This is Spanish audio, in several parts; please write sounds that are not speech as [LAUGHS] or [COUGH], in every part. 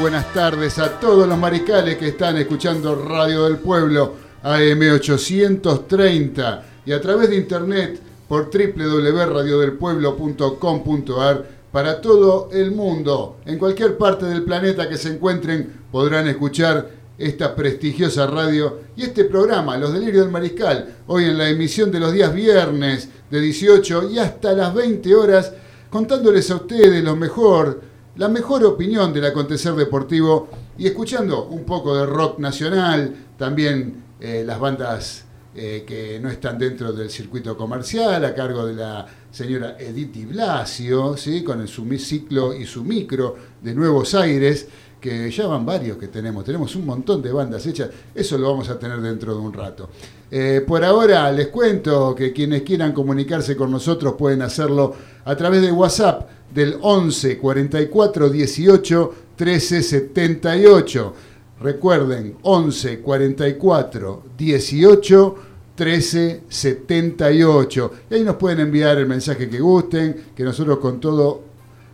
Buenas tardes a todos los mariscales que están escuchando Radio del Pueblo AM830 y a través de internet por www.radiodelpueblo.com.ar para todo el mundo. En cualquier parte del planeta que se encuentren podrán escuchar esta prestigiosa radio y este programa, Los Delirios del Mariscal, hoy en la emisión de los días viernes de 18 y hasta las 20 horas, contándoles a ustedes lo mejor la mejor opinión del acontecer deportivo y escuchando un poco de rock nacional, también eh, las bandas eh, que no están dentro del circuito comercial, a cargo de la señora Edith Blasio, ¿sí? con el, su y su micro de Nuevos Aires, que ya van varios que tenemos, tenemos un montón de bandas hechas, eso lo vamos a tener dentro de un rato. Eh, por ahora les cuento que quienes quieran comunicarse con nosotros pueden hacerlo a través de WhatsApp del 11 44 18 13 78. Recuerden, 11 44 18 13 78. Y ahí nos pueden enviar el mensaje que gusten, que nosotros con todo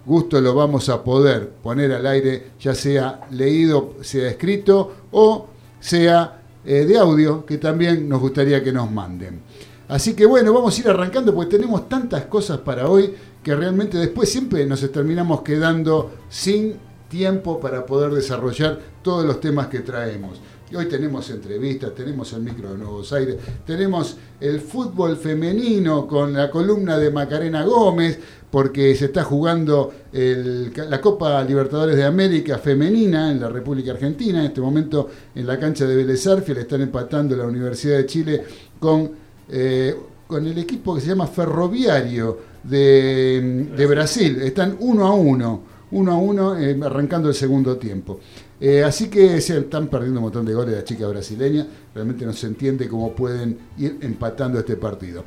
gusto lo vamos a poder poner al aire, ya sea leído, sea escrito o sea eh, de audio, que también nos gustaría que nos manden. Así que bueno, vamos a ir arrancando porque tenemos tantas cosas para hoy que realmente después siempre nos terminamos quedando sin tiempo para poder desarrollar todos los temas que traemos. Y hoy tenemos entrevistas, tenemos el micro de Nuevos Aires, tenemos el fútbol femenino con la columna de Macarena Gómez, porque se está jugando la Copa Libertadores de América femenina en la República Argentina. En este momento en la cancha de Vélez le están empatando la Universidad de Chile con, eh, con el equipo que se llama Ferroviario de, Brasil. Están uno a uno, uno a uno, eh, arrancando el segundo tiempo. Eh, así que se están perdiendo un montón de goles las chicas brasileñas. Realmente no se entiende cómo pueden ir empatando este partido.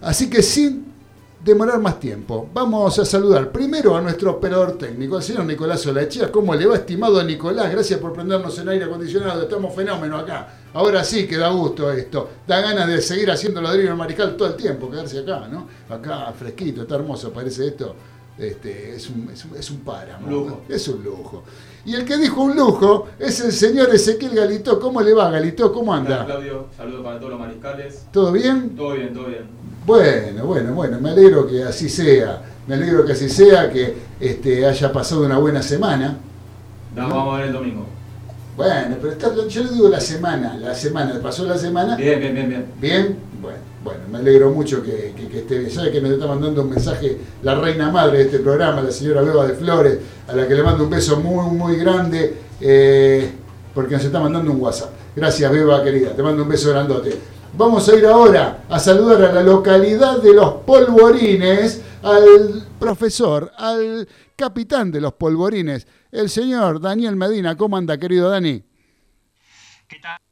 Así que sin demorar más tiempo, vamos a saludar primero a nuestro operador técnico, el señor Nicolás Solachea. ¿Cómo le va, estimado Nicolás? Gracias por prendernos en aire acondicionado. Estamos fenómeno acá. Ahora sí que da gusto esto. Da ganas de seguir haciendo ladrillo mariscal todo el tiempo, quedarse acá, ¿no? Acá fresquito, está hermoso, parece esto. Este, es, un, es, un, páramo. Es un lujo. Y el que dijo un lujo es el señor Ezequiel Galito. ¿Cómo le va, Galito? ¿Cómo anda? Hola, Claudio, saludos para todos los mariscales. ¿Todo bien? Todo bien, todo bien. Bueno, bueno, bueno, me alegro que así sea. Me alegro que así sea, que este, haya pasado una buena semana. vamos a ver el domingo. Bueno, pero está, yo le digo la semana, la semana, pasó la semana. Bien, bien, bien, bien. Bien, bueno, bueno, me alegro mucho que, esté bien. ¿Sabe que nos está mandando un mensaje la reina madre de este programa, la señora Beba de Flores, a la que le mando un beso muy, muy grande, eh, porque nos está mandando un WhatsApp. Gracias, Beba, querida, te mando un beso grandote. Vamos a ir ahora a saludar a la localidad de los polvorines, al profesor, al capitán de los polvorines, el señor Daniel Medina. ¿Cómo anda, querido Dani? ¿Qué tal?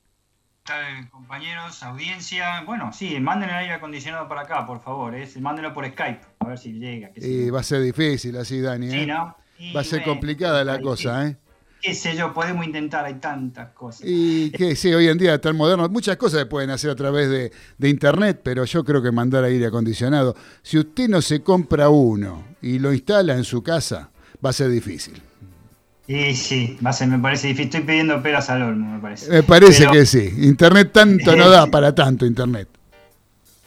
Compañeros, audiencia? Bueno, sí, manden el aire acondicionado para acá, por favor. ¿eh? Mándenlo por Skype, a ver si llega. y va a ser difícil así, Dani. Sí, ¿eh? ¿no? va a ser complicada la cosa, ¿eh? qué sé yo, podemos intentar, hay tantas cosas. Y que sí, hoy en día tan moderno, muchas cosas se pueden hacer a través de, de, internet, pero yo creo que mandar aire acondicionado, si usted no se compra uno y lo instala en su casa, va a ser difícil. Y sí, va a ser, me parece difícil. Estoy pidiendo peras al olmo, me parece. Me parece que sí. Internet tanto no da [LAUGHS] para tanto, Internet.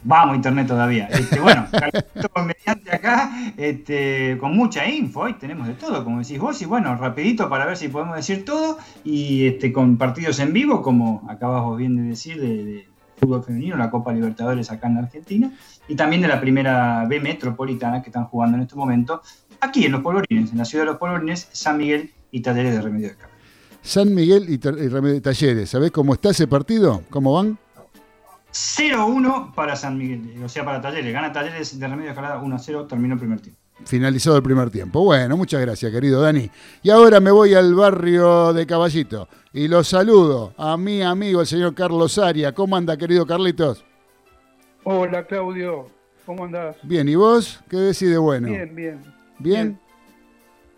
Vamos, Internet todavía. Este, bueno, [LAUGHS] mediante acá, este, con mucha info, hoy tenemos de todo, como decís vos, y bueno, rapidito para ver si podemos decir todo, y este, con partidos en vivo, como acabas bien de decir, de, fútbol femenino, la Copa Libertadores acá en Argentina, y también de la primera B Metropolitana que están jugando en este momento, aquí en Los Polvorines, en la ciudad de Los Polvorines, San Miguel y Talleres de Remedio de Cable. San Miguel y, Remedio de Talleres, ¿sabés cómo está ese partido? ¿Cómo van? 0-1 para San Miguel, o sea, para Talleres. Gana Talleres de Remedio Escalada 1-0, terminó el primer tiempo. Finalizado el primer tiempo. Bueno, muchas gracias, querido Dani. Y ahora me voy al barrio de Caballito y lo saludo a mi amigo, el señor Carlos Aria. ¿Cómo anda, querido Carlitos? Hola, Claudio. ¿Cómo andás? Bien, ¿y vos? ¿Qué decide bueno? Bien, bien. ¿Bien? bien.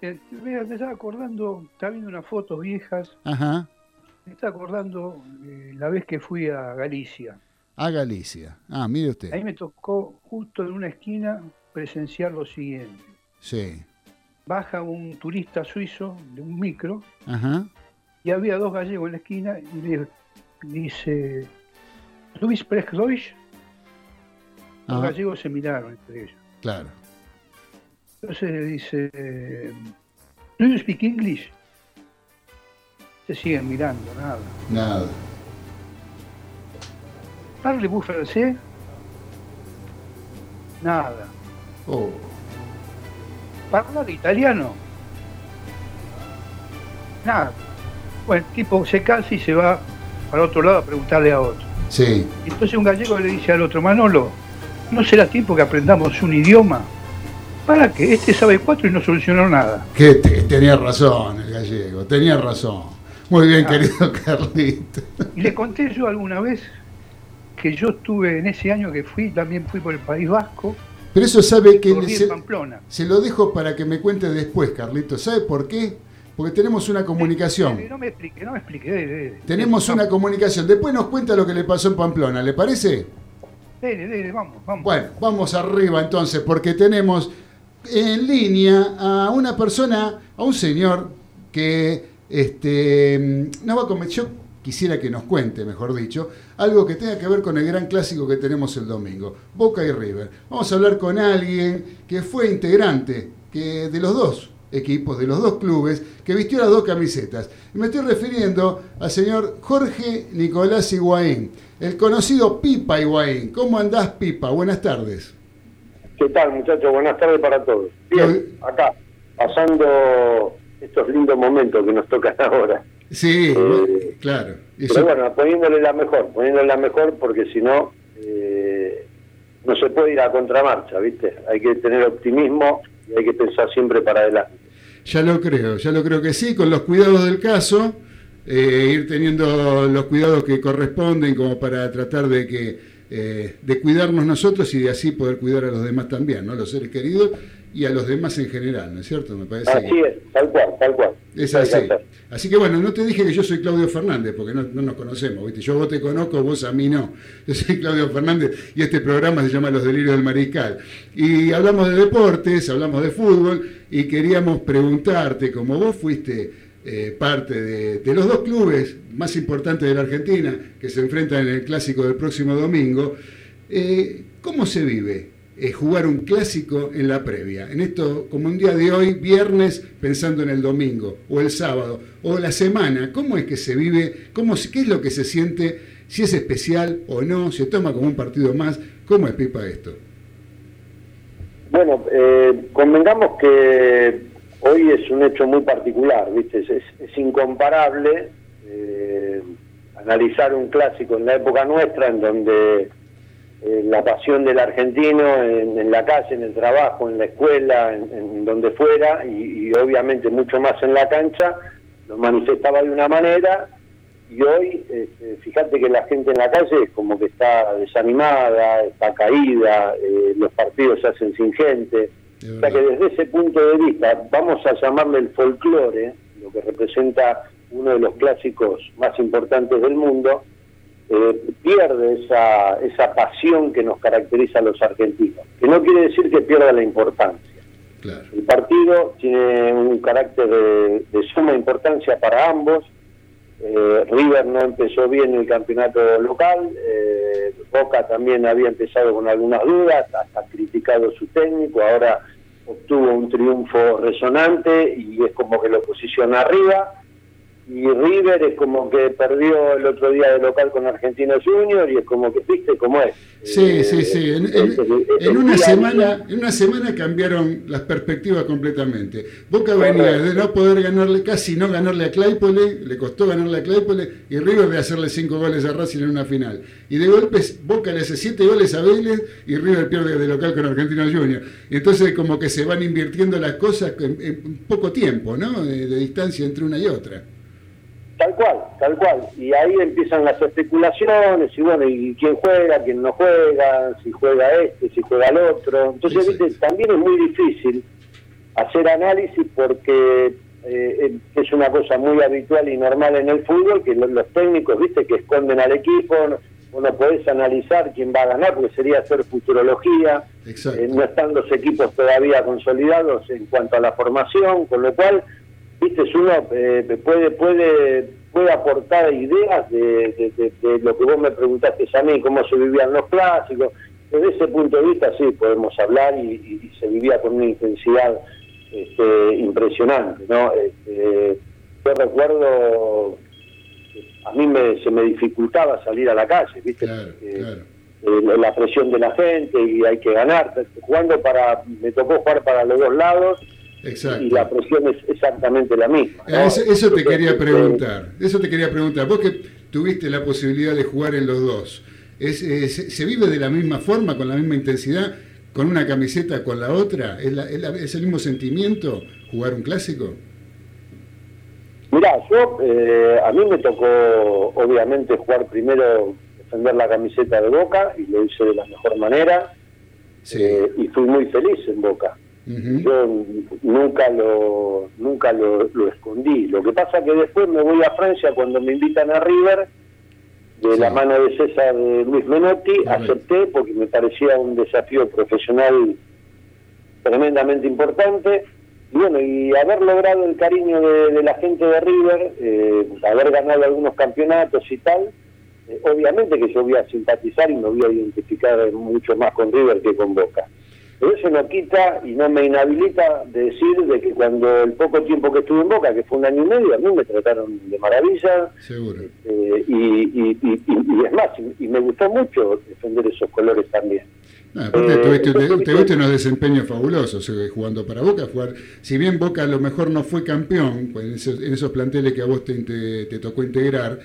Me estaba acordando, estaba viendo unas fotos viejas. Ajá. Me estaba acordando la vez que fui a Galicia a Galicia. Ah, mire usted. Ahí me tocó justo en una esquina presenciar lo siguiente. Sí. Baja un turista suizo de un micro Ajá. y había dos gallegos en la esquina y le dice, ¿Luis Deutsch? Los gallegos se miraron entre ellos. Claro. Entonces le dice, ¿Do you speak English? Se siguen mirando, nada. Nada. Parle-vous francés? Nada. Oh. ¿Parla italiano? Nada. Bueno, el tipo se cansa y se va para otro lado a preguntarle a otro. Sí. Entonces un gallego le dice al otro, Manolo, ¿no será tiempo que aprendamos un idioma? ¿Para qué? Este sabe cuatro y no solucionó nada. Que tenía razón el gallego, tenía razón. Muy bien, ah. querido [LAUGHS] Carlito. Y le conté yo alguna vez que yo estuve en ese año que fui, también fui por el País Vasco. Pero eso sabe que se, Pamplona. se lo dejo para que me cuente después, Carlito. ¿Sabe por qué? Porque tenemos una comunicación. No me explique, no me explique. tenemos una comunicación. Después nos cuenta lo que le pasó en Pamplona, ¿le parece? Dele, dele, vamos, vamos. Bueno, vamos arriba entonces, porque tenemos en línea a una persona, a un señor que este, no va a comer quisiera que nos cuente, mejor dicho, algo que tenga que ver con el gran clásico que tenemos el domingo, Boca y River. Vamos a hablar con alguien que fue integrante de los dos equipos, de los dos clubes, que vistió las dos camisetas. Y me estoy refiriendo al señor Jorge Nicolás Higuaín, el conocido Pipa Higuaín. ¿Cómo andás, Pipa? Buenas tardes. ¿Qué tal, muchachos? Buenas tardes para todos. Bien, acá, pasando estos lindos momentos que nos tocan [LAUGHS] ahora. Sí, eh, claro. Pero bueno, poniéndole la mejor, poniéndole la mejor porque si no, eh, no se puede ir a contramarcha, ¿viste? Hay que tener optimismo y hay que pensar siempre para adelante. Ya lo creo, ya lo creo que sí, con los cuidados del caso, eh, ir teniendo los cuidados que corresponden como para tratar de que de cuidarnos nosotros y de así poder cuidar a los demás también, ¿no? Los seres queridos y a los demás en general, ¿no es cierto? Me parece así es, tal cual, tal cual. Es así. Así que bueno, no te dije que yo soy Claudio Fernández, porque no, nos conocemos, ¿viste? Yo vos te conozco, vos a mí no. Yo soy Claudio Fernández y este programa se llama Los Delirios del Mariscal. Y hablamos de deportes, hablamos de fútbol y queríamos preguntarte, como vos fuiste eh, parte de, los dos clubes más importantes de la Argentina que se enfrentan en el clásico del próximo domingo, eh, ¿cómo se vive eh, jugar un clásico en la previa. En esto, como un día de hoy, viernes, pensando en el domingo, o el sábado, o la semana, ¿cómo es que se vive? Cómo, ¿Qué es lo que se siente? Si es especial o no, se toma como un partido más. ¿Cómo es Pipa esto? Bueno, convengamos que hoy es un hecho muy particular, ¿viste? Es, incomparable eh, analizar un clásico en la época nuestra, en donde eh, la pasión del argentino en, la calle, en el trabajo, en la escuela, en, donde fuera, y, obviamente mucho más en la cancha, lo manifestaba de una manera, y hoy, este, fíjate que la gente en la calle es como que está desanimada, está caída, eh, los partidos se hacen sin gente, o sea que desde ese punto de vista, vamos a llamarle el folclore, lo que representa uno de los clásicos más importantes del mundo, eh, pierde esa, esa pasión que nos caracteriza a los argentinos, que no quiere decir que pierda la importancia. El partido tiene un carácter de, suma importancia para ambos. Eh, River no empezó bien el campeonato local, eh, Boca también había empezado con algunas dudas, hasta criticado su técnico, ahora obtuvo un triunfo resonante y es como que lo posiciona arriba y River es como que perdió el otro día de local con Argentinos Junior y es como que viste cómo es. Sí, eh, sí, sí. En, una semana, en una semana cambiaron las perspectivas completamente. Boca venía de no poder ganarle, casi no ganarle a Claypole, le costó ganarle a Claypole, y River de hacerle cinco goles a Racing en una final. Y de golpes Boca le hace siete goles a Vélez y River pierde de local con Argentinos Junior. Y entonces como que se van invirtiendo las cosas en, poco tiempo, ¿no? de distancia entre una y otra. Tal cual, tal cual. Y ahí empiezan las especulaciones, y bueno, y quién juega, quién no juega, si juega este, si juega el otro. Entonces, ¿viste? también es muy difícil hacer análisis porque eh, es una cosa muy habitual y normal en el fútbol, que los, técnicos, ¿viste? Que esconden al equipo, no, no podés analizar quién va a ganar, porque sería hacer futurología. Eh, no están los equipos todavía consolidados en cuanto a la formación, con lo cual viste, uno eh, puede, puede, puede aportar ideas de, lo que vos me preguntaste a mí, cómo se vivían los clásicos. Desde ese punto de vista sí podemos hablar y, se vivía con una intensidad este, impresionante, ¿no? Este, yo recuerdo, a mí me, se me dificultaba salir a la calle, ¿viste? Eh, la presión de la gente y hay que ganar. Jugando para, me tocó jugar para los dos lados y la presión es exactamente la misma. Eso, te quería preguntar, eso te quería preguntar. Vos que tuviste la posibilidad de jugar en los dos, ¿es, ¿se vive de la misma forma, con la misma intensidad, con una camiseta con la otra? ¿Es, el mismo sentimiento jugar un clásico? Mirá, yo, eh, a mí me tocó obviamente jugar primero, defender la camiseta de Boca y lo hice de la mejor manera eh, y fui muy feliz en Boca. Yo nunca lo nunca lo, escondí. Lo que pasa que después me voy a Francia cuando me invitan a River, de la mano de César Luis Menotti, acepté porque me parecía un desafío profesional tremendamente importante. Y bueno, y haber logrado el cariño de, la gente de River, eh, haber ganado algunos campeonatos y tal, eh, obviamente que yo voy a simpatizar y me voy a identificar mucho más con River que con Boca. Pero eso no quita y no me inhabilita de decir de que cuando el poco tiempo que estuve en Boca, que fue un año y medio, a mí me trataron de maravilla. Seguro. Este, y, es más, y, me gustó mucho defender esos colores también. Aparte, eh, tuviste, unos desempeños fabulosos eh, jugando para Boca. Jugar, si bien Boca a lo mejor no fue campeón pues, en esos, planteles que a vos te, tocó integrar,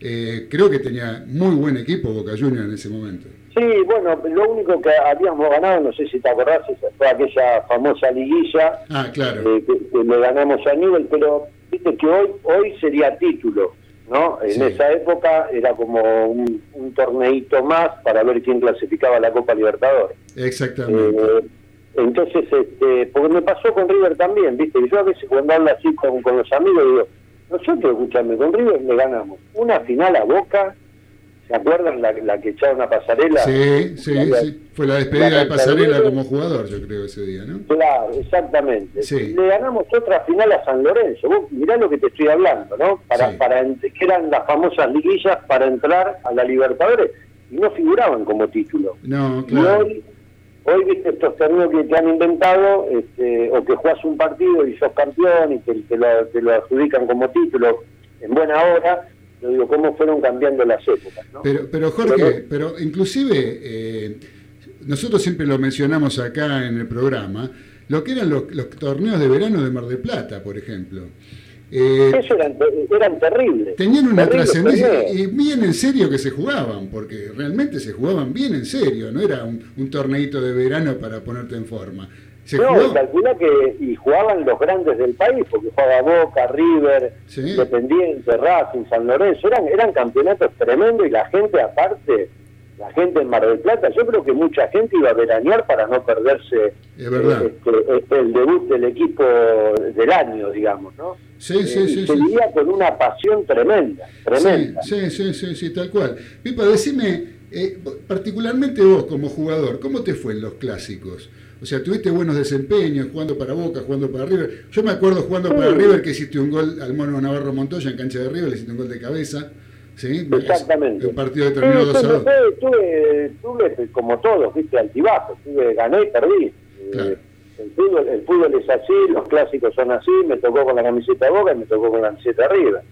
eh, creo que tenía muy buen equipo Boca Juniors en ese momento. Sí, bueno, lo único que habíamos ganado, no sé si te acordás, fue aquella famosa liguilla ah, claro. Eh, que, le ganamos a nivel, pero viste que hoy hoy sería título, ¿no? En esa época era como un, un torneito más para ver quién clasificaba la Copa Libertadores. Exactamente. Eh, entonces, este, porque me pasó con River también, ¿viste? Yo a veces cuando hablo así con, con los amigos digo, nosotros, escuchame, con River le ganamos una final a Boca ¿Se acuerdan la, la, que echaron a Pasarela? Sí, sí, sí. Fue la despedida de Pasarela como jugador, yo creo, ese día, ¿no? Claro, exactamente. Le ganamos otra final a San Lorenzo. Vos mirá lo que te estoy hablando, ¿no? Para, para que eran las famosas liguillas para entrar a la Libertadores y no figuraban como título. No, claro. Y hoy, hoy viste estos torneos que te han inventado, este, o que jugás un partido y sos campeón y te, te, lo, te lo adjudican como título en buena hora yo digo, cómo fueron cambiando las épocas. ¿no? Pero, pero Jorge, pero, inclusive, eh, nosotros siempre lo mencionamos acá en el programa, lo que eran los, torneos de verano de Mar del Plata, por ejemplo. Eh, Eso eran, eran, terribles. Tenían una trascendencia y bien en serio que se jugaban, porque realmente se jugaban bien en serio, no era un, un torneito de verano para ponerte en forma no, calcula que y jugaban los grandes del país, porque jugaba Boca, River, Independiente, Racing, San Lorenzo, eran, eran campeonatos tremendos y la gente aparte, la gente en Mar del Plata, yo creo que mucha gente iba a veranear para no perderse este, este, el debut del equipo del año, digamos, ¿no? Sí, sí, eh, sí. Se vivía con una pasión tremenda, tremenda. Sí, sí, sí, sí, tal cual. Pipa, decime, eh, particularmente vos como jugador, ¿cómo te fue en los clásicos? O sea, tuviste buenos desempeños jugando para Boca, jugando para River. Yo me acuerdo jugando para River que hiciste un gol al mono Navarro Montoya en cancha de River, le hiciste un gol de cabeza. ¿sí? Exactamente. El partido determinó 2 a 2. Tuve, tuve, como todos, viste, altibajos. Tuve, gané y perdí. Claro. Eh, el, fútbol, el fútbol es así, los clásicos son así. Me tocó con la camiseta de Boca y me tocó con la camiseta de River.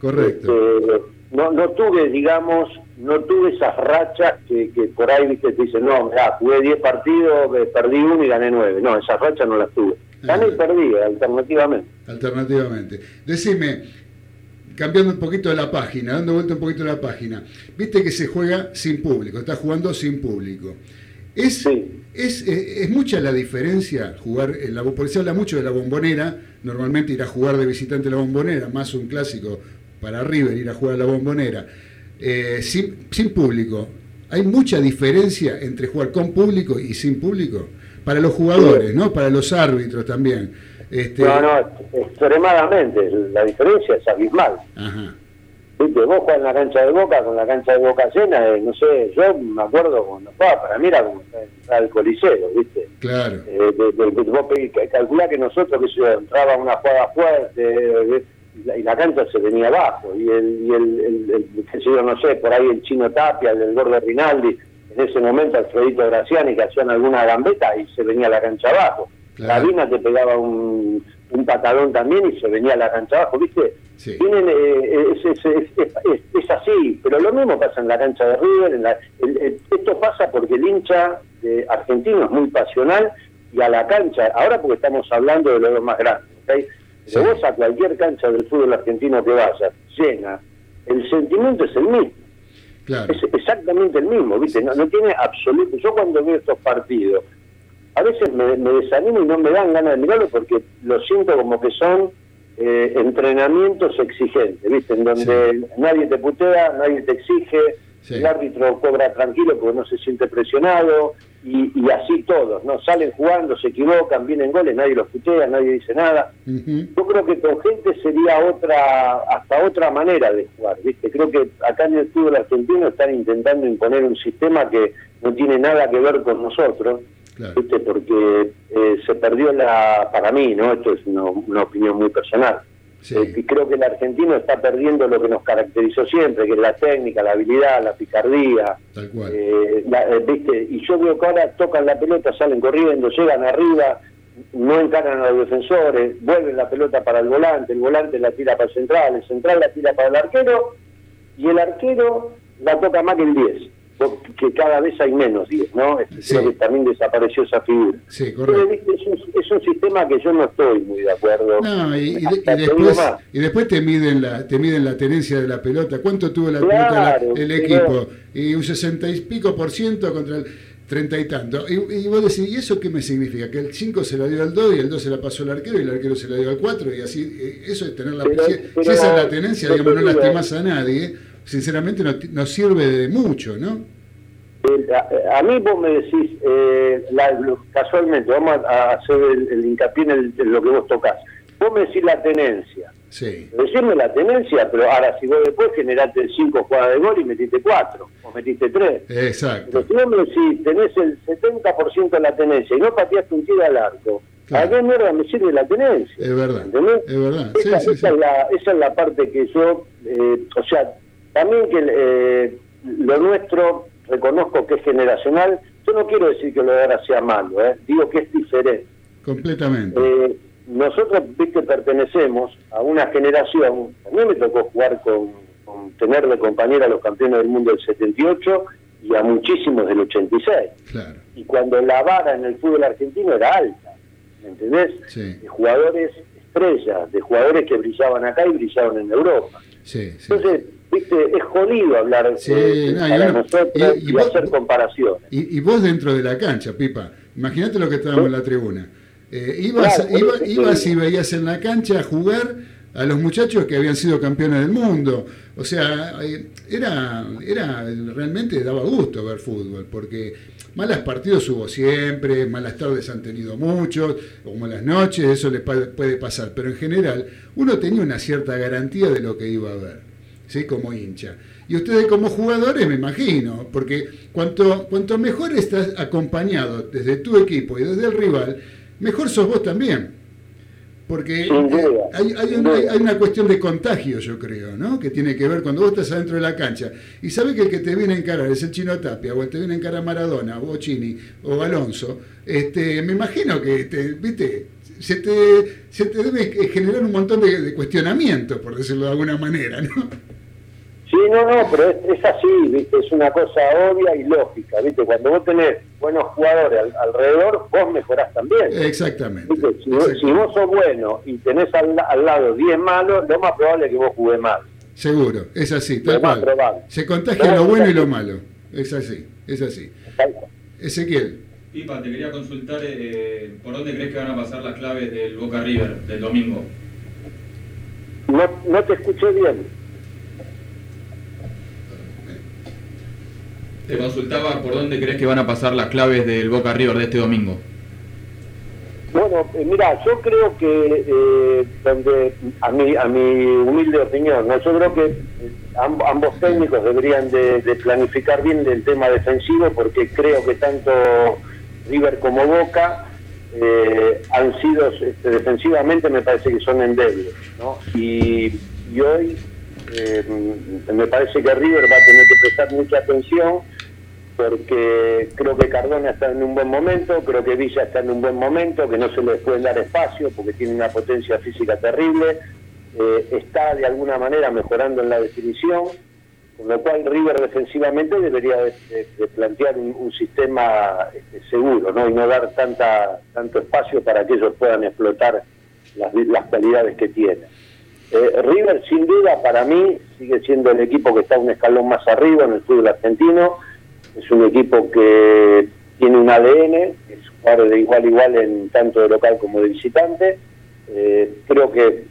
Correcto. Este, no, no tuve, digamos, no tuve esas rachas que, que por ahí viste te dicen, no, mirá, jugué 10 partidos, eh, perdí uno y gané 9. No, esas rachas no las tuve. Gané y perdí, alternativamente. Alternativamente. Decime, cambiando un poquito de la página, dando vuelta un poquito de la página, viste que se juega sin público, está jugando sin público. Es, Sí. es, eh, es mucha la diferencia jugar en la porque se habla mucho de la bombonera, normalmente ir a jugar de visitante a la bombonera, más un clásico para River, ir a jugar a la bombonera, eh, sin, sin público. ¿Hay mucha diferencia entre jugar con público y sin público? Para los jugadores, ¿no? Para los árbitros también. Este, No, no, extremadamente. La diferencia es abismal. Ajá. Viste, vos jugás en la cancha de Boca con la cancha de Boca llena, eh, no sé, yo me acuerdo cuando jugaba, para mí era como entrar al coliseo, ¿viste? Claro. Eh, de- de- de- vos pe- ca- calculá que nosotros, que yo entraba una jugada fuerte eh, la, y la cancha se venía abajo, y el, y el, el- el- qué sé yo, no sé, por ahí el chino Tapia, el del gordo Rinaldi, en ese momento Alfredito Graciani, que hacían alguna gambeta y se venía la cancha abajo. Claro. Sabina te pegaba un, un patadón también y se venía la cancha abajo, ¿viste? Sí. Tienen, eh, es, es, es, es- es así, pero lo mismo pasa en la cancha de River. En la, el- el- esto pasa porque el hincha de argentino es muy pasional y a la cancha, ahora porque estamos hablando de los dos más grandes, ¿ok? Sí. vos a cualquier cancha del fútbol argentino que vayas, llena, el sentimiento es el mismo, Claro. es exactamente el mismo, ¿viste? No, no tiene absoluto. Yo cuando veo estos partidos, a veces me, me desanimo y no me dan ganas de mirarlo porque lo siento como que son eh, entrenamientos exigentes, ¿viste? En donde nadie te putea, nadie te exige, Sí. el árbitro cobra tranquilo porque no se siente presionado y, y así todos, ¿no? Salen jugando, se equivocan, vienen goles, nadie los putea, nadie dice nada. Yo creo que con gente sería otra, hasta otra manera de jugar, ¿viste? Creo que acá en el fútbol argentino están intentando imponer un sistema que no tiene nada que ver con nosotros, Claro. ¿viste? Porque eh, se perdió la, para mí, ¿no? Esto es una, una opinión muy personal. Sí. Eh, y creo que el argentino está perdiendo lo que nos caracterizó siempre, que es la técnica, la habilidad, la picardía, Tal cual. eh, la- eh, ¿viste? Y yo veo que ahora tocan la pelota, salen corriendo, llegan arriba, no encaran a los defensores, vuelven la pelota para el volante, el volante la tira para el central, el central la tira para el arquero y el arquero la toca más que el 10, porque cada vez hay menos 10, ¿no? Sí. Creo que también desapareció esa figura. Sí, correcto. Es, un, es un sistema que yo no estoy muy de acuerdo. No, y, y después, y después te miden la te miden la tenencia de la pelota. ¿Cuánto tuvo la Claro, pelota la- el equipo? Y un sesenta y pico por ciento contra el treinta y tanto. Y, y vos decís, ¿y eso qué me significa? Que el 5 se la dio al 2 y el 2 se la pasó al arquero y el arquero se la dio al 4 y así, eh, eso es tener la Pero- si, pero- si esa es la tenencia, digamos, no lastimás a nadie, sinceramente no, sirve de mucho, ¿no? Eh, a, a mí vos me decís, eh, la- casualmente, vamos a, hacer el, el hincapié en, el- en lo que vos tocás. Vos me decís la tenencia. Sí, Decirme la tenencia, pero ahora si vos después generaste 5 jugadas de gol y metiste 4, o metiste 3. exacto. Pero si vos me decís, tenés el 70% de la tenencia y no pateaste un tiro al arco, Claro. ¿a qué mierda me sirve la tenencia? Es verdad, ¿Entendés? es verdad. Sí, Esa, sí, esa sí. Es la, esa es la parte que yo, eh, o sea, también que eh, lo nuestro, reconozco que es generacional, yo no quiero decir que lo de ahora sea malo, eh, digo que es diferente. Completamente. Eh, nosotros, viste, pertenecemos a una generación, a mí me tocó jugar con, con tener de compañera a los campeones del mundo del 78 y a muchísimos del 86 Claro. y cuando la vara en el fútbol argentino era alta, ¿me entendés? Sí. De jugadores estrellas, de jugadores que brillaban acá y brillaban en Europa. Sí, sí. Entonces, viste, es jodido hablar Sí, no, y para uno- nosotros y- y, y vos- hacer comparaciones. Y, y vos dentro de la cancha, Pipa, imagínate lo que estábamos en la tribuna. Eh, ibas, Claro, iba- ibas y veías en la cancha jugar a los muchachos que habían sido campeones del mundo. O sea, eh, era, era realmente daba gusto ver fútbol, porque malas partidos hubo siempre, malas tardes han tenido muchos, o malas noches, eso le pa- puede pasar, pero en general uno tenía una cierta garantía de lo que iba a ver, ¿sí? como hincha. Y ustedes como jugadores, me imagino, porque cuanto, cuanto mejor estás acompañado desde tu equipo y desde el rival, mejor sos vos también. Porque hay, hay una, hay una cuestión de contagio, yo creo, ¿no? Que tiene que ver cuando vos estás adentro de la cancha y sabes que el que te viene a encarar es el Chino Tapia, o el te viene a encarar Maradona, o Chini, o Alonso, este, me imagino que, te, ¿viste? Se te, se te debe generar un montón de, de cuestionamientos, por decirlo de alguna manera, ¿no? Sí, no, no, pero es, es así, ¿viste? Es una cosa obvia y lógica, ¿viste? Cuando vos tenés buenos jugadores al- alrededor, vos mejorás también. Exactamente. Si, vos, si vos sos bueno y tenés al, al lado 10 malos, lo más probable es que vos jugues mal. Seguro, es así, tal Lo más cual. probable. Se contagia lo bueno y lo malo. Es así, es así. Ezequiel. Pipa, te quería consultar eh, por dónde crees que van a pasar las claves del Boca River del domingo. No, no te escuché bien. Te consultaba por dónde crees que van a pasar las claves del Boca River de este domingo. Bueno, eh, mira, yo creo que, eh, donde, a mi, a mi humilde opinión, ¿no? yo creo que eh, amb- ambos técnicos deberían de, de planificar bien el tema defensivo porque creo que tanto River como Boca eh, han sido este, defensivamente, me parece que son endebles. ¿no? Y, y hoy eh, me parece que River va a tener que prestar mucha atención porque creo que Cardona está en un buen momento, creo que Villa está en un buen momento, que no se les puede dar espacio porque tiene una potencia física terrible, eh, está de alguna manera mejorando en la definición, con lo cual River defensivamente debería de, de- de plantear un, un sistema este, seguro ¿no? y no dar tanta tanto espacio para que ellos puedan explotar las, las cualidades que tienen. Eh, River, sin duda, para mí, sigue siendo el equipo que está un escalón más arriba en el fútbol argentino. Es un equipo que tiene un ADN, es jugar de igual a igual en tanto de local como de visitante. Eh, creo que,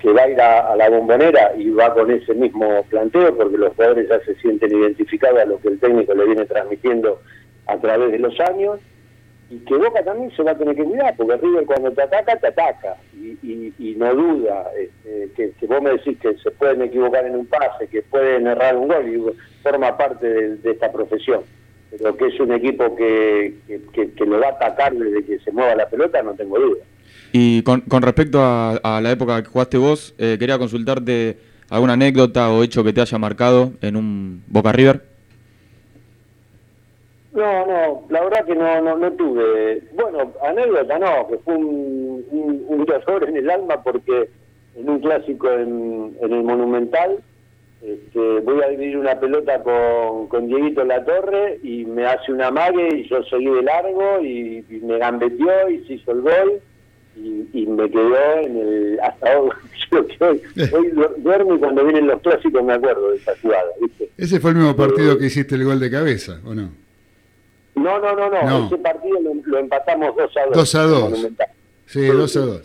que va a ir a, a la bombonera y va con ese mismo planteo, porque los jugadores ya se sienten identificados a lo que el técnico le viene transmitiendo a través de los años y que Boca también se va a tener que cuidar, porque River cuando te ataca, te ataca, y, no duda, este, que, que vos me decís que se pueden equivocar en un pase, que pueden errar un gol, y forma parte de, esta profesión, pero que es un equipo que, que, que- que lo va a atacar desde que se mueva la pelota, no tengo duda. Y con, con respecto a, a la época que jugaste vos, eh, quería consultarte alguna anécdota o hecho que te haya marcado en un Boca River. No, no, la verdad que no, no, no tuve. Bueno, anécdota no, que fue un, un, en el alma porque en un clásico en, en el Monumental este, voy a dividir una pelota con, con Dieguito La Torre y me hace una mague y yo seguí de largo y, y me gambeteó y se hizo el gol y, y me quedó en el hasta hoy, [LAUGHS] yo que hoy, hoy du- duermo y cuando vienen los clásicos me acuerdo de esa jugada, ¿viste? Ese fue el mismo partido que hiciste el gol de cabeza, ¿o no? No, no, no, no, No. ese partido lo, lo empatamos 2 a 2. 2 a 2. Monumental. Sí, 2 a 2.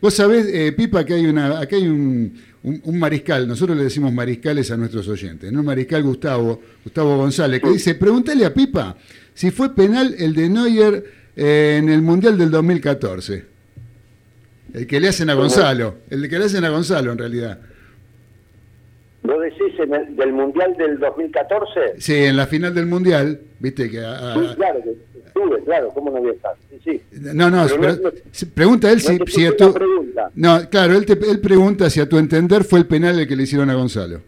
Vos sabés, eh, Pipa, que hay una, acá hay un, un- un mariscal, nosotros le decimos mariscales a nuestros oyentes, ¿no? Mariscal Gustavo, Gustavo González, que dice, pregúntale a Pipa si fue penal el de Neuer eh, en el Mundial del 2014. El que le hacen a Gonzalo, el que le hacen a Gonzalo en realidad. ¿Vos decís en el- del Mundial del 2014? Sí, en la final del Mundial, viste que... a- a- Sí, claro, que estuve, claro, ¿cómo no voy a estar? Sí, sí. no, no, Pero pero no- pregunta él no si, a tu... pregunta. No, claro, él, te- él pregunta si a tu entender fue el penal el que le hicieron a Gonzalo.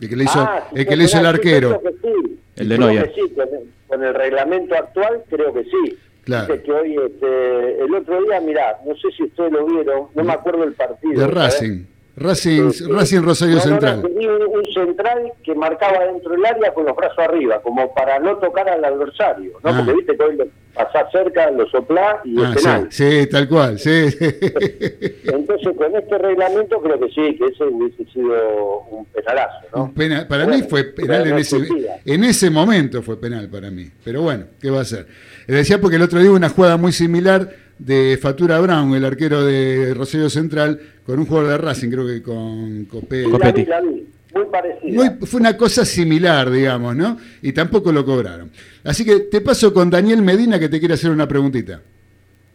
El que le hizo, Ah, sí, el, que le hizo el arquero. sí. El de sí, con, el, con el reglamento actual creo que sí. Claro. Dice que hoy, este, el otro día, mirá, no sé si ustedes lo vieron, no me acuerdo el partido. De ¿sabes? Racing. Racing. Racing Rosario No, no, no, Central. tenía un, un central que marcaba dentro del área con los brazos arriba, como para no tocar al adversario, ¿no? Ah. Porque viste que hoy lo pasás cerca, lo soplás y Ah, es penal. sí, sí, tal cual, sí. [LAUGHS] Entonces, con este reglamento creo que sí, que ese hubiese sido un penalazo, ¿no? Un penal- para Bueno, mí fue penal en no ese, en ese momento fue penal para mí. Pero bueno, ¿qué va a ser? Le decía porque el otro día una jugada muy similar de Fatura Brown, el arquero de Rosario Central, con un jugador de Racing, creo que con Copetti. La vi, la vi, muy parecida. Muy- fue una cosa similar, digamos, ¿no? Y tampoco lo cobraron. Así que te paso con Daniel Medina que te quiere hacer una preguntita.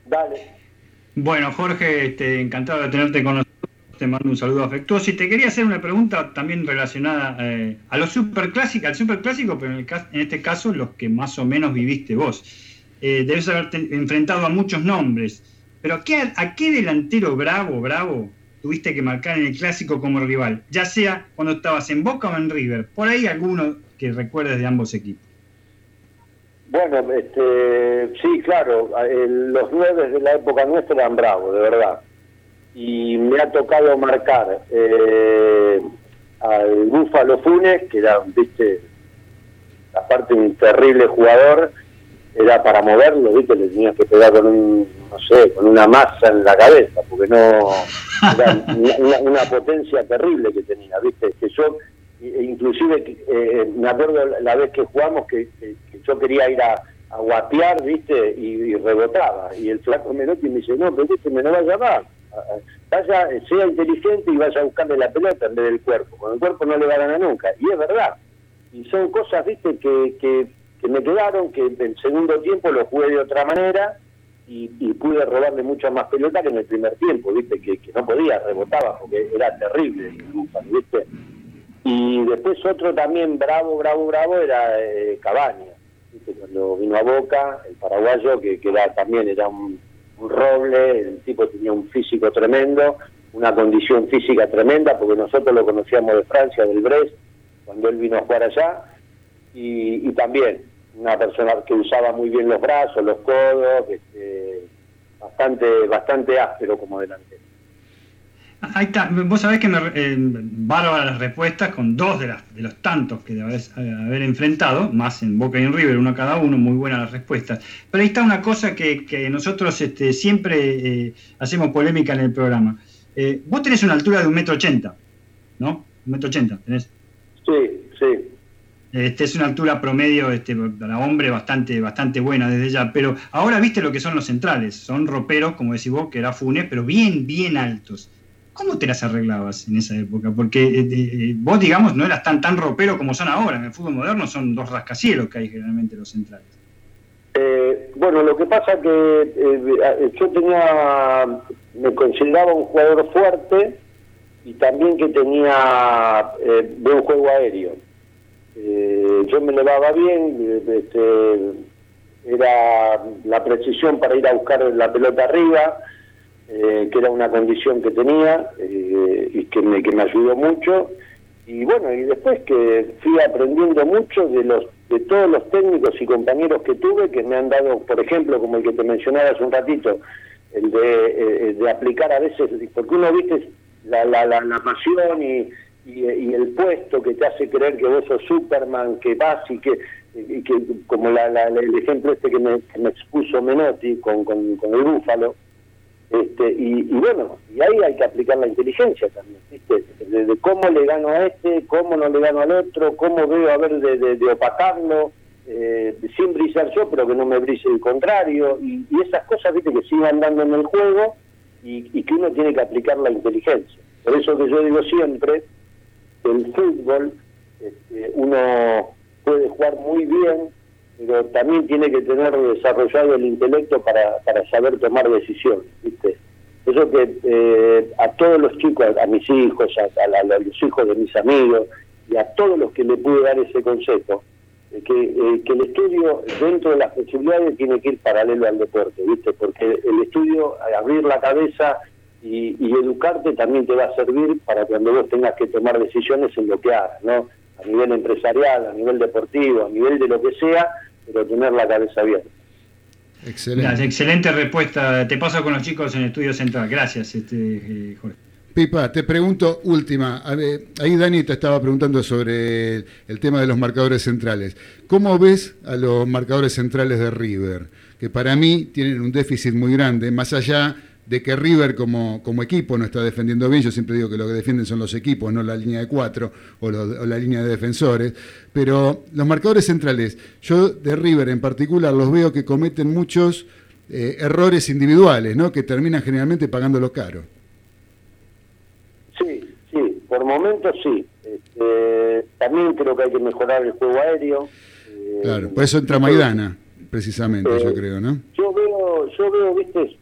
Dale. Bueno, Jorge, este, encantado de tenerte con nosotros. te mando un saludo afectuoso y te quería hacer una pregunta también relacionada eh, a los superclásicos, al superclásico, pero en, este caso los que más o menos viviste vos. Eh, debes haberte enfrentado a muchos nombres, pero ¿qué, ¿a qué delantero bravo, bravo tuviste que marcar en el clásico como rival? Ya sea cuando estabas en Boca o en River. Por ahí alguno que recuerdes de ambos equipos. Bueno, este, sí, claro, los nueve de la época nuestra eran bravos, de verdad y me ha tocado marcar eh, al Búfalo Funes, que era, viste, aparte un terrible jugador, era para moverlo, viste, le tenías que pegar con un, no sé, con una masa en la cabeza, porque no, era una, potencia terrible que tenía, viste, que yo, inclusive, eh, me acuerdo la vez que jugamos que, yo quería ir a, a viste, y, rebotaba, y el flaco Menotti me dice, no, pero viste, me no va a llamar vaya, sea inteligente y vaya a buscarle la pelota en vez del cuerpo. Con el cuerpo no le va a ganar nunca. Y es verdad. Y son cosas, viste, que, que, me quedaron, que en el segundo tiempo lo jugué de otra manera y, pude robarle muchas más pelotas que en el primer tiempo, viste, que, no podía, rebotaba porque era terrible, viste. Y después otro también bravo, bravo, bravo era eh, Cabaña, cuando vino a Boca, el paraguayo, que, que era, también era un un roble, el tipo tenía un físico tremendo, una condición física tremenda, porque nosotros lo conocíamos de Francia, del Brest, cuando él vino a jugar allá, y, también una persona que usaba muy bien los brazos, los codos, este, bastante, bastante áspero como delantero. Ahí está, vos sabés que me eh, las respuestas con dos de, las, de los tantos que debes haber enfrentado, más en Boca y en River, uno cada uno, muy buenas las respuestas. Pero ahí está una cosa que, que nosotros este, siempre eh, hacemos polémica en el programa. Eh, vos tenés una altura de un metro ochenta, ¿no? Un metro ochenta, ¿tenés? Sí, sí. Este es una altura promedio este, para hombre bastante, bastante buena desde ya, pero ahora viste lo que son los centrales, son roperos, como decís vos, que era Funes, pero bien, bien altos. ¿Cómo te las arreglabas en esa época? Porque eh, eh, vos, digamos, no eras tan tan ropero como son ahora. En el fútbol moderno son dos rascacielos que hay generalmente los centrales. Eh, bueno, lo que pasa que yo tenía, me consideraba un jugador fuerte y también que tenía buen juego aéreo. Yo me levaba bien, este, era la precisión para ir a buscar la pelota arriba eh, que era una condición que tenía eh, y que me, que me ayudó mucho. Y bueno, y después que fui aprendiendo mucho de los de todos los técnicos y compañeros que tuve que me han dado, por ejemplo, como el que te mencionaba hace un ratito, el de, eh, de aplicar a veces, porque uno viste la, la, la, pasión y, y, el puesto que te hace creer que vos sos Superman, que vas y que, y como la, el ejemplo este que me, expuso Menotti con, el Búfalo, este, y, bueno, y ahí hay que aplicar la inteligencia también, De, cómo le gano a este, cómo no le gano al otro, cómo veo a ver de, opacarlo, eh, sin brillar yo, pero que no me brille el contrario, y, esas cosas, viste, que siguen dando en el juego y, que uno tiene que aplicar la inteligencia. Por eso que yo digo siempre, el fútbol, este, uno puede jugar muy bien, pero también tiene que tener desarrollado el intelecto para, para saber tomar decisiones, ¿viste? Eso que eh, a todos los chicos, a, mis hijos, a, los hijos de mis amigos y a todos los que le pude dar ese consejo, eh, que, eh, que el estudio dentro de las posibilidades tiene que ir paralelo al deporte, ¿viste? Porque el estudio, abrir la cabeza y, y educarte también te va a servir para cuando vos tengas que tomar decisiones en lo que hagas, ¿no? a nivel empresarial, a nivel deportivo, a nivel de lo que sea, pero tener la cabeza abierta. Excelente. excelente respuesta. Te paso con los chicos en el estudio central. Gracias, este, eh, Jorge. Pipa, te pregunto, última, ahí Dani te estaba preguntando sobre el, el, tema de los marcadores centrales. ¿Cómo ves a los marcadores centrales de River? Que para mí tienen un déficit muy grande, más allá de que River como, como equipo no está defendiendo bien, yo siempre digo que lo que defienden son los equipos, no la línea de cuatro o, la línea de defensores, pero los marcadores centrales, yo de River en particular los veo que cometen muchos eh, errores individuales, ¿no? que terminan generalmente pagándolo caro. Sí, sí, por momentos sí. Este, también creo que hay que mejorar el juego aéreo. claro, por eso entra Maidana, precisamente, yo eh, creo, ¿no? Yo veo, yo veo, viste,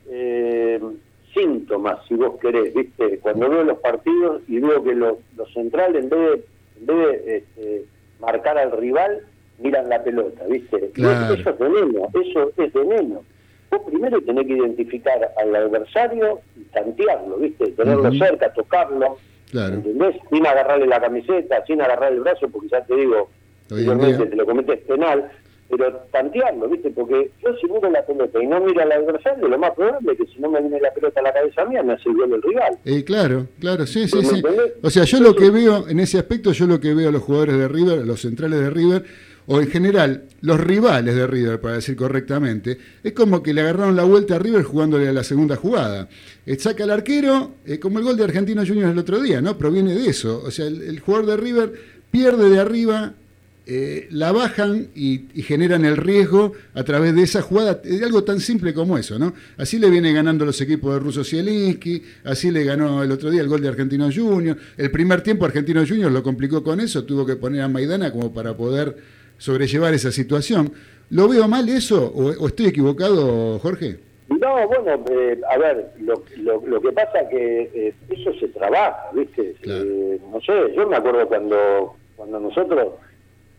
síntomas, si vos querés, ¿viste? Cuando veo los partidos y veo que los, los centrales, en vez de, en vez de este, marcar al rival, miran la pelota, ¿viste? Claro. Eso es veneno, eso es veneno. Vos primero tenés que identificar al adversario y tantearlo, ¿viste? Tenerlo cerca, tocarlo, Claro. ¿entendés? Sin agarrarle la camiseta, sin agarrarle el brazo, porque ya te digo, día. te lo cometes penal, pero tantearlo, ¿viste? Porque yo si miro la pelota y no miro al adversario, lo más probable es que si no me viene la pelota a la cabeza mía, me hace el gol el rival. Eh, claro, claro, sí, sí, ¿Me sí. entendés? O sea, yo lo que veo en ese aspecto, yo lo que veo a los jugadores de River, a los centrales de River, o en general, los rivales de River, para decir correctamente, es como que le agarraron la vuelta a River jugándole a la segunda jugada. Eh, saca al arquero, eh, como el gol de Argentino Juniors el otro día, ¿no? Proviene de eso. O sea, el, el jugador de River pierde de arriba, eh, la bajan y, y generan el riesgo a través de esa jugada, de algo tan simple como eso, ¿no? Así le viene ganando los equipos de Russo Zielinski, así le ganó el otro día el gol de Argentino Juniors. El primer tiempo Argentino Juniors lo complicó con eso, tuvo que poner a Maidana como para poder sobrellevar esa situación. ¿Lo veo mal eso o, o estoy equivocado, Jorge? No, bueno, eh, a ver, lo, lo, lo que pasa que eh, eso se trabaja, ¿viste? Claro. Eh, no sé, yo me acuerdo cuando cuando nosotros,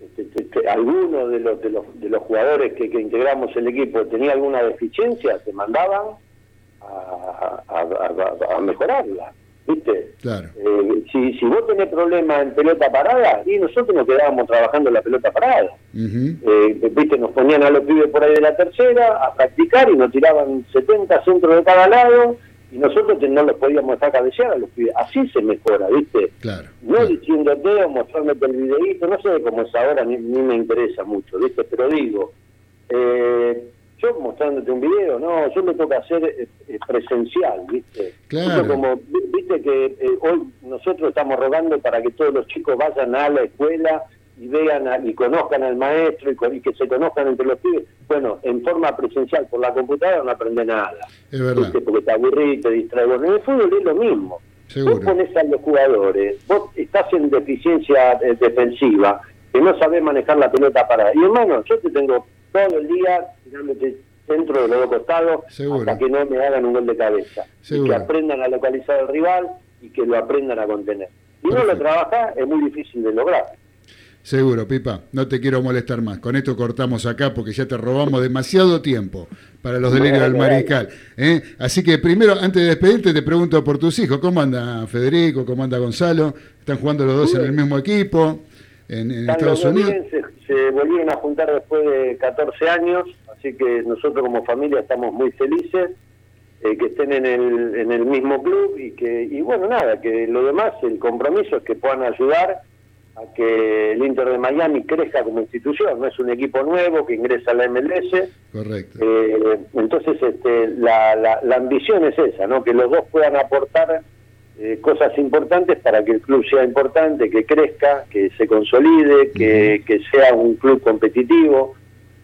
este, este, este, alguno de los, de los de los jugadores que, que integramos el equipo tenía alguna deficiencia, te mandaban a, a, a- a mejorarla, ¿viste? Claro. Eh, si, si vos tenés problemas en pelota parada, y nosotros nos quedábamos trabajando la pelota parada. Eh, viste, nos ponían a los pibes por ahí de la tercera a practicar y nos tiraban 70 centros de cada lado y nosotros no los podíamos dejar cabecear a los pibes. Así se mejora, ¿viste? Claro. No claro. diciéndote o mostrándote el videíto, no sé cómo es ahora, ni, ni me interesa mucho, ¿viste? Pero digo, eh, yo mostrándote un video, no, yo me toca hacer eh, eh, presencial, ¿viste? Claro. Como, vi- viste que eh, hoy nosotros estamos rogando para que todos los chicos vayan a la escuela y vean a- y conozcan al maestro y, que se conozcan entre los pibes. Bueno, en forma presencial por la computadora no aprende nada. Es verdad. ¿viste? Porque te aburrís, te distraes. Bueno, en el fútbol es lo mismo. Seguro. Vos pones a los jugadores, vos estás en deficiencia eh, defensiva, que no sabés manejar la pelota para. Y hermano, yo te tengo todo el día tirándote centro de los dos costados Seguro. hasta que no me hagan un gol de cabeza. Y que aprendan a localizar al rival y que lo aprendan a contener. Si no lo trabajás, es muy difícil de lograr. Seguro, Pipa, no te quiero molestar más. Con esto cortamos acá porque ya te robamos demasiado tiempo para los delirios del mariscal. ¿eh? Así que primero, antes de despedirte, te pregunto por tus hijos. ¿Cómo anda Federico? ¿Cómo anda Gonzalo? ¿Están jugando los dos en el mismo equipo en, Estados dos Unidos? bien, se, se volvieron a juntar después de 14 años, así que nosotros como familia estamos muy felices eh, que estén en el, en el mismo club y que y bueno, nada, que lo demás, el compromiso es que puedan ayudar a que el Inter de Miami crezca como institución, no es un equipo nuevo que ingresa a la MLS, Correcto. eh, entonces este, la, la, la ambición es esa, ¿no? que los dos puedan aportar eh, cosas importantes para que el club sea importante, que crezca, que se consolide, que, que sea un club competitivo.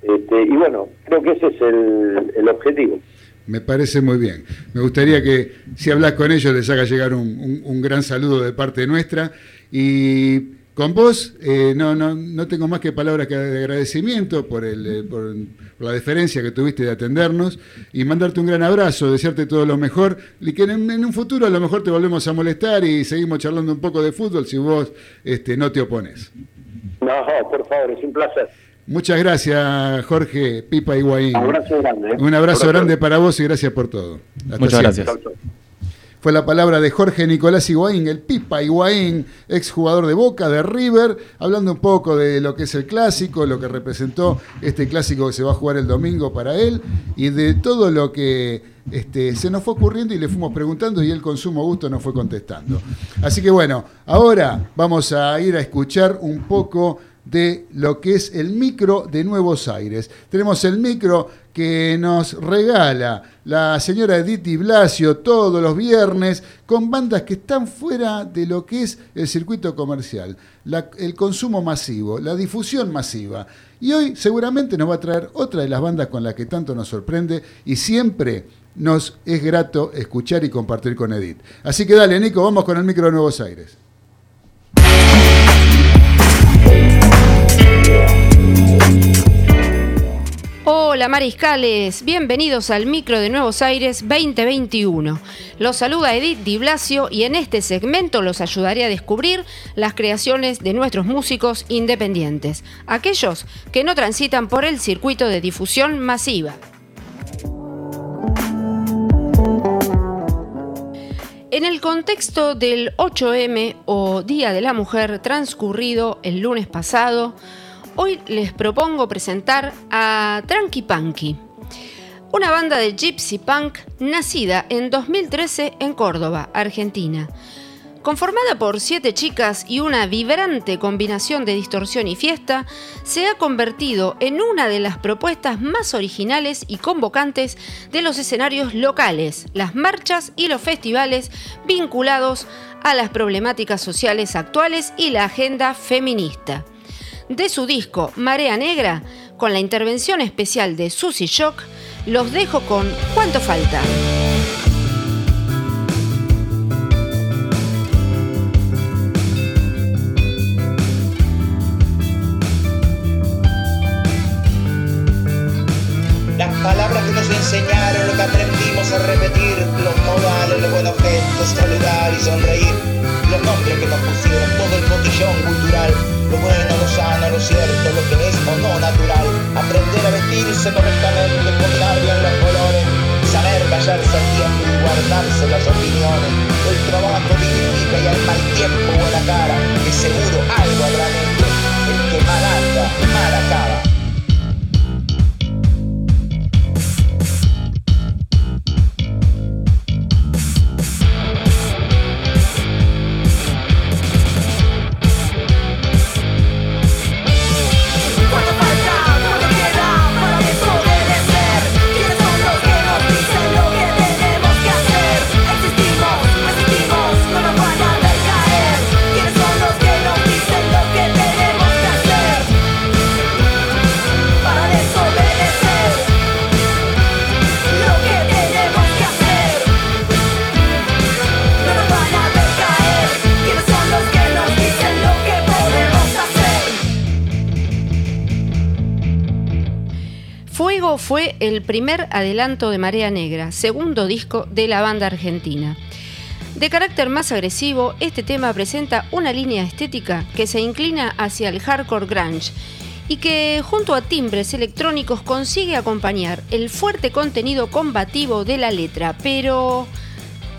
Este, y bueno, creo que ese es el, el objetivo. Me parece muy bien. Me gustaría que si hablas con ellos les haga llegar un, un- un gran saludo de parte nuestra. Y con vos, eh, no, no, no tengo más que palabras que de agradecimiento por, el, eh, por, por la deferencia que tuviste de atendernos y mandarte un gran abrazo, desearte todo lo mejor y que en, en un futuro a lo mejor te volvemos a molestar y seguimos charlando un poco de fútbol si vos este, no te opones. No, por favor, es un placer. Muchas gracias, Jorge Pipa Higuaín. Un abrazo grande. ¿eh? Un abrazo Por grande para vos y gracias por todo. Hasta Muchas siempre. gracias. Fue la palabra de Jorge Nicolás Higuaín, el Pipa Higuaín, exjugador de Boca, de River, hablando un poco de lo que es el clásico, lo que representó este clásico que se va a jugar el domingo para él y de todo lo que este, se nos fue ocurriendo y le fuimos preguntando y él con sumo gusto nos fue contestando. Así que bueno, ahora vamos a ir a escuchar un poco de lo que es el micro de Nuevos Aires. Tenemos el micro que nos regala la señora Edith Blasio todos los viernes con bandas que están fuera de lo que es el circuito comercial, el consumo masivo, la difusión masiva. Y hoy seguramente nos va a traer otra de las bandas con las que tanto nos sorprende y siempre nos es grato escuchar y compartir con Edith. Así que dale, Nico, vamos con el micro de Nuevos Aires. Hola Mariscales, bienvenidos al micro de Nuevos Aires 2021. Los saluda Edith Di Blasio y en este segmento los ayudaré a descubrir las creaciones de nuestros músicos independientes, aquellos que no transitan por el circuito de difusión masiva. En el contexto del 8M o Día de la Mujer transcurrido el lunes pasado, hoy les propongo presentar a Tranqui Punky, una banda de gypsy punk nacida en 2013 en Córdoba, Argentina. Conformada por siete chicas y una vibrante combinación de distorsión y fiesta, se ha convertido en una de las propuestas más originales y convocantes de los escenarios locales, las marchas y los festivales vinculados a las problemáticas sociales actuales y la agenda feminista de su disco Marea Negra, con la intervención especial de Susy Shock, los dejo con ¿Cuánto falta? Las palabras que nos enseñaron, lo que aprendimos a repetir, los modales, los buenos gestos, saludar y sonreír, a vestirse correctamente, combinar bien los colores, saber callarse al tiempo y guardarse las opiniones. El trabajo dignifica y al mal tiempo buena cara, el primer adelanto de Marea Negra, segundo disco de la banda argentina. De carácter más agresivo, este tema presenta una línea estética que se inclina hacia el hardcore grunge y que junto a timbres electrónicos consigue acompañar el fuerte contenido combativo de la letra, pero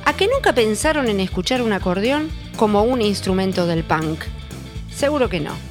¿a qué nunca pensaron en escuchar un acordeón como un instrumento del punk? Seguro que no.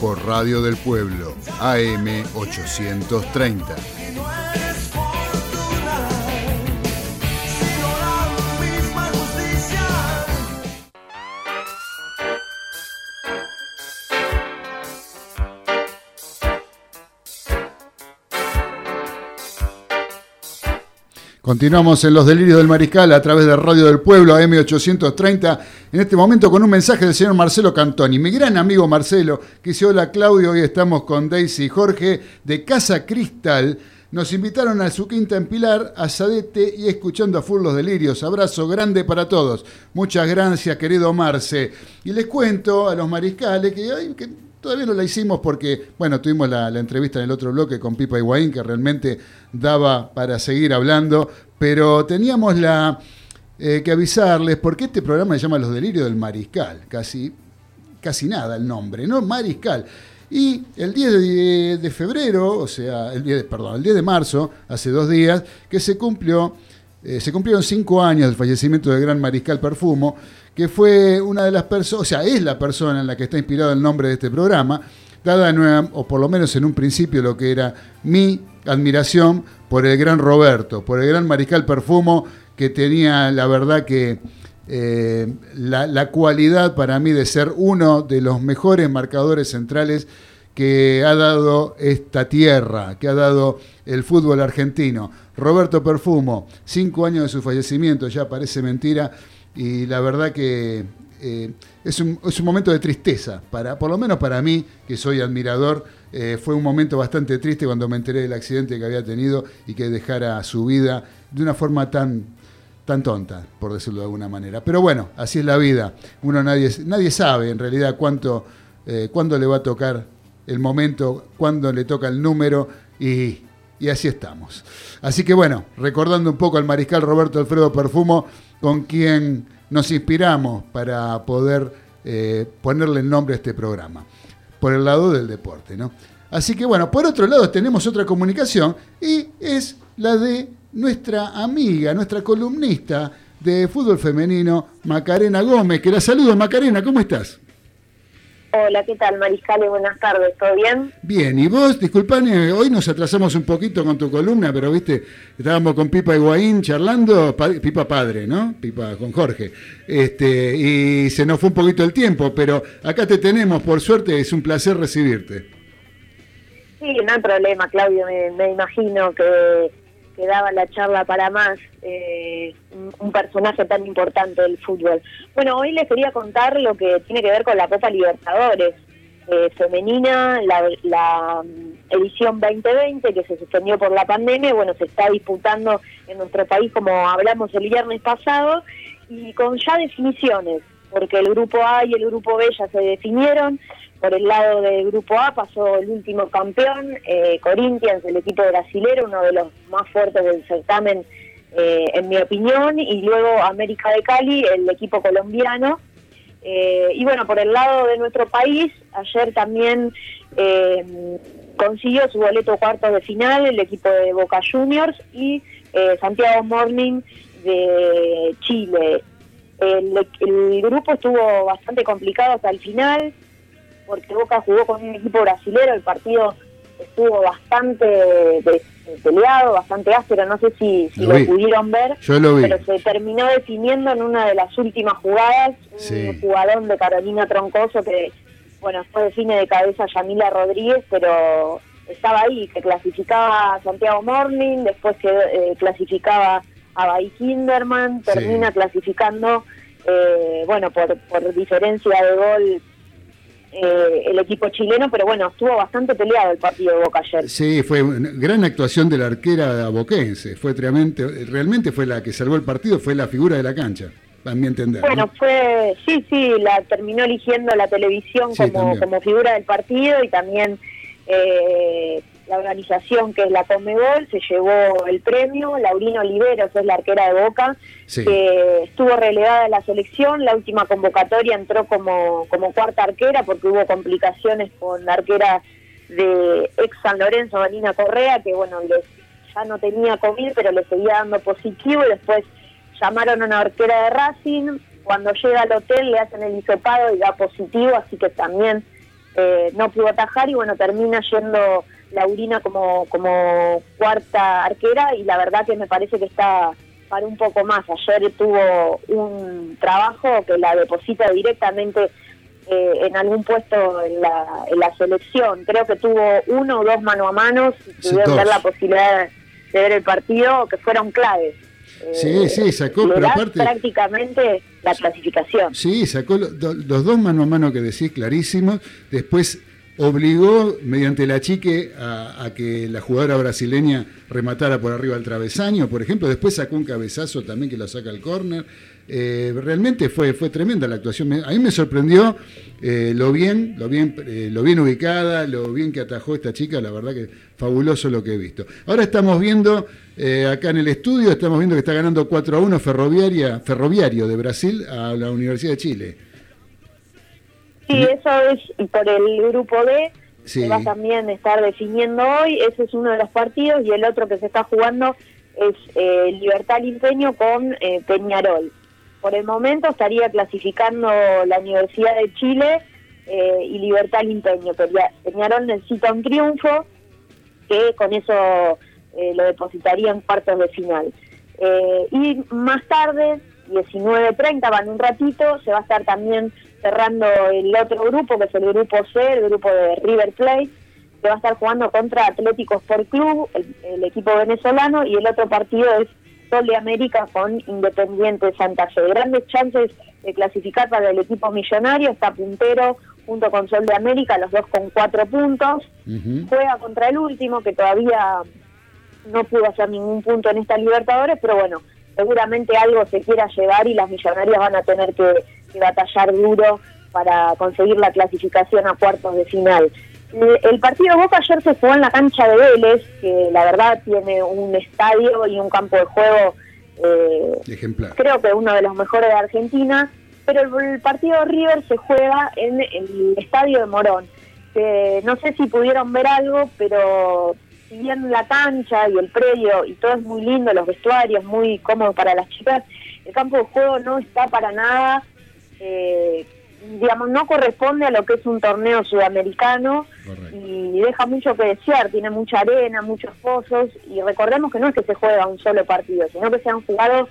por Radio del Pueblo, AM 830. Continuamos en los delirios del mariscal a través de Radio del Pueblo M830, en este momento con un mensaje del señor Marcelo Cantoni, mi gran amigo Marcelo, que dice hola Claudio, hoy estamos con Daisy y Jorge de Casa Cristal. Nos invitaron a su quinta en Pilar, a Sadete y escuchando a full los delirios. Abrazo grande para todos. Muchas gracias, querido Marce. Y les cuento a los mariscales que, que Todavía no la hicimos porque, bueno, tuvimos la, entrevista en el otro bloque con Pipa Higuaín, que realmente daba para seguir hablando, pero teníamos la, eh, que avisarles, porque este programa se llama Los Delirios del Mariscal, casi, casi nada el nombre, ¿no? Mariscal. Y el 10 de, febrero, o sea, el 10, perdón, el 10 de marzo, hace dos días, que se cumplió, eh, se cumplieron cinco años del fallecimiento del gran Mariscal Perfumo, que fue una de las personas, o sea, es la persona en la que está inspirado el nombre de este programa, dada nueva, o por lo menos en un principio lo que era mi admiración por el gran Roberto, por el gran Mariscal Perfumo, que tenía la verdad que eh, la, la, cualidad para mí de ser uno de los mejores marcadores centrales que ha dado esta tierra, que ha dado el fútbol argentino. Roberto Perfumo, cinco años de su fallecimiento, ya parece mentira, y la verdad que eh, es, un, es, un, momento de tristeza, para, por lo menos para mí, que soy admirador, eh, fue un momento bastante triste cuando me enteré del accidente que había tenido y que dejara su vida de una forma tan, tan tonta, por decirlo de alguna manera. Pero bueno, así es la vida. Uno nadie, nadie sabe en realidad cuánto, eh, cuándo le va a tocar el momento, cuándo le toca el número y, y así estamos. Así que bueno, recordando un poco al mariscal Roberto Alfredo Perfumo, con quien nos inspiramos para poder eh, ponerle el nombre a este programa, por el lado del deporte. ¿no? Así que bueno, por otro lado tenemos otra comunicación y es la de nuestra amiga, nuestra columnista de fútbol femenino, Macarena Gómez, que la saludo. Macarena, ¿cómo estás? Hola, ¿qué tal, Mariscale? Buenas tardes, ¿todo bien? Bien, y vos, disculpame, hoy nos atrasamos un poquito con tu columna, pero viste, estábamos con Pipa Higuaín charlando, Pipa padre, ¿no? Pipa con Jorge, este, y se nos fue un poquito el tiempo, pero acá te tenemos, por suerte, es un placer recibirte. Sí, no hay problema, Claudio, me imagino que que daba la charla para más, eh, un personaje tan importante del fútbol. Bueno, hoy les quería contar lo que tiene que ver con la Copa Libertadores eh, femenina, la, mm, edición 2020 que se suspendió por la pandemia, bueno, se está disputando en nuestro país como hablamos el viernes pasado y con ya definiciones, porque el grupo A y el grupo B ya se definieron, por el lado del Grupo A pasó el último campeón, eh, Corinthians, el equipo brasilero, uno de los más fuertes del certamen, eh, en mi opinión, y luego América de Cali, el equipo colombiano. Eh, y bueno, por el lado de nuestro país, ayer también consiguió su boleto cuarto de final el equipo de Boca Juniors y Santiago Morning de Chile. el grupo estuvo bastante complicado hasta el final porque Boca jugó con un equipo brasilero, el partido estuvo bastante peleado, bastante áspero, no sé si, lo, pudieron ver, pero se terminó definiendo en una de las últimas jugadas, un jugador de Carolina Troncoso que, bueno, fue define de cabeza Yamila Rodríguez, pero estaba ahí, que clasificaba a Santiago Morning, después que eh, clasificaba a Bay Kinderman, termina clasificando, eh, bueno, por, por diferencia de gol eh, el equipo chileno, pero bueno, estuvo bastante peleado el partido de Boca ayer. Sí, fue una gran actuación de la arquera boquense, fue realmente, realmente fue la que salvó el partido, fue la figura de la cancha, a mi entender. Bueno, fue, sí, sí, la terminó eligiendo la televisión como, como figura del partido y también eh, la organización que es la Comebol se llevó el premio, Laurino Oliveros es la arquera de Boca, que estuvo relegada a la selección, la última convocatoria entró como, como cuarta arquera porque hubo complicaciones con la arquera de ex San Lorenzo, Vanina Correa, que bueno, ya no tenía COVID, pero le seguía dando positivo y después llamaron a una arquera de Racing, Cuando llega al hotel le hacen el hisopado y da positivo, así que también eh, no pudo atajar y bueno, termina yendo Laurina como, como cuarta arquera y la verdad que me parece que está para un poco más. Ayer tuvo un trabajo que la deposita directamente eh, en algún puesto en la, en la selección. Creo que tuvo uno o dos mano a mano, si tuvieron ver la posibilidad de ver el partido, que fueron claves. Sí, eh, sí, sacó, pero aparte. prácticamente la clasificación. Sí, sacó los dos mano a mano que decís clarísimos. Después obligó, mediante la chique, a, que la jugadora brasileña rematara por arriba al travesaño, por ejemplo. Después sacó un cabezazo también que la saca al córner. Eh, realmente fue, fue tremenda la actuación. A mí me sorprendió eh, lo bien, lo bien, eh, lo bien ubicada, lo bien que atajó esta chica. La verdad que fabuloso lo que he visto. Ahora estamos viendo acá en el estudio, estamos viendo que está ganando 4 a 1 Ferroviaria, Ferroviario de Brasil a la Universidad de Chile. Sí, eso es por el grupo D, que va también a estar definiendo hoy. Ese es uno de los partidos y el otro que se está jugando es eh, Libertad Limpeño con eh, Peñarol. Por el momento estaría clasificando la Universidad de Chile eh, y Libertad Limpeño. Peñarol necesita un triunfo que con eso lo depositaría en cuartos de final. y más tarde, 19.30, van un ratito, se va a estar también cerrando el otro grupo, que es el grupo C, el grupo de River Plate, que va a estar jugando contra Atlético Sport Club, el, equipo venezolano, y el otro partido es Sol de América con Independiente Santa Fe. Grandes chances de clasificar para el equipo millonario, está puntero junto con Sol de América, los dos con cuatro puntos. Juega contra el último, que todavía no pudo hacer ningún punto en esta Libertadores, pero bueno, seguramente algo se quiera llevar y las millonarias van a tener que que batallar duro para conseguir la clasificación a cuartos de final. El partido Boca ayer se jugó en la cancha de Vélez, que la verdad tiene un estadio y un campo de juego eh, ejemplar. Creo que uno de los mejores de Argentina, pero el, partido River se juega en el estadio de Morón. no sé si pudieron ver algo, pero si bien la cancha y el predio y todo es muy lindo, los vestuarios muy cómodos para las chicas, el campo de juego no está para nada eh, digamos, no corresponde a lo que es un torneo sudamericano y deja mucho que desear, tiene mucha arena, muchos pozos y recordemos que no es que se juega un solo partido, sino que se han jugado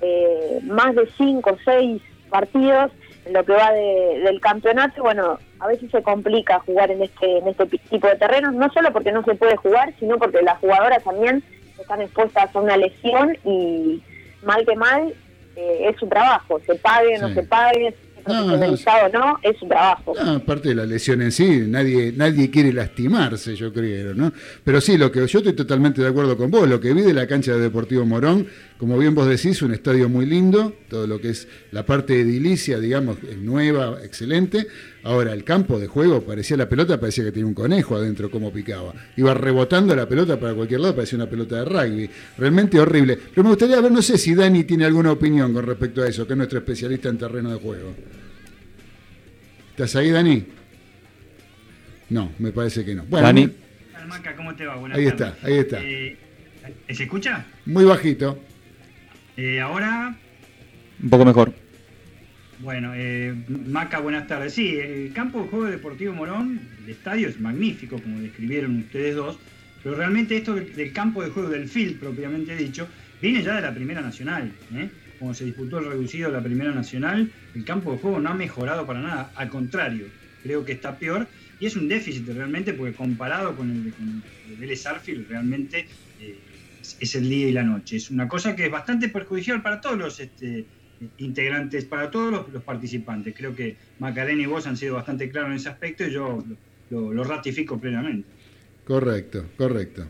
eh, más de cinco o seis partidos en lo que va del campeonato, bueno, a veces se complica jugar en este, en este tipo de terrenos, no solo porque no se puede jugar, sino porque las jugadoras también están expuestas a una lesión y mal que mal eh, es su trabajo, se pague, no se pague, no, no, es un trabajo. aparte de la lesión en sí, nadie, nadie quiere lastimarse, yo creo, ¿no? Pero sí, lo que yo estoy totalmente de acuerdo con vos, lo que vi de la cancha de Deportivo Morón, como bien vos decís, un estadio muy lindo, todo lo que es la parte edilicia, digamos, es nueva, excelente. Ahora, el campo de juego parecía la pelota, parecía que tenía un conejo adentro, como picaba. Iba rebotando la pelota para cualquier lado, parecía una pelota de rugby. Realmente horrible. Pero me gustaría ver, no sé si Dani tiene alguna opinión con respecto a eso, que es nuestro especialista en terreno de juego. ¿Estás ahí, Dani? No, me parece que no. Bueno, Dani. ¿cómo te va? ahí está, ahí está. Eh, ¿Se escucha? Muy bajito. Eh, ahora. Un poco mejor. Bueno, eh, Maca, buenas tardes. Sí, el campo de juego Deportivo Morón, el estadio es magnífico, como describieron ustedes dos, pero realmente esto del campo de juego del field, propiamente dicho, viene ya de la Primera Nacional. ¿eh? Como se disputó el reducido de la Primera Nacional, el campo de juego no ha mejorado para nada, al contrario, creo que está peor y es un déficit realmente porque comparado con el, de Vélez Arfield realmente eh, es el día y la noche. Es una cosa que es bastante perjudicial para todos los... Este, integrantes, para todos los, participantes. Creo que Macarena y vos han sido bastante claros en ese aspecto y yo lo, ratifico plenamente. Correcto, correcto.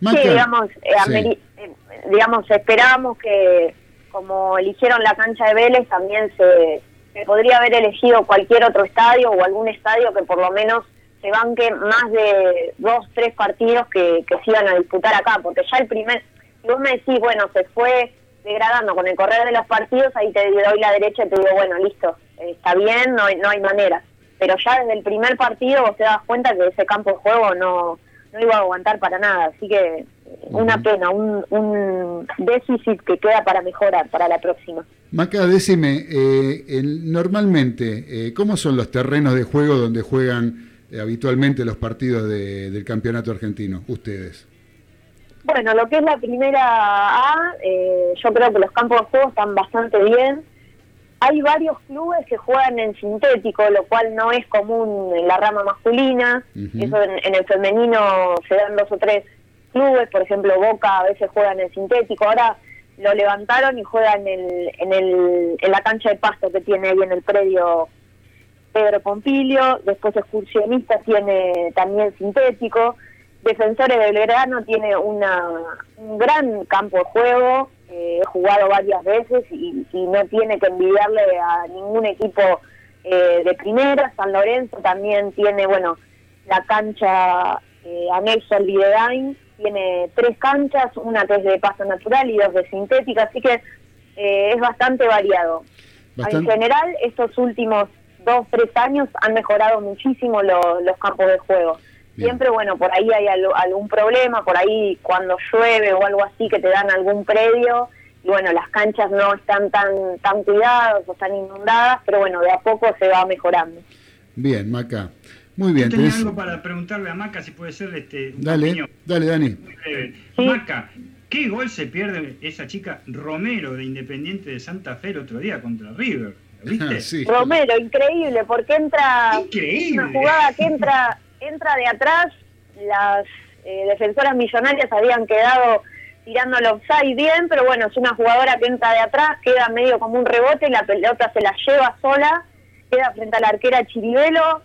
sí, digamos, eh, eh, digamos, esperábamos que como eligieron la cancha de Vélez, también se, podría haber elegido cualquier otro estadio o algún estadio que por lo menos se banque más de dos, tres partidos que, que se iban a disputar acá, porque ya el primer, si vos me decís, bueno, se fue degradando con el correr de los partidos, ahí te doy la derecha y te digo, bueno, listo, está bien, no hay, no hay manera. Pero ya desde el primer partido vos te das cuenta que ese campo de juego no, no iba a aguantar para nada. Así que Una pena, un, un déficit que queda para mejorar para la próxima. Maca, decime, eh, el- normalmente, eh, ¿cómo son los terrenos de juego donde juegan eh, habitualmente los partidos de- del campeonato argentino? Ustedes. Bueno, lo que es la primera A, eh, yo creo que los campos de juego están bastante bien. Hay varios clubes que juegan en sintético, lo cual no es común en la rama masculina. Eso en, en el femenino se dan dos o tres clubes, por ejemplo Boca a veces juegan en sintético. Ahora lo levantaron y juegan en, el, en, el, en la cancha de pasto que tiene ahí en el predio Pedro Pompilio. Después Excursionista tiene también sintético. Defensores de Belgrano tiene una, un gran campo de juego, eh, he jugado varias veces y, y no tiene que envidiarle a ningún equipo eh, de primera. San Lorenzo también tiene, bueno, la cancha eh, anexo al Videgain, tiene tres canchas, una que es de pasto natural y dos de sintética, así que eh, es bastante variado. En general, estos últimos dos, tres años han mejorado muchísimo lo- los campos de juego. Bien. Siempre, bueno, por ahí hay al- algún problema, por ahí cuando llueve o algo así que te dan algún predio, y bueno, las canchas no están tan, tan cuidadas o están inundadas, pero bueno, de a poco se va mejorando. Bien, Maca. Muy bien. Yo tenía tenés- algo para preguntarle a Maca si puede ser este, Dale, opinión dale, Dani. muy breve. Sí. Maca, ¿qué gol se pierde esa chica Romero de Independiente de Santa Fe el otro día contra River? [LAUGHS] Sí. Romero, increíble, porque entra Increíble. una jugada que entra entra de atrás, las eh, defensoras millonarias habían quedado tirando el offside bien, pero bueno, es una jugadora que entra de atrás, queda medio como un rebote y la pelota se la lleva sola, queda frente a la arquera Chiribelo,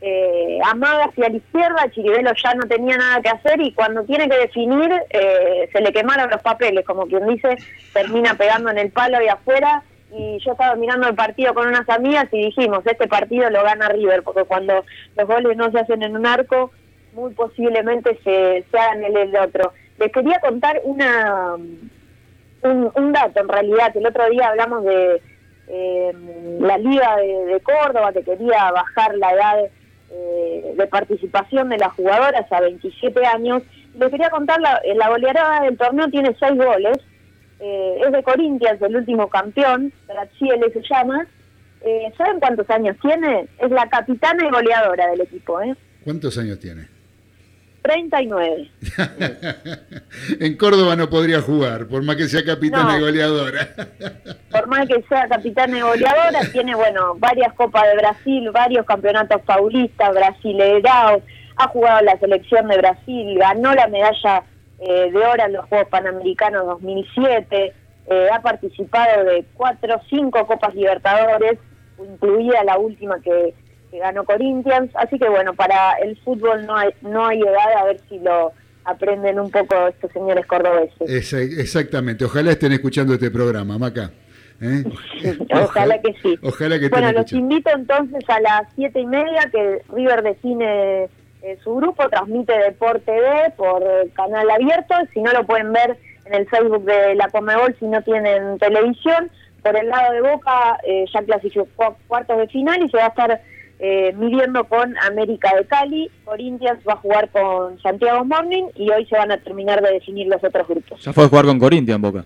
eh, amaga hacia la izquierda, Chiribelo ya no tenía nada que hacer y cuando tiene que definir eh, se le quemaron los papeles, como quien dice, termina pegando en el palo y afuera y yo estaba mirando el partido con unas amigas y dijimos, este partido lo gana River, porque cuando los goles no se hacen en un arco, muy posiblemente se, se hagan el otro. Les quería contar una un, un dato en realidad, el otro día hablamos de eh, la Liga de, Córdoba, que quería bajar la edad eh, de participación de las jugadoras a 27 años. Les quería contar, la, la goleadora del torneo tiene 6 goles, eh, es de Corinthians, el último campeón, Graciele se llama. Eh, ¿Saben cuántos años tiene? Es la capitana y goleadora del equipo, ¿eh? ¿Cuántos años tiene? 39. [LAUGHS] en Córdoba no podría jugar, por más que sea capitana No. y goleadora. [LAUGHS] Por más que sea capitana y goleadora, tiene, bueno, varias Copas de Brasil, varios campeonatos paulistas, brasileiraos, ha jugado la selección de Brasil, ganó la medalla eh, de oro en los Juegos Panamericanos 2007, eh, ha participado de cuatro o cinco Copas Libertadores, incluida la última que, que ganó Corinthians, así que bueno, para el fútbol no hay, no hay edad, a ver si lo aprenden un poco estos señores cordobeses. Exactamente. Ojalá estén escuchando este programa, Maca. ¿Eh? [LAUGHS] Ojalá que sí. Ojalá que Bueno, los escuchando. invito entonces a las siete y media que River define eh, su grupo, transmite Deporte TV por el canal abierto, si no lo pueden ver en el Facebook de la Comebol si no tienen televisión. Por el lado de Boca eh, ya clasificó a cuartos de final y se va a estar eh, midiendo con América de Cali. Corinthians va a jugar con Santiago Morning y hoy se van a terminar de definir los otros grupos. Ya fue a jugar con Corinthians, Boca.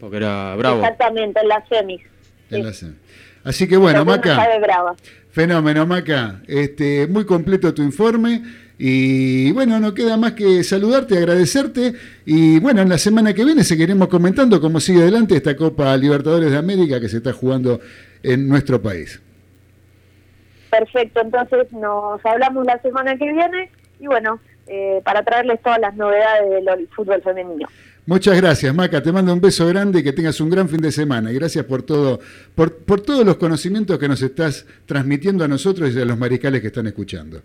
Porque era bravo. Exactamente, en las semis. En la semi. Así que bueno, Según Maca. Fenómeno, Maca. Este, muy completo tu informe. Y bueno, no queda más que saludarte, agradecerte. Y bueno, en la semana que viene seguiremos comentando cómo sigue adelante esta Copa Libertadores de América que se está jugando en nuestro país. Perfecto, entonces nos hablamos la semana que viene y bueno, eh, para traerles todas las novedades del fútbol femenino. Muchas gracias, Maca. Te mando un beso grande y que tengas un gran fin de semana. Y gracias por todo, por, por todos los conocimientos que nos estás transmitiendo a nosotros y a los mariscales que están escuchando.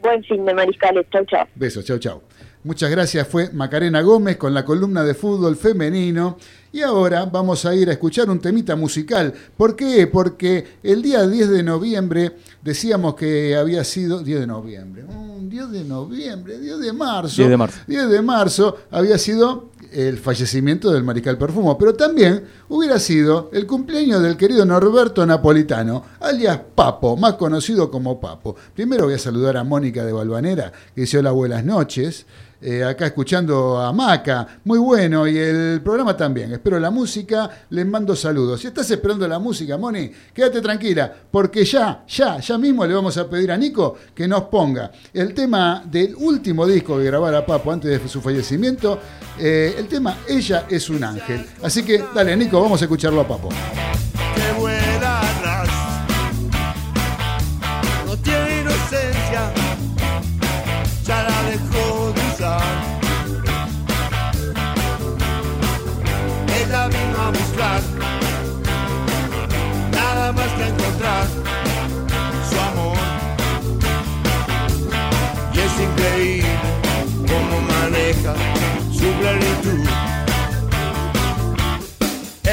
Buen fin de mariscales, chau chau. Besos, chau, chau. Muchas gracias, fue Macarena Gómez con la columna de fútbol femenino. Y ahora vamos a ir a escuchar un temita musical. ¿Por qué? Porque el día 10 de noviembre decíamos que había sido. 10 de noviembre. mm, 10 de noviembre, 10 de marzo. 10 de marzo. 10 de marzo había sido el fallecimiento del Mariscal Perfumo, pero también hubiera sido el cumpleaños del querido Norberto Napolitano, alias Papo, más conocido como Papo. Primero voy a saludar a Mónica de Balvanera, que dice hola, buenas noches. Eh, acá escuchando a Maca, muy bueno, y el programa también. Espero la música, les mando saludos. Si estás esperando la música, Moni, quédate tranquila, porque ya, ya, ya mismo le vamos a pedir a Nico que nos ponga el tema del último disco que grabara Papo antes de su fallecimiento, eh, el tema Ella es un ángel. Así que dale, Nico, vamos a escucharlo a Papo.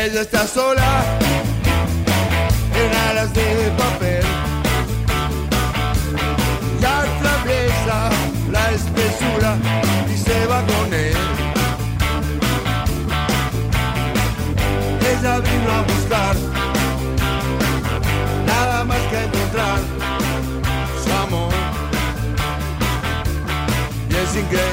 Ella está sola en alas de papel. Y atraviesa la espesura y se va con él. Ella vino a buscar más que encontrar su amor. Y es increíble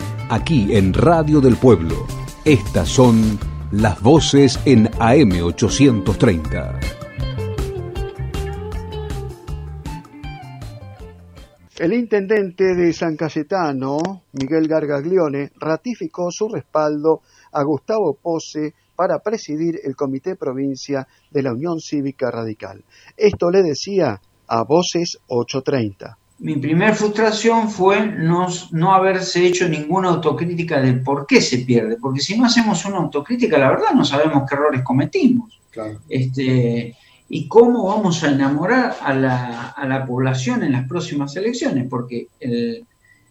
aquí en Radio del Pueblo. Estas son las voces en AM830. El intendente de San Cayetano, Miguel Gargaglione, ratificó su respaldo a Gustavo Pose para presidir el Comité Provincia de la Unión Cívica Radical. Esto le decía a Voces 830 mi primer frustración fue no, no, haberse hecho ninguna autocrítica de por qué se pierde, porque si no hacemos una autocrítica, la verdad no sabemos qué errores cometimos. Este, y cómo vamos a enamorar a la, a la, población en las próximas elecciones, porque el,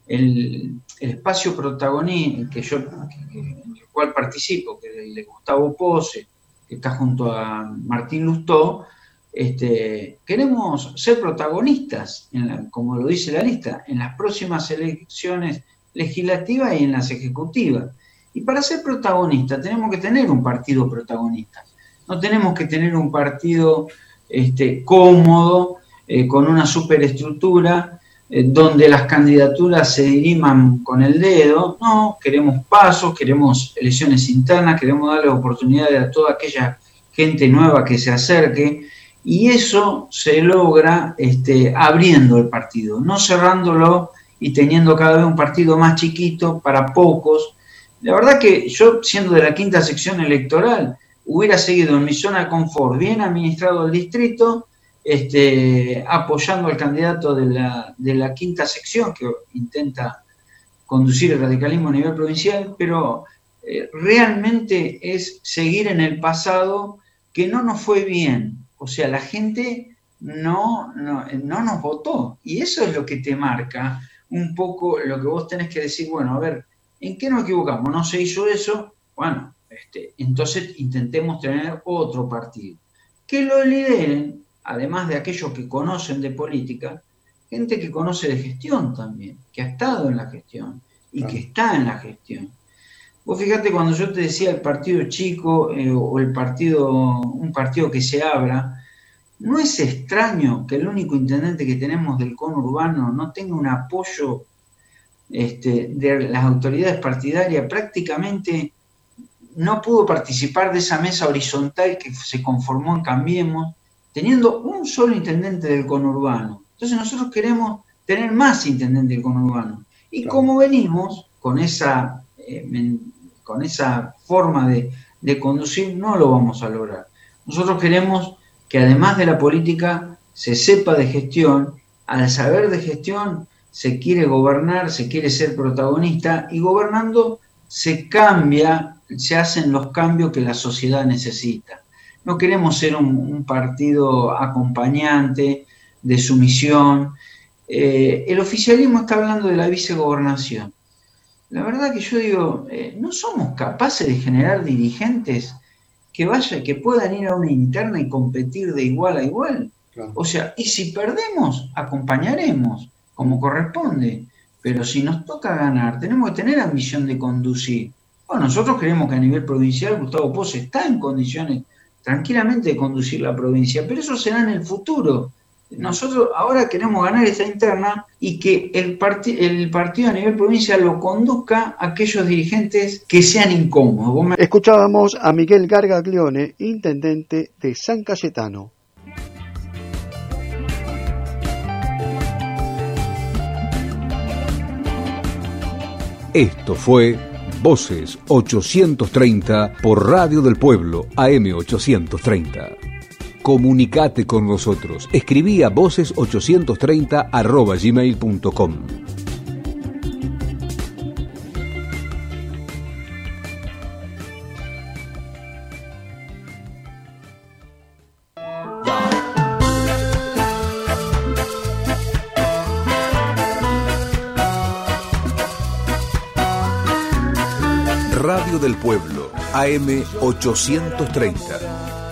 el, espacio protagonista que yo, en el cual participo, que es el de Gustavo Pose, que está junto a Martín Lustó, este, queremos ser protagonistas, como lo dice la lista, en las próximas elecciones legislativas y en las ejecutivas. Y para ser protagonistas tenemos que tener un partido protagonista. No tenemos que tener un partido este, cómodo, eh, con una superestructura, eh, donde las candidaturas se diriman con el dedo. No, queremos pasos, queremos elecciones internas, queremos darle oportunidades a toda aquella gente nueva que se acerque y eso se logra este, abriendo el partido, no cerrándolo y teniendo cada vez un partido más chiquito para pocos. La verdad que yo, siendo de la quinta sección electoral, hubiera seguido en mi zona de confort, bien administrado el distrito, este, apoyando al candidato de la, de la quinta sección que intenta conducir el radicalismo a nivel provincial, pero eh, realmente es seguir en el pasado que no nos fue bien, o sea, la gente no, no, nos votó. Y eso es lo que te marca un poco lo que vos tenés que decir, bueno, a ver, ¿en qué nos equivocamos? ¿No se hizo eso? Bueno, este, entonces intentemos tener otro partido. Que lo lideren, además de aquellos que conocen de política, gente que conoce de gestión también, que ha estado en la gestión, y que está en la gestión. Vos fíjate cuando yo te decía el partido chico eh, o el partido, un partido que se abra, no es extraño que el único intendente que tenemos del conurbano no tenga un apoyo este, de las autoridades partidarias, prácticamente no pudo participar de esa mesa horizontal que se conformó en Cambiemos, teniendo un solo intendente del conurbano. Entonces nosotros queremos tener más intendentes del conurbano. Y como venimos con esa, eh, con esa forma de, de conducir, no lo vamos a lograr. Nosotros queremos que además de la política se sepa de gestión, al saber de gestión se quiere gobernar, se quiere ser protagonista y gobernando se cambia, se hacen los cambios que la sociedad necesita. No queremos ser un, partido acompañante de sumisión. Eh, el oficialismo está hablando de la vicegobernación. La verdad que yo digo, eh, no somos capaces de generar dirigentes que vaya, que puedan ir a una interna y competir de igual a igual. O sea, y si perdemos, acompañaremos como corresponde. Pero si nos toca ganar, tenemos que tener ambición de conducir. Bueno, nosotros creemos que a nivel provincial Gustavo Pose está en condiciones tranquilamente de conducir la provincia, pero eso será en el futuro. Nosotros ahora queremos ganar esta interna y que el, el partido a nivel provincial lo conduzca a aquellos dirigentes que sean incómodos. Escuchábamos a Miguel Gargaglione, intendente de San Cayetano. Esto fue Voces 830 por Radio del Pueblo AM 830. Comunicate con nosotros. Escribí a voces830 arroba gmail.com. Radio del Pueblo, AM 830.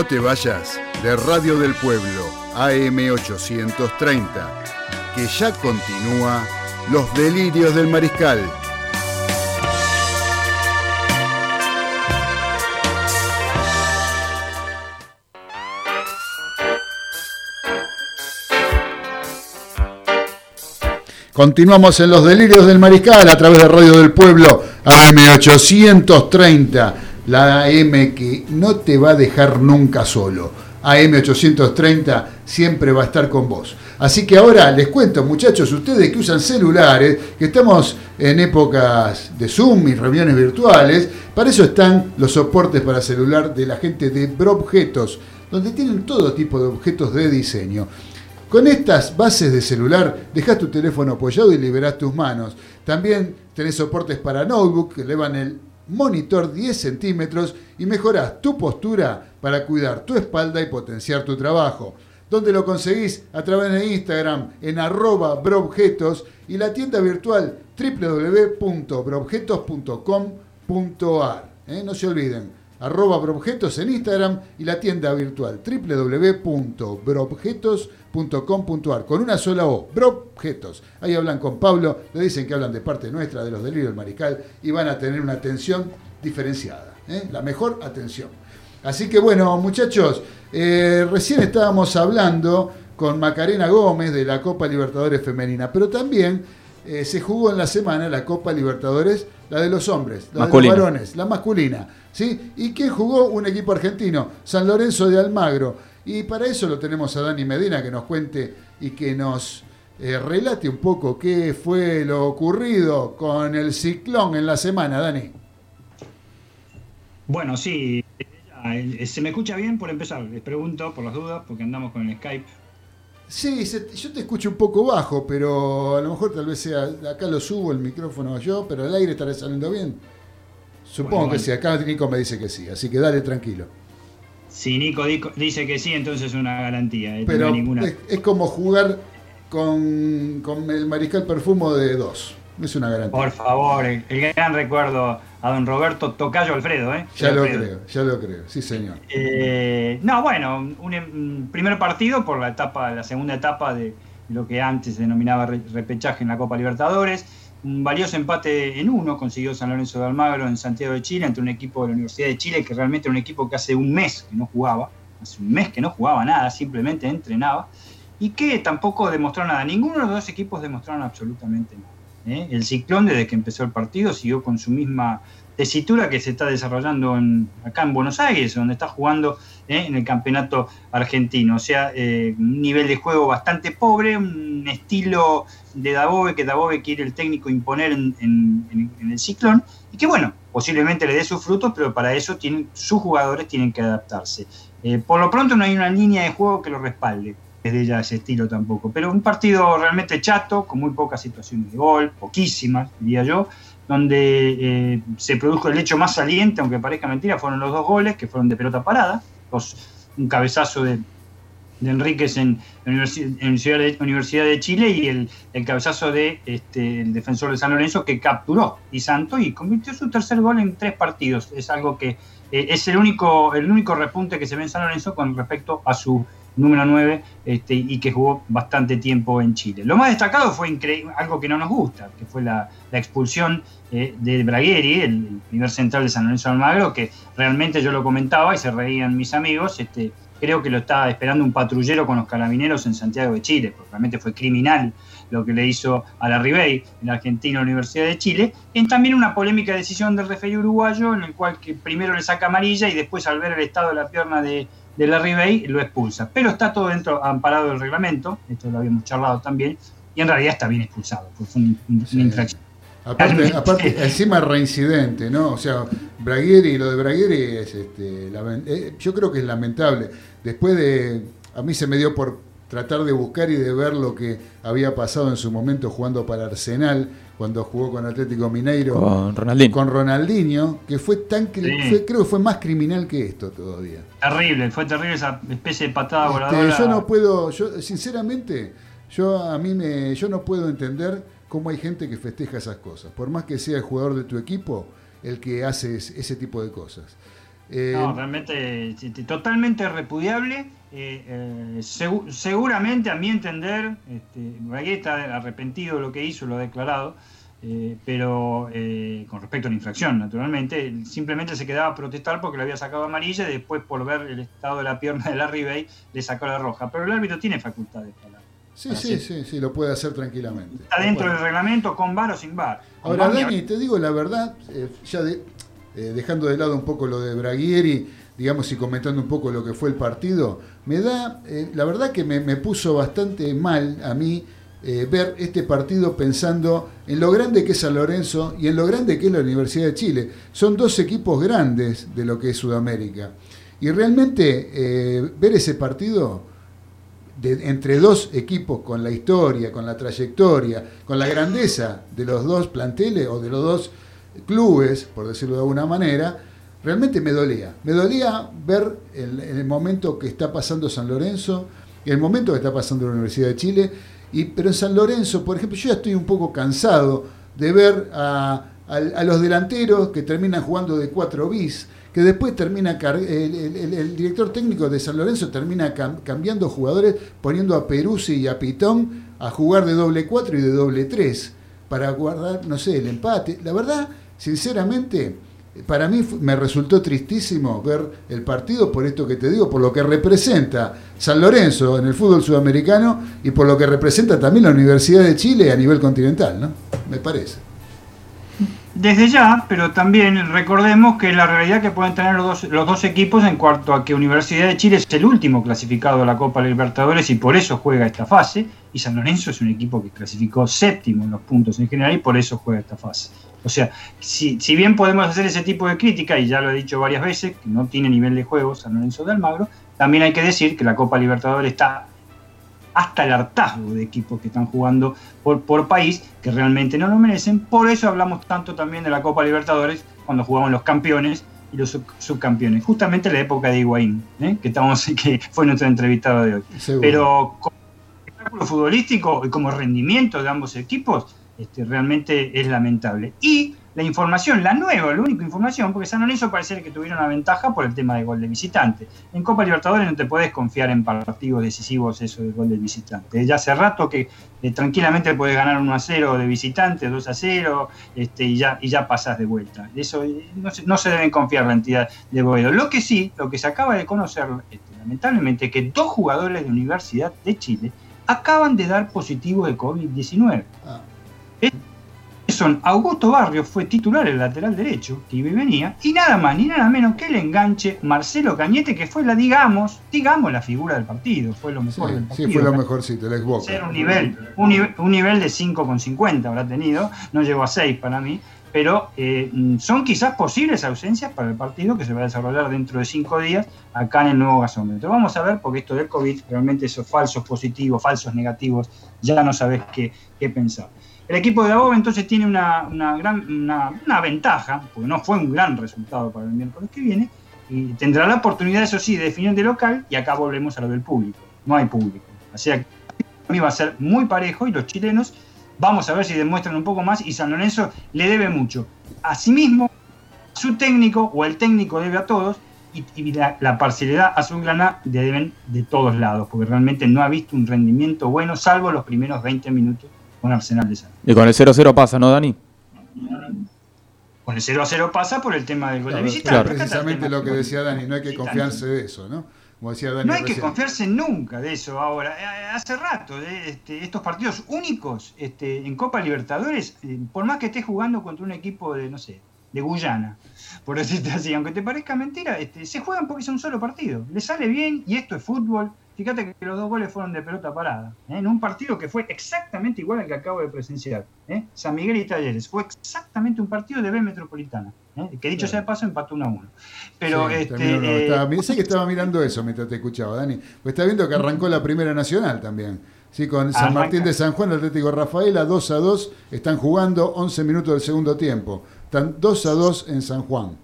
No te vayas de Radio del Pueblo, AM830, que ya continúa Los Delirios del Mariscal. Continuamos en Los Delirios del Mariscal a través de Radio del Pueblo, AM830 la AM que no te va a dejar nunca solo. AM830 siempre va a estar con vos. Así que ahora les cuento, muchachos, ustedes que usan celulares, que estamos en épocas de Zoom y reuniones virtuales, para eso están los soportes para celular de la gente de Brobjetos, donde tienen todo tipo de objetos de diseño. Con estas bases de celular, dejas tu teléfono apoyado y liberás tus manos. También tenés soportes para notebook que elevan el monitor 10 centímetros y mejoras tu postura para cuidar tu espalda y potenciar tu trabajo. Donde lo conseguís a través de Instagram en arroba broobjetos y la tienda virtual www.broobjetos.com.ar. ¿Eh? No se olviden, arroba broobjetos en Instagram y la tienda virtual www.broobjetos.com.ar con una sola O, Broobjetos. Ahí hablan con Pablo, le dicen que hablan de parte nuestra, de los delirios del mariscal y van a tener una atención diferenciada, ¿eh? la mejor atención. Así que bueno, muchachos, eh, recién estábamos hablando con Macarena Gómez de la Copa Libertadores Femenina, pero también eh, se jugó en la semana la Copa Libertadores, la de los hombres, la de los varones, la masculina. ¿sí? ¿Y quién jugó? Un equipo argentino, San Lorenzo de Almagro. Y para eso lo tenemos a Dani Medina que nos cuente y que nos eh, relate un poco qué fue lo ocurrido con el ciclón en la semana, Dani. Bueno, sí, eh, se me escucha bien por empezar. Les pregunto por las dudas porque andamos con el Skype Sí, yo te escucho un poco bajo, pero a lo mejor tal vez sea. Acá lo subo el micrófono yo, pero el aire estará saliendo bien. Supongo que sí, acá Nico me dice que sí, así que dale tranquilo. Si Nico dice que sí, entonces es una garantía. Eh, pero ninguna... es, como jugar con, con el mariscal perfumo de dos. Es una garantía. Por favor, el, gran recuerdo a don Roberto Tocayo Alfredo. ¿eh? Ya lo creo, ya lo creo, sí señor. Eh, no, bueno, un, primer partido por la etapa, la segunda etapa de lo que antes se denominaba repechaje en la Copa Libertadores. Un valioso empate en uno consiguió San Lorenzo de Almagro en Santiago de Chile ante un equipo de la Universidad de Chile que realmente era un equipo que hace un mes que no jugaba, hace un mes que no jugaba nada, simplemente entrenaba y que tampoco demostró nada. Ninguno de los dos equipos demostraron absolutamente nada. ¿Eh? El Ciclón, desde que empezó el partido, siguió con su misma tesitura que se está desarrollando acá en Buenos Aires, donde está jugando ¿eh? en el campeonato argentino. O sea, eh, un nivel de juego bastante pobre, un estilo de Dabove que Dabove quiere el técnico imponer en, el Ciclón, y que bueno, posiblemente le dé sus frutos, pero para eso tienen, sus jugadores tienen que adaptarse. por lo pronto no hay una línea de juego que lo respalde de ella ese estilo tampoco. Pero un partido realmente chato, con muy pocas situaciones de gol, poquísimas, diría yo, donde eh, se produjo el hecho más saliente, aunque parezca mentira, fueron los dos goles, que fueron de pelota parada, un cabezazo de, de Enríquez en, la Universidad de, Chile y el, cabezazo de este, el defensor de San Lorenzo que capturó y Santo y convirtió su tercer gol en tres partidos. Es algo que eh, es el único, el único repunte que se ve en San Lorenzo con respecto a su número 9, este, y que jugó bastante tiempo en Chile. Lo más destacado fue algo que no nos gusta, que fue la, expulsión eh, de Bragueri, el, primer central de San Lorenzo Almagro, que realmente yo lo comentaba y se reían mis amigos, este, creo que lo estaba esperando un patrullero con los carabineros en Santiago de Chile, porque realmente fue criminal lo que le hizo a la Ribey, la Argentina Universidad de Chile, en también una polémica decisión del referee uruguayo, en el cual que primero le saca amarilla y después al ver el estado de la pierna de, de Larry Bay lo expulsa. Pero está todo dentro, amparado del reglamento, esto lo habíamos charlado también, y en realidad está bien expulsado, porque fue una infracción. Aparte, [LAUGHS] aparte, encima reincidente, ¿no? O sea, Bragueri, lo de Bragueri es, este, eh, yo creo que es lamentable. Después de, a mí se me dio por tratar de buscar y de ver lo que había pasado en su momento jugando para Arsenal, cuando jugó con Atlético Mineiro. Con Ronaldinho. Con Ronaldinho, que fue tan creo que fue más criminal que esto todavía. Terrible, fue terrible esa especie de patada este, voladora. Yo no puedo, yo sinceramente, yo a mí me, yo no puedo entender cómo hay gente que festeja esas cosas. Por más que sea el jugador de tu equipo, el que hace ese tipo de cosas. Eh, no, realmente totalmente repudiable. Eh, eh, seguramente, a mi entender, este, está arrepentido de lo que hizo, lo ha declarado, pero con respecto a la infracción, naturalmente, simplemente se quedaba a protestar porque le había sacado amarilla y después, por ver el estado de la pierna de Larry Bay, le sacó la roja. Pero el árbitro tiene facultades para. Sí, sí, sí, sí, lo puede hacer tranquilamente. Está dentro del reglamento, con bar o sin bar. Ahora, Dani, te digo la verdad, ya de, eh, dejando de lado un poco lo de Braguieri, digamos, y comentando un poco lo que fue el partido, me da, eh, la verdad que me, puso bastante mal a mí eh, ver este partido pensando en lo grande que es San Lorenzo y en lo grande que es la Universidad de Chile. Son dos equipos grandes de lo que es Sudamérica. Y realmente ver ese partido de, entre dos equipos con la historia, con la trayectoria, con la grandeza de los dos planteles o de los dos clubes, por decirlo de alguna manera, realmente me dolía. Me dolía ver el, el momento que está pasando San Lorenzo, el momento que está pasando la Universidad de Chile, y, pero en San Lorenzo, por ejemplo, yo ya estoy un poco cansado de ver a, los delanteros que terminan jugando de 4 bis, que después termina el, director técnico de San Lorenzo termina cambiando jugadores, poniendo a Peruzzi y a Pitón a jugar de doble 4 y de doble 3 para guardar, no sé, el empate. La verdad, sinceramente, para mí me resultó tristísimo ver el partido por esto que te digo, por lo que representa San Lorenzo en el fútbol sudamericano y por lo que representa también la Universidad de Chile a nivel continental, ¿no? Me parece. Desde ya, pero también recordemos que la realidad que pueden tener los dos, los dos equipos en cuanto a que Universidad de Chile es el último clasificado a la Copa Libertadores y por eso juega esta fase, y San Lorenzo es un equipo que clasificó séptimo en los puntos en general y por eso juega esta fase. O sea, si, si bien podemos hacer ese tipo de crítica, y ya lo he dicho varias veces, que no tiene nivel de juego San Lorenzo de Almagro, también hay que decir que la Copa Libertadores está hasta el hartazgo de equipos que están jugando por, por país que realmente no lo merecen. Por eso hablamos tanto también de la Copa Libertadores cuando jugamos los campeones y los subcampeones. Justamente en la época de Higuaín, ¿eh? que, estamos, [LAUGHS] que fue nuestro entrevistado de hoy. Pero como espectáculo futbolístico y como rendimiento de ambos equipos, este, realmente es lamentable. Y la información, la nueva, la única información, porque San Lorenzo parece que tuvieron una ventaja por el tema de gol de visitante. En Copa Libertadores no te puedes confiar en partidos decisivos eso del gol de visitante. Ya hace rato que eh, tranquilamente puedes ganar 1 a 0 de visitante, 2 a 0, este, y, ya, y ya pasas de vuelta. Eso eh, no se, no se deben confiar la entidad de Boedo. Lo que sí, lo que se acaba de conocer, este, lamentablemente, que dos jugadores de Universidad de Chile acaban de dar positivo de COVID-19 Augusto Barrio fue titular el lateral derecho, que iba y venía, y nada más ni nada menos que el enganche Marcelo Cañete, que fue la, digamos, digamos, la figura del partido, fue lo mejor del partido. Sí, fue lo mejorcito, el ex un nivel, un, nivel, un nivel de 5,50 habrá tenido, no llegó a 6 para mí, pero eh, son quizás posibles ausencias para el partido que se va a desarrollar dentro de 5 días acá en el nuevo gasómetro. Vamos a ver, porque esto del COVID, realmente esos falsos positivos, falsos negativos, ya no sabes qué, qué pensar. El equipo de Aboba entonces tiene una, gran una, ventaja, porque no fue un gran resultado para el miércoles que viene, y tendrá la oportunidad, eso sí, de definir de local, y acá volvemos a lo del público. No hay público. O sea, a mí va a ser muy parejo y los chilenos vamos a ver si demuestran un poco más y San Lorenzo le debe mucho. a sí mismo, su técnico o el técnico debe a todos y, la, parcialidad azulgrana deben de todos lados, porque realmente no ha visto un rendimiento bueno, salvo los primeros 20 minutos con Arsenal de San. Y con el 0-0 pasa, ¿no, Dani? Con el 0 0 pasa por el tema del gol de visita. Claro, precisamente lo que decía Dani, no hay que confiarse de eso, ¿no? Como decía Dani no hay que confiarse nunca de eso ahora. Eh, hace rato, este, estos partidos únicos este, en Copa Libertadores, eh, por más que estés jugando contra un equipo de, no sé, de Guyana, por [LAUGHS] decirte así, aunque te parezca mentira, este, se juegan porque es un solo partido. Le sale bien y esto es fútbol, Fíjate que los dos goles fueron de pelota parada, ¿eh? en un partido que fue exactamente igual al que acabo de presenciar. ¿eh? San Miguel y Talleres. Fue exactamente un partido de B Metropolitana. ¿eh? Que dicho sea de paso, empató 1 a 1. Pero este. estaba, que estaba mirando eso mientras te escuchaba, Dani. Pues está viendo que arrancó la Primera Nacional también. Sí, con San Martín de San Juan, Atlético Rafaela, 2 a 2. Están jugando 11 minutos del segundo tiempo. Están 2 a 2 en San Juan.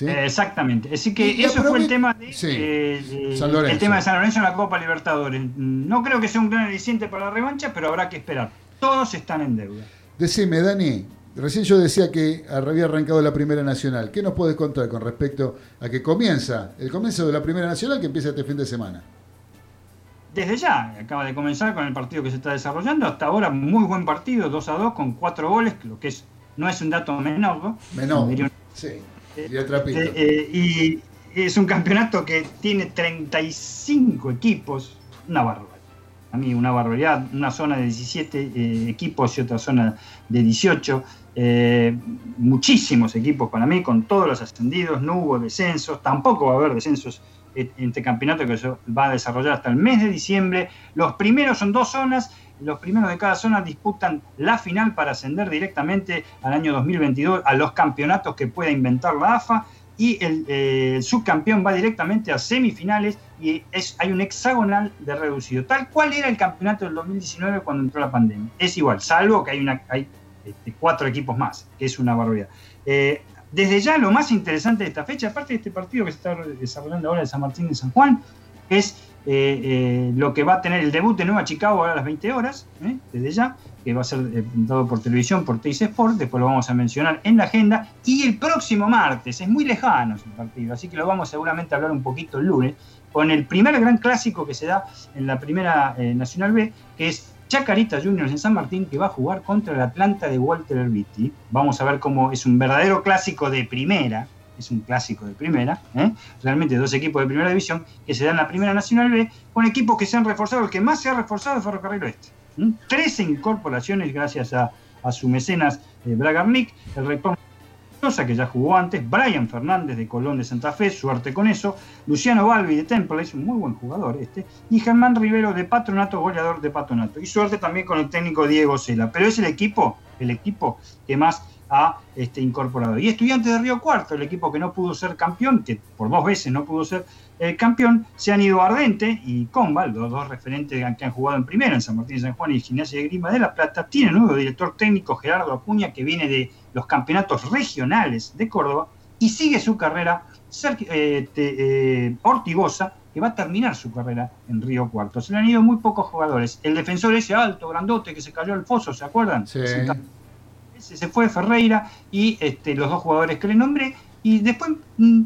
Eh, exactamente. Así que eso fue el tema de, eh, el tema de San Lorenzo en la Copa Libertadores. No creo que sea un gran aliciente para la revancha, pero habrá que esperar. Todos están en deuda. Decime, Dani, recién yo decía que había arrancado la Primera Nacional. ¿Qué nos puedes contar con respecto a que comienza, el comienzo de la Primera Nacional que empieza este fin de semana? Desde ya, acaba de comenzar con el partido que se está desarrollando. Hasta ahora, muy buen partido, 2 a 2, con 4 goles, lo que es, no es un dato menor. ¿no? Menor. Sí. Eh, eh, y es un campeonato que tiene 35 equipos, una barbaridad. A mí una barbaridad, una zona de 17 eh, equipos y otra zona de 18. muchísimos equipos para mí, con todos los ascendidos, no hubo descensos, tampoco va a haber descensos en este campeonato que se va a desarrollar hasta el mes de diciembre. Los primeros son dos zonas los primeros de cada zona disputan la final para ascender directamente al año 2022 a los campeonatos que pueda inventar la AFA y eh, el, subcampeón va directamente a semifinales y es, hay un hexagonal de reducido, tal cual era el campeonato del 2019 cuando entró la pandemia. Es igual, salvo que hay, una, hay este, cuatro equipos más, que es una barbaridad. Eh, desde ya lo más interesante de esta fecha, aparte de este partido que se está desarrollando ahora de San Martín de San Juan, es eh, eh, lo que va a tener el debut de Nueva Chicago a las 20 horas, eh, desde ya, que va a ser dado por televisión, por Teis Sport, después lo vamos a mencionar en la agenda, y el próximo martes, es muy lejano ese partido, así que lo vamos seguramente a hablar un poquito el lunes, con el primer gran clásico que se da en la primera Nacional B, que es Chacarita Juniors en San Martín, que va a jugar contra el Atlanta de Walter Herbiti. Vamos a ver cómo es un verdadero clásico de primera, es un clásico de primera, ¿eh? realmente dos equipos de primera división que se dan la primera Nacional B, con equipos que se han reforzado, el que más se ha reforzado es Ferrocarril Oeste. Trece incorporaciones gracias a, su mecenas eh, Bragarnik, el rector que ya jugó antes, Brian Fernández de Colón de Santa Fe, suerte con eso, Luciano Balbi de Temple, es un muy buen jugador este, y Germán Rivero de Patronato, goleador de Patronato, y suerte también con el técnico Diego Cela, pero es el equipo, el equipo que más ha este, incorporado. Y Estudiantes de Río Cuarto, el equipo que no pudo ser campeón, que por dos veces no pudo ser eh, campeón, se han ido Ardente y Comba, los dos referentes que han jugado en primera, en San Martín de San Juan y Gimnasia de Grima de la Plata, tiene nuevo director técnico Gerardo Acuña, que viene de los campeonatos regionales de Córdoba y sigue su carrera eh, eh, Ortigosa, que va a terminar su carrera en Río Cuarto. Se le han ido muy pocos jugadores. El defensor ese alto, grandote, que se cayó al foso, ¿se acuerdan? Sí. Se fue Ferreira y este, los dos jugadores que le nombré. Y después mm,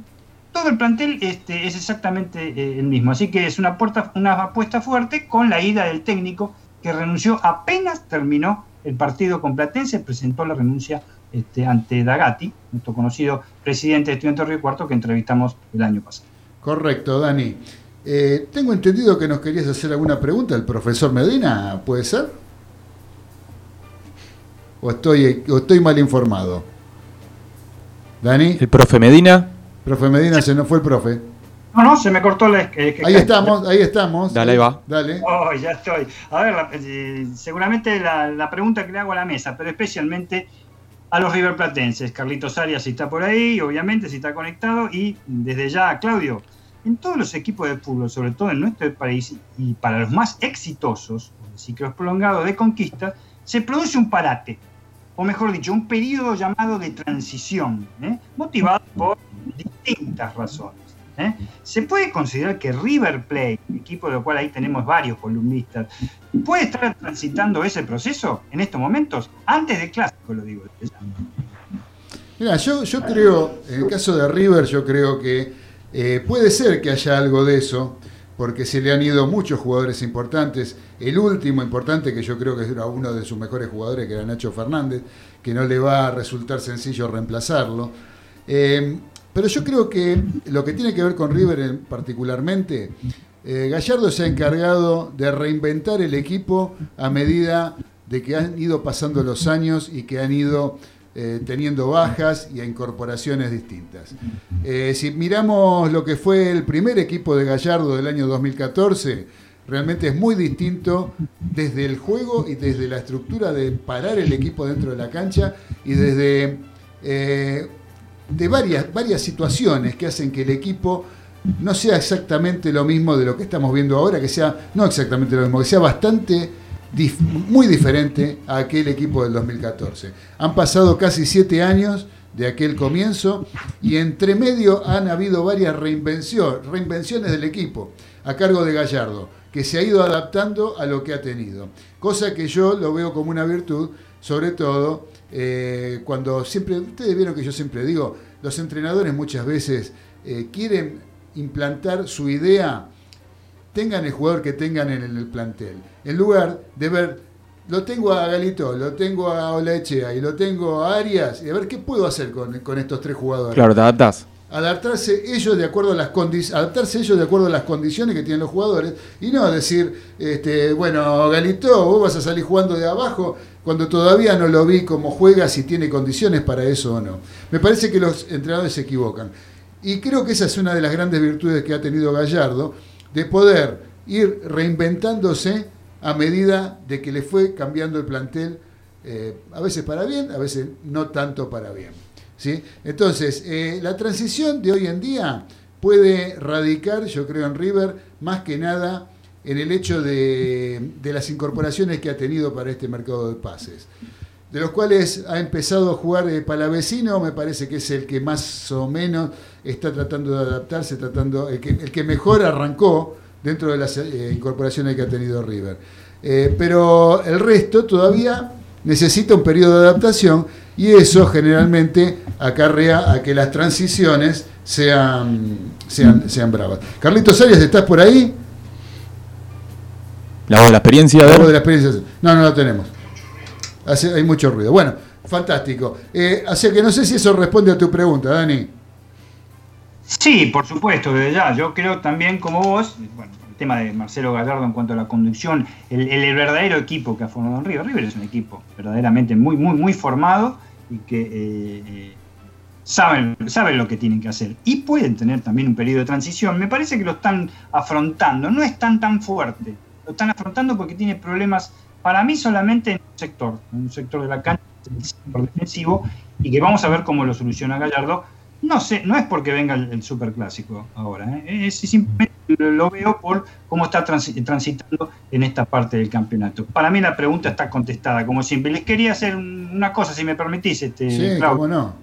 todo el plantel este, es exactamente eh, el mismo. Así que es una, puerta, una apuesta fuerte con la ida del técnico que renunció apenas terminó el partido con Platense, presentó la renuncia este, ante Dagati, nuestro conocido presidente de Estudiantes Río Cuarto que entrevistamos el año pasado. Correcto, Dani. Eh, tengo entendido que nos querías hacer alguna pregunta al profesor Medina, ¿puede ser? ¿O estoy, o estoy mal informado? ¿Dani? El profe Medina. Profe Medina, se nos fue el profe. No, no, se me cortó la... ahí estamos, ahí estamos. Dale, ahí va. Dale. Oh, ya estoy. A ver, eh, seguramente la, la, pregunta que le hago a la mesa, pero especialmente a los River Platenses. Carlitos Arias si está por ahí, obviamente, si está conectado. Y desde ya, Claudio, en todos los equipos de fútbol, sobre todo en nuestro país, y para los más exitosos, ciclos prolongados de conquista, se produce un parate, o mejor dicho, un periodo llamado de transición, ¿eh? motivado por distintas razones. ¿eh? Se puede considerar que River Plate, equipo del cual ahí tenemos varios columnistas, puede estar transitando ese proceso en estos momentos, antes del clásico, lo digo. Mira, yo, yo creo, en el caso de River, yo creo que eh, puede ser que haya algo de eso, porque se le han ido muchos jugadores importantes. El último importante, que yo creo que era uno de sus mejores jugadores, que era Nacho Fernández, que no le va a resultar sencillo reemplazarlo. Eh, pero yo creo que lo que tiene que ver con River particularmente, eh, Gallardo se ha encargado de reinventar el equipo a medida de que han ido pasando los años y que han ido eh, teniendo bajas y a incorporaciones distintas. Eh, si miramos lo que fue el primer equipo de Gallardo del año 2014, realmente es muy distinto desde el juego y desde la estructura de parar el equipo dentro de la cancha y desde de varias, varias situaciones que hacen que el equipo no sea exactamente lo mismo de lo que estamos viendo ahora, que sea, no exactamente lo mismo, que sea bastante, muy diferente a aquel equipo del 2014. Han pasado casi siete años de aquel comienzo y entre medio han habido varias reinvenciones del equipo a cargo de Gallardo, que se ha ido adaptando a lo que ha tenido. Cosa que yo lo veo como una virtud, sobre todo eh, cuando siempre, ustedes vieron que yo siempre digo, los entrenadores muchas veces eh, quieren implantar su idea, tengan el jugador que tengan en el plantel, en lugar de ver, lo tengo a Galito, lo tengo a Olaechea y lo tengo a Arias, y a ver qué puedo hacer con, con estos tres jugadores. Claro, te adaptás. Adaptarse ellos de acuerdo a las adaptarse ellos de acuerdo a las condiciones que tienen los jugadores y no decir este bueno Galito vos vas a salir jugando de abajo cuando todavía no lo vi cómo juega si tiene condiciones para eso o no me parece que los entrenadores se equivocan. Y creo que esa es una de las grandes virtudes que ha tenido Gallardo de poder ir reinventándose a medida de que le fue cambiando el plantel eh, a veces para bien a veces no tanto para bien entonces, eh, la transición de hoy en día puede radicar, yo creo, en River, más que nada en el hecho de, las incorporaciones que ha tenido para este mercado de pases. De los cuales ha empezado a jugar eh, Palavecino, me parece que es el que más o menos está tratando de adaptarse, tratando, el que, mejor arrancó dentro de las eh, incorporaciones que ha tenido River. pero el resto todavía necesita un periodo de adaptación y eso generalmente acarrea a que las transiciones sean, sean, sean bravas. Carlitos Arias, ¿estás por ahí? La voz de la experiencia. La voz de la experiencia. No, no lo tenemos. Hace, hay mucho ruido. Bueno, fantástico. Eh, así que no sé si eso responde a tu pregunta, Dani. Sí, por supuesto, desde ya. Yo creo también como vos, bueno, el tema de Marcelo Gallardo en cuanto a la conducción, el, verdadero equipo que ha formado en River. River es un equipo verdaderamente muy, muy, muy formado y que eh, eh, saben, saben lo que tienen que hacer. Y pueden tener también un periodo de transición. Me parece que lo están afrontando. No es tan tan fuerte. Lo están afrontando porque tiene problemas Para mí solamente en un sector, en un sector de la cancha, el sector defensivo, y que vamos a ver cómo lo soluciona Gallardo. No sé, no es porque venga el, el superclásico ahora, ¿eh? es simplemente lo veo por cómo está transi- transitando en esta parte del campeonato. Para mí la pregunta está contestada, como siempre. Les quería hacer un- una cosa, si me permitís, este, Sí, Claudio. cómo no.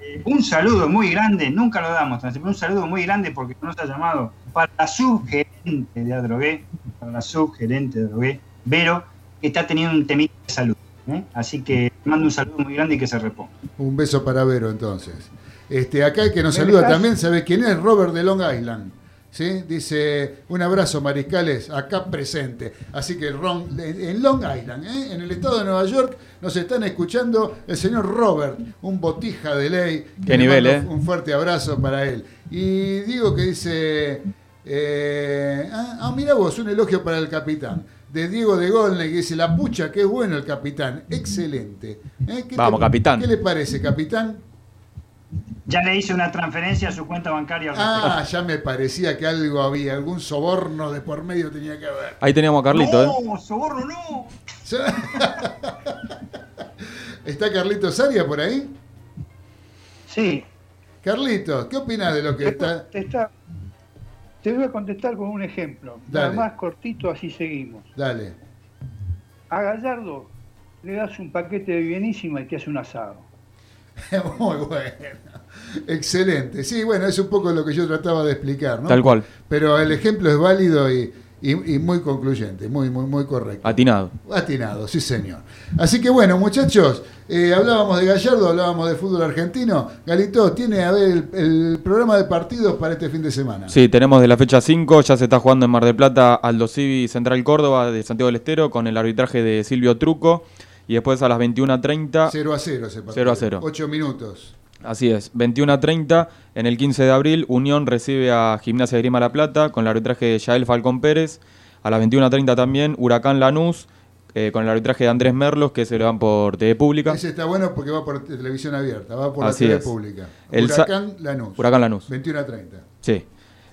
Eh, un saludo muy grande, nunca lo damos, pero un saludo muy grande porque nos ha llamado para la subgerente de Adrogué, para la subgerente de Adrogué, Vero, que está teniendo un temita de salud. ¿eh? Así que mando un saludo muy grande y que se reponga. Un beso para Vero entonces. Este, acá el que nos ¿Me saluda también, ¿sabe quién es? Robert de Long Island. ¿Sí? Dice, un abrazo mariscales, acá presente. Así que Ron- en Long Island, ¿eh? en el estado de Nueva York, nos están escuchando el señor Robert, un botija de ley. Qué nivel, ¿eh? Un fuerte abrazo para él. Y digo que dice, eh, ah, ah, mira vos, un elogio para el capitán. De Diego de Golne, que dice, la pucha, qué bueno el capitán. Excelente. ¿Eh? ¿Qué Vamos, capitán. ¿Qué le parece, capitán? Ya le hice una transferencia a su cuenta bancaria. Ah, ya me parecía que algo había, algún soborno de por medio tenía que haber. Ahí teníamos a Carlito, ¿eh? No, soborno no. ¿Está Carlito Saria por ahí? Sí. Carlito, ¿qué opinas de lo que está? Te, está- te voy a contestar con un ejemplo. Dale. Nada más cortito, así seguimos. Dale. A Gallardo le das un paquete de bienísima y te hace un asado. [LAUGHS] Muy bueno. Excelente. Sí, bueno, es un poco lo que yo trataba de explicar, ¿no? Tal cual. Pero el ejemplo es válido y, y- y muy concluyente, muy, muy, muy correcto. Atinado. Atinado, sí señor. Así que bueno, muchachos, eh, hablábamos de Gallardo, hablábamos de fútbol argentino. Galito, tiene a ver el, el programa de partidos para este fin de semana. Sí, tenemos de la fecha 5, ya se está jugando en Mar del Plata Aldo Civi Central Córdoba de Santiago del Estero con el arbitraje de Silvio Truco. Y después a las 21.30. 0 a 0 ese partido. 0 a 0. 8 minutos. Así es, 21 a 30, en el 15 de abril, Unión recibe a Gimnasia de Grima La Plata con el arbitraje de Yael Falcón Pérez. A las 21 a 30 también, Huracán Lanús eh, con el arbitraje de Andrés Merlos, que se lo dan por TV Pública. Ese está bueno porque va por televisión abierta, va por Así la TV es. pública. El Huracán Lanús. Huracán Lanús. 21 a 30. Sí.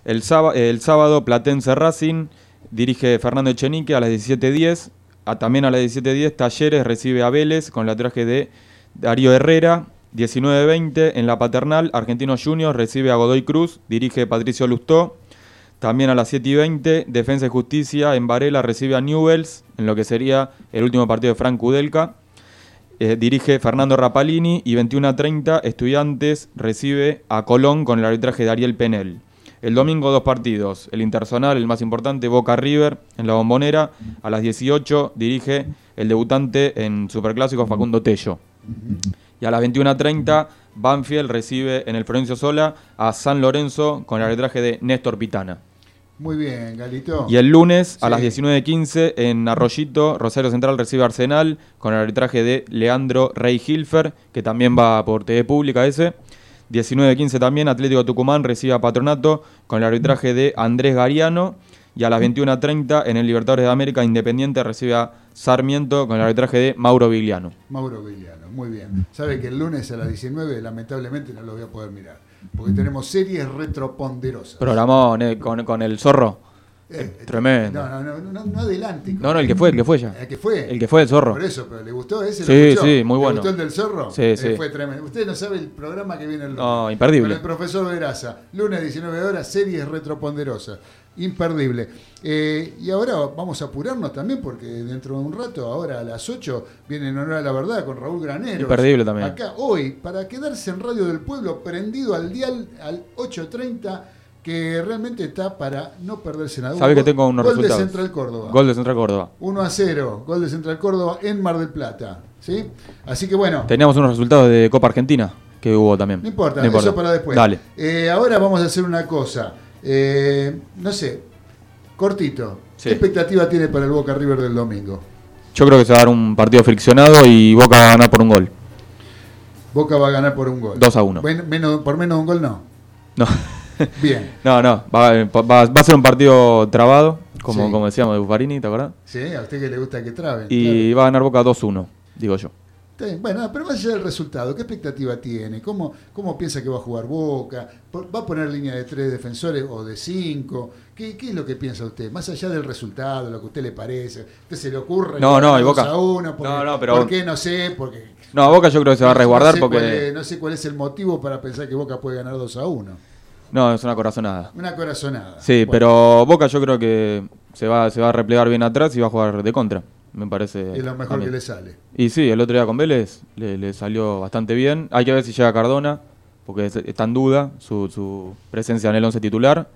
El, el sábado, Platense Racing dirige Fernando Echenique a las 17.10. También a las 17.10, Talleres recibe a Vélez con el arbitraje de Darío Herrera. 19.20 en la paternal, Argentinos Juniors recibe a Godoy Cruz, dirige Patricio Lustó. También a las 7 y 20, Defensa y Justicia en Varela recibe a Newells, en lo que sería el último partido de Frank Kudelka. Eh, dirige Fernando Rapalini y 21 a 30, Estudiantes recibe a Colón con el arbitraje de Ariel Penel. El domingo dos partidos, el interzonal, el más importante, Boca River en la bombonera. A las 18 dirige el debutante en Superclásico Facundo Tello. Y a las 21.30, Banfield recibe en el Florencio Sola a San Lorenzo con el arbitraje de Néstor Pitana. Muy bien, Galito. Y el lunes a Sí. las 19.15 en Arroyito, Rosario Central recibe Arsenal con el arbitraje de Leandro Rey Hilfer, que también va por TV Pública ese. 19.15 también Atlético Tucumán recibe a Patronato con el arbitraje de Andrés Gariano. Y a las 21.30 en el Libertadores de América Independiente recibe a Sarmiento con el arbitraje de Mauro Vigliano. Mauro Viliano, muy bien. Sabe que el lunes a las 19 lamentablemente no lo voy a poder mirar, porque tenemos series retroponderosas. Programón eh, con, con el zorro. Eh, Tremendo. No, no, no, no, no adelante. No, no, el que fue, el que fue ya. El que fue. El que fue el zorro. Por eso, pero ¿le gustó ese? ¿Lo Sí, escuchó? sí, muy ¿Le bueno. gustó el del zorro? Sí, Eh, sí. Fue tremendo. Usted no sabe el programa que viene el lunes. No, imperdible. Con el profesor Veraza. Lunes 19 horas, series retroponderosas. Imperdible. Eh, y ahora vamos a apurarnos también porque dentro de un rato, ahora a las 8, viene en honor a la verdad con Raúl Granero. Imperdible también. Acá hoy, para quedarse en Radio del Pueblo, prendido al dial al 8.30, que realmente está para no perderse nada. Sabés que tengo unos Gol resultados. de Central Córdoba. Gol de Central Córdoba. 1 a 0, gol de Central Córdoba en Mar del Plata. ¿sí? Así que bueno, Teníamos unos resultados de Copa Argentina que hubo también. no importa, eso para después. Dale. Eh, ahora vamos a hacer una cosa. Eh, no sé, cortito. Sí. ¿Qué expectativa tiene para el Boca River del domingo? Yo creo que se va a dar un partido friccionado y Boca va a ganar por un gol. Boca va a ganar por un gol. 2 a 1. Buen- menos, por menos de un gol no. No. [LAUGHS] Bien. No, no. Va, va- va a ser un partido trabado, como, Sí. como decíamos de Buffarini, ¿te acuerdas? Sí, a usted que le gusta que traben. Y va a ganar Boca 2-1, digo yo. Bueno, pero más allá del resultado, ¿qué expectativa tiene? ¿Cómo, ¿Cómo piensa que va a jugar Boca? ¿Va a poner línea de tres defensores o de cinco? ¿Qué, qué es lo que piensa usted? Más allá del resultado, lo que a usted le parece. ¿Usted se le ocurre? No, no, y Boca- a uno? Porque- No, no, pero- ¿Por qué? No sé. Porque No, Boca yo creo que se va a resguardar no sé porque. es- no sé cuál es el motivo para pensar que Boca puede ganar 2 a 1. No, es una corazonada. Una corazonada. Sí, Bueno, pero Boca yo creo que se va, se va a replegar bien atrás y va a jugar de contra. Me parece. Es lo mejor que le sale. Y sí, el otro día con Vélez le, le salió bastante bien. Hay que ver si llega Cardona, porque es- está en duda su, su presencia en el 11 titular.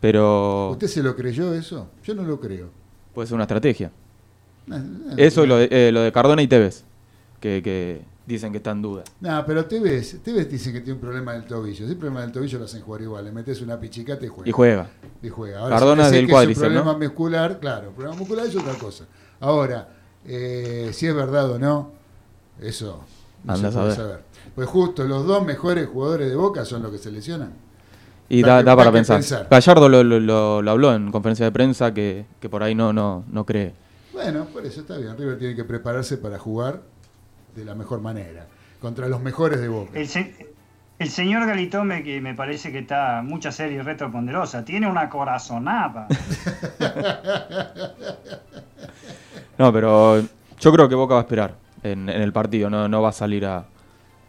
Pero ¿Usted se lo creyó eso? Yo no lo creo. puede ser una estrategia. No, no, Eso y lo de, eh, lo de Cardona y Tevez, que, que dicen que está en duda. No, pero Tevez, Tevez dice que tiene un problema del tobillo. Si el problema del tobillo lo hacen jugar igual. Le metes una pichicata y juega. Y juega. Y juega. Cardona si es del Es un problema ¿no? muscular, claro. Problema muscular es otra cosa. Ahora, eh, si es verdad o no, eso no Anda se a saber. saber. Pues justo los dos mejores jugadores de Boca son los que se lesionan. Y Da que- para pensar. pensar. Gallardo lo, lo- lo- lo habló en conferencia de prensa que, que por ahí no, no, no cree. Bueno, por eso está bien. River tiene que prepararse para jugar de la mejor manera. Contra los mejores de Boca. El, se- el señor Galitome, que me parece que está mucha serie retroponderosa, tiene una corazonada. [LAUGHS] No, pero yo creo que Boca va a esperar en, en el partido, no, no va a salir a...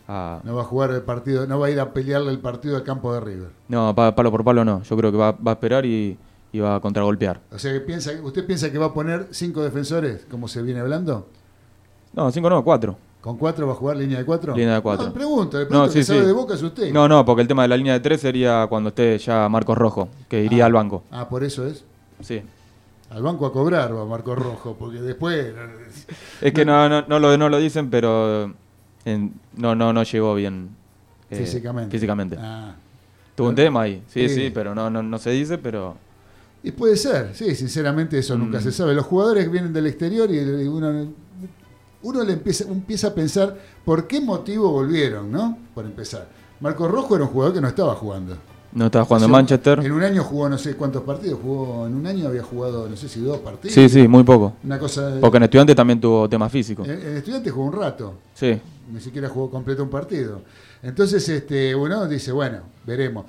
a- No va a jugar el partido, no va a ir a pelearle el partido al campo de River. no, pa- palo por palo no. Yo creo que va, va a esperar y, y va a contragolpear. O sea, que piensa, ¿usted piensa que va a poner cinco defensores, como se viene hablando? No, cinco no, cuatro. ¿Con cuatro va a jugar línea de cuatro? Línea de cuatro. No, pregunto, le pregunto No, que sí, sabe de Boca es usted. No, no, porque el tema de la línea de tres sería cuando esté ya Marcos Rojo, que iría Ah. al banco. Ah, por eso es. Sí. Al banco a cobrar va Marco Rojo, porque después... Es que no, no, no, lo, no lo dicen, pero en- no, no, no llegó bien eh, Físicamente. físicamente. Ah. Tuvo un tema ahí, sí, Sí. sí, pero no, no, no se dice, pero... Y puede ser, sí, sinceramente eso nunca Mm. se sabe. Los jugadores vienen del exterior y uno, uno le empieza, empieza a pensar por qué motivo volvieron, ¿no? Por empezar. Marco Rojo era un jugador que no estaba jugando. No estaba jugando en Manchester. En un año jugó no sé cuántos partidos, jugó en un año había jugado no sé si dos partidos. Sí, sí, muy poco. Una cosa de- Porque en estudiante también tuvo temas físicos. En, en estudiante jugó un rato, Sí. ni siquiera jugó completo un partido. Entonces, este, uno dice, bueno, veremos.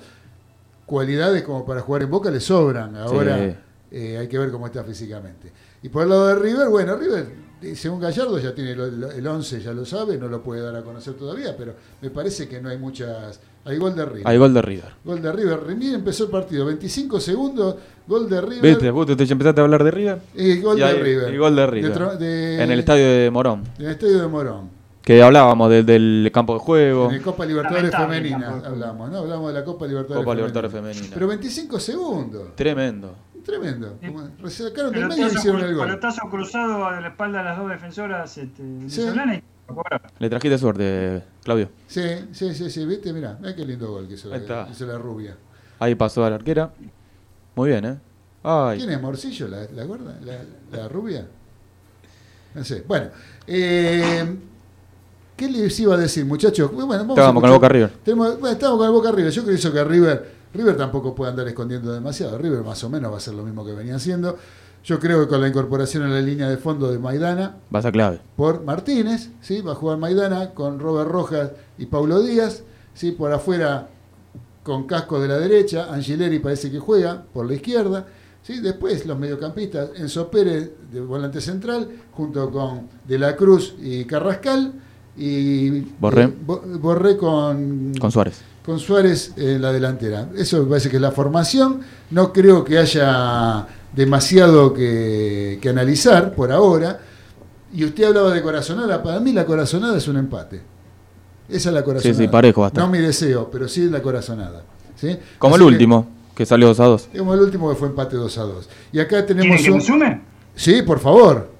Cualidades como para jugar en Boca le sobran. Ahora Sí. eh, hay que ver cómo está físicamente. Y por el lado de River, bueno, River, según Gallardo, ya tiene el 11, ya lo sabe, no lo puede dar a conocer todavía, pero me parece que no hay muchas... Hay gol de River. Hay gol de River. Gol de River. Miren, empezó el partido, 25 segundos, gol de River. ¿Viste? Vos te, te empezaste a hablar de River. Y gol Y de ahí- River. y gol de River. De tro- de- En el estadio de Morón. En el estadio de Morón. Que hablábamos del- del campo de juego. En el Copa Libertadores Femenina hablamos, ¿no? Hablamos de la Copa Libertadores Copa Femenina. Libertadores Femenina. Pero 25 segundos. Tremendo. Tremendo. Como se sacaron del medio y hicieron el gol. pelotazo cruzado a la espalda de las dos defensoras este, Sí. Le trajiste suerte, Claudio. Sí, sí, sí, sí, ¿viste? Mirá, mirá qué lindo gol que hizo, Ahí está. la, hizo la rubia. Ahí pasó a la arquera. Muy bien, ¿eh? Ay. ¿Quién es Morcillo? ¿La, la gorda? ¿La, la rubia? No sé. Bueno, eh, ¿qué les iba a decir, muchachos? Bueno, vamos a Estábamos con el Boca River. Tenemos- bueno, estamos con el Boca River. Yo creo eso que River, River tampoco puede andar escondiendo demasiado. River más o menos va a ser lo mismo que venía haciendo. Yo creo que con la incorporación en la línea de fondo de Maidana Va a ser clave. por Martínez, ¿sí? va a jugar Maidana con Robert Rojas y Paulo Díaz, ¿sí? por afuera con Casco de la derecha, Angileri parece que juega por la izquierda, ¿sí? después los mediocampistas, Enzo Pérez de volante central, junto con De la Cruz y Carrascal, y Borré. eh, Bo- Borré con, Con Suárez. Con Suárez en la delantera. Eso me parece que es la formación. No creo que haya demasiado que, que analizar por ahora. Y usted hablaba de corazonada. Para mí la corazonada es un empate. Esa es la corazonada. sí, parejo va a estar. No mi deseo, pero sí la corazonada. ¿sí? Como Así el que- último, que salió 2 a 2. como el último que fue empate 2 a 2. Y acá ¿Quieren tenemos que me un... sume? Sí, por favor.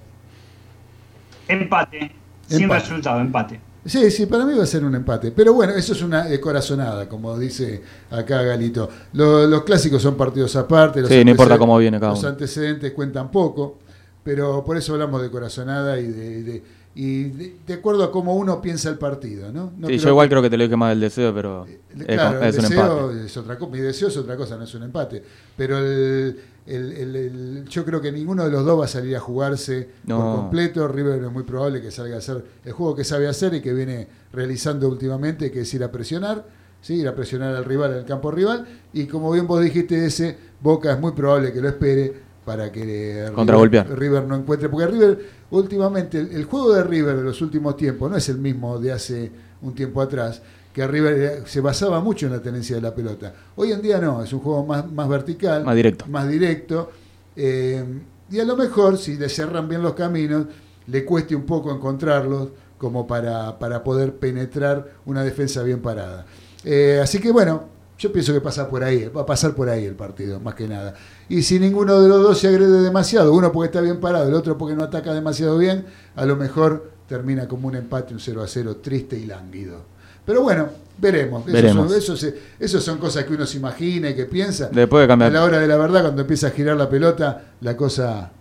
Empate. Sin Empate. resultado, empate. Sí, sí, para mí va a ser un empate. Pero bueno, eso es una eh, corazonada, como dice acá Galito. Lo- los clásicos son partidos aparte. Los Sí, no importa cómo viene cada Los uno. antecedentes cuentan poco, pero por eso hablamos de corazonada y de, de- y de, de acuerdo a cómo uno piensa el partido, ¿no? No sí, yo igual que- creo que te lo dije más del deseo, pero es, Claro, es el un deseo empate. es otra cosa. Mi deseo es otra cosa, no es un empate. Pero el, el- el- el- yo creo que ninguno de los dos va a salir a jugarse No. por completo. River es muy probable que salga a hacer el juego que sabe hacer y que viene realizando últimamente, que es ir a presionar, ¿sí? ir a presionar al rival en el campo rival. Y como bien vos dijiste, ese Boca es muy probable que lo espere para que River. River no encuentre. Porque River, últimamente, el, el juego de River de los últimos tiempos no es el mismo de hace un tiempo atrás que River eh, se basaba mucho en la tenencia de la pelota. Hoy en día no, es un juego más, más vertical, Más directo. más directo, eh, y a lo mejor, si le cerran bien los caminos, le cueste un poco encontrarlos como para, para poder penetrar una defensa bien parada. Eh, así que bueno, yo pienso que pasa por ahí, va a pasar por ahí el partido, más que nada. Y si ninguno de los dos se agrede demasiado, uno porque está bien parado, el otro porque no ataca demasiado bien, a lo mejor termina como un empate, un 0 a 0, triste y lánguido. Pero bueno, veremos. Esos Veremos. son- Eso, eso son cosas que uno se imagina y que piensa. Después de cambiar. A la hora de la verdad, cuando empieza a girar la pelota, la cosa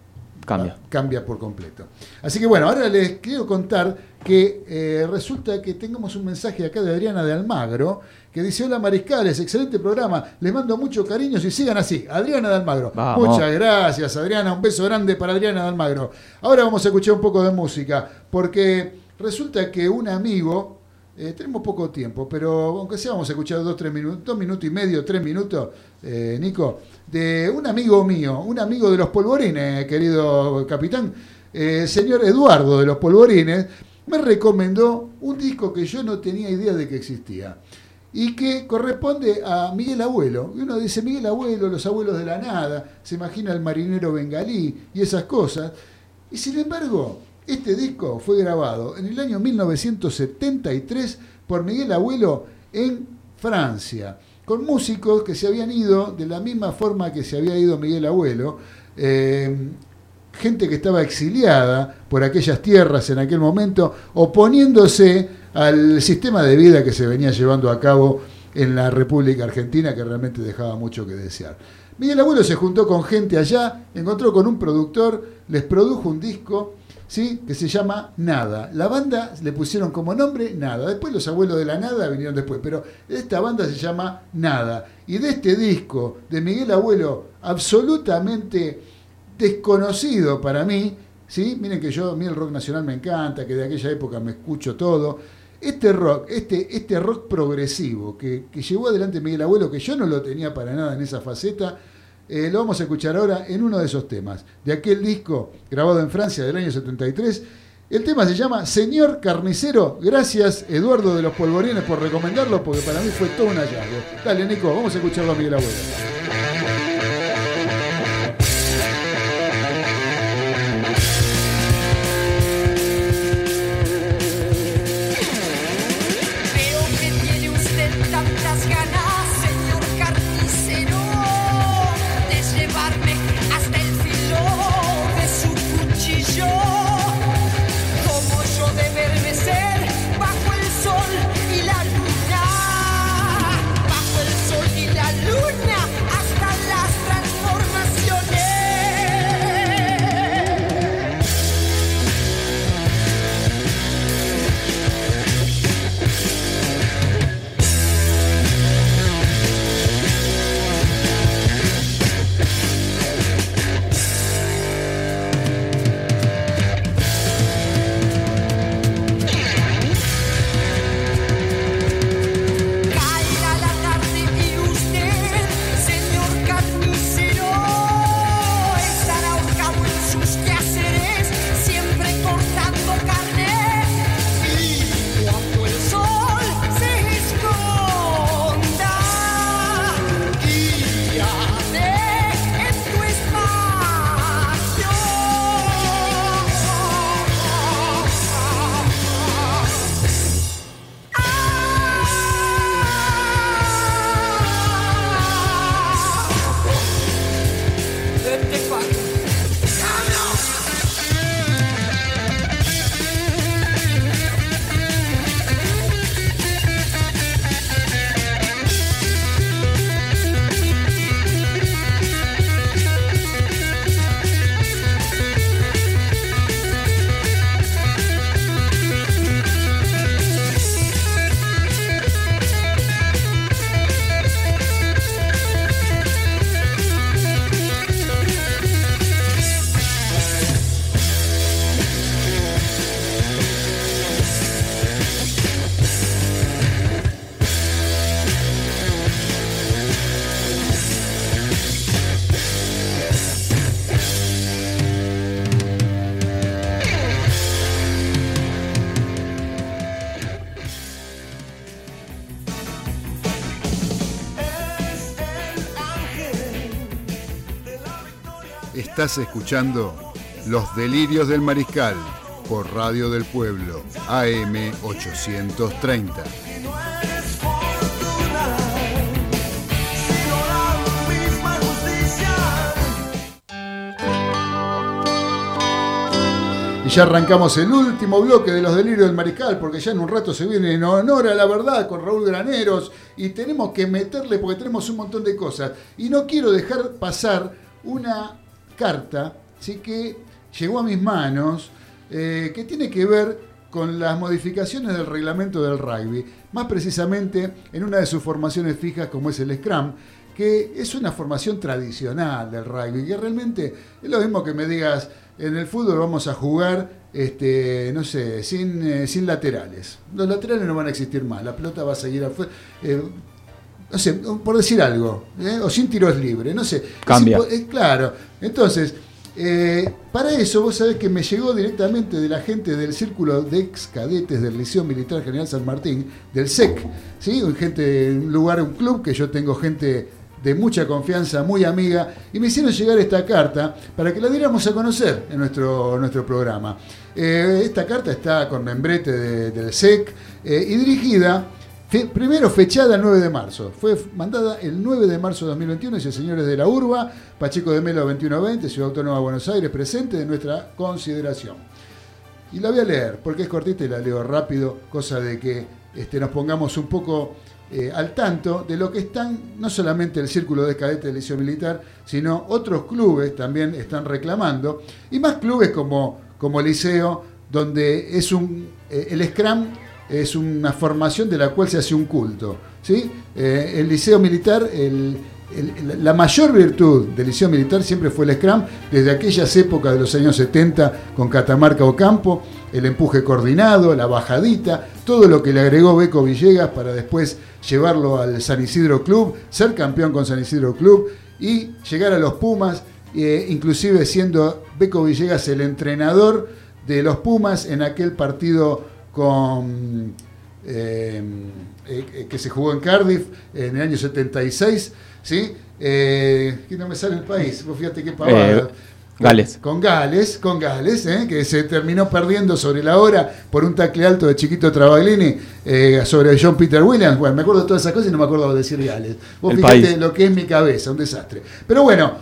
Cambia. cambia por completo. Así que bueno, ahora les quiero contar que eh, resulta que tengamos un mensaje acá de Adriana de Almagro que dice, hola Mariscales, excelente programa, les mando muchos cariños y sigan así. Adriana de Almagro. Vamos. Muchas gracias Adriana, un beso grande para Adriana de Almagro. Ahora vamos a escuchar un poco de música, porque resulta que un amigo, eh, tenemos poco tiempo, pero aunque sea vamos a escuchar dos, tres minutos, dos minutos y medio, tres minutos, eh, Nico, de un amigo mío, un amigo de los polvorines, querido capitán, eh, señor Eduardo de los polvorines, me recomendó un disco que yo no tenía idea de que existía y que corresponde a Miguel Abuelo. Y uno dice, Miguel Abuelo, los abuelos de la nada, se imagina el marinero bengalí y esas cosas. Y sin embargo, este disco fue grabado en el año 1973 por Miguel Abuelo en Francia, con músicos que se habían ido de la misma forma que se había ido Miguel Abuelo. eh, gente que estaba exiliada por aquellas tierras en aquel momento, oponiéndose al sistema de vida que se venía llevando a cabo en la República Argentina, que realmente dejaba mucho que desear. Miguel Abuelo se juntó con gente allá, encontró con un productor, les produjo un disco, ¿sí? que se llama Nada. La banda le pusieron como nombre Nada. Después los abuelos de la Nada vinieron después, pero esta banda se llama Nada. Y de este disco de Miguel Abuelo, absolutamente desconocido para mí, ¿sí? Miren que yo, a mí el rock nacional me encanta, que de aquella época me escucho todo. Este rock, este, este rock progresivo que, que llevó adelante Miguel Abuelo, que yo no lo tenía para nada en esa faceta, eh, lo vamos a escuchar ahora en uno de esos temas, de aquel disco grabado en Francia del año 73. El tema se llama Señor Carnicero. Gracias, Eduardo de los Polvorines, por recomendarlo, porque para mí fue todo un hallazgo. Dale, Nico, vamos a escucharlo a Miguel Abuelo. Estás escuchando Los Delirios del Mariscal por Radio del Pueblo, AM 830. Y ya arrancamos el último bloque de los delirios del mariscal, porque ya en un rato se viene en honor a la verdad con Raúl Graneros y tenemos que meterle porque tenemos un montón de cosas. Y no quiero dejar pasar una carta ¿sí? que llegó a mis manos, eh, que tiene que ver con las modificaciones del reglamento del rugby, más precisamente en una de sus formaciones fijas como es el Scrum, que es una formación tradicional del rugby, que realmente es lo mismo que me digas, en el fútbol vamos a jugar, este, no sé, sin, eh, sin laterales. Los laterales no van a existir más, la pelota va a seguir afuera. eh, no sé, por decir algo, ¿eh? o sin tiros libres, no sé. Cambia. Es eh, claro, entonces, eh, para eso vos sabés que me llegó directamente de la gente del Círculo de Ex Cadetes del Liceo Militar General San Martín, del SEC, ¿sí? Un, gente, un lugar, un club que yo tengo gente de mucha confianza, muy amiga, y me hicieron llegar esta carta para que la diéramos a conocer en nuestro, nuestro programa. Eh, esta carta está con membrete de- del SEC eh, y dirigida, primero fechada el 9 de marzo, fue mandada el 9 de marzo de 2021, dice señores de la Urba, Pacheco de Melo 2120, Ciudad Autónoma de Buenos Aires, presente de nuestra consideración. Y la voy a leer, porque es cortita y la leo rápido, cosa de que este, nos pongamos un poco eh, al tanto de lo que están, no solamente el Círculo de Cadetes del Liceo Militar, sino otros clubes también están reclamando, y más clubes como, como Liceo, donde es un, eh, el Scrum es una formación de la cual se hace un culto. ¿sí? Eh, el Liceo Militar, la mayor virtud del Liceo Militar siempre fue el Scrum, desde aquellas épocas de los años 70 con Catamarca Ocampo, el empuje coordinado, la bajadita, todo lo que le agregó Beco Villegas para después llevarlo al San Isidro Club, ser campeón con San Isidro Club y llegar a los Pumas, eh, inclusive siendo Beco Villegas el entrenador de los Pumas en aquel partido con eh, eh, que se jugó en Cardiff en el año 76, ¿sí? Eh, que no me sale el país, vos fíjate qué pavada. Eh, Gales. Con Gales, con Gales, ¿eh? que se terminó perdiendo sobre la hora por un tacle alto de Chiquito Travaglini eh, sobre John Peter Williams. Bueno, me acuerdo de todas esas cosas y no me acuerdo de decir Gales. Vos El fíjate país. lo que es mi cabeza, un desastre. Pero bueno,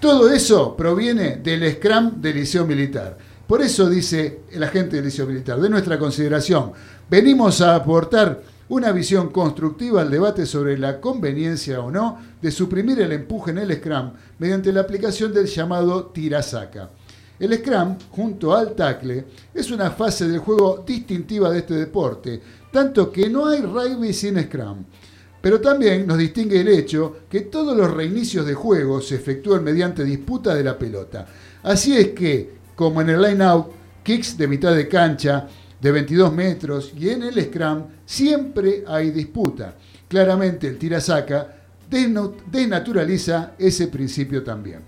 todo eso proviene del Scrum del Liceo Militar. Por eso dice la gente del Liceo Militar, de nuestra consideración, venimos a aportar una visión constructiva al debate sobre la conveniencia o no de suprimir el empuje en el Scrum mediante la aplicación del llamado tira-saca. El Scrum, junto al tackle, es una fase del juego distintiva de este deporte, tanto que no hay rugby sin Scrum. Pero también nos distingue el hecho que todos los reinicios de juego se efectúan mediante disputa de la pelota. Así es que, como en el line-out, kicks de mitad de cancha, de 22 metros, y en el scrum siempre hay disputa. Claramente el tira-saca desnaturaliza ese principio también.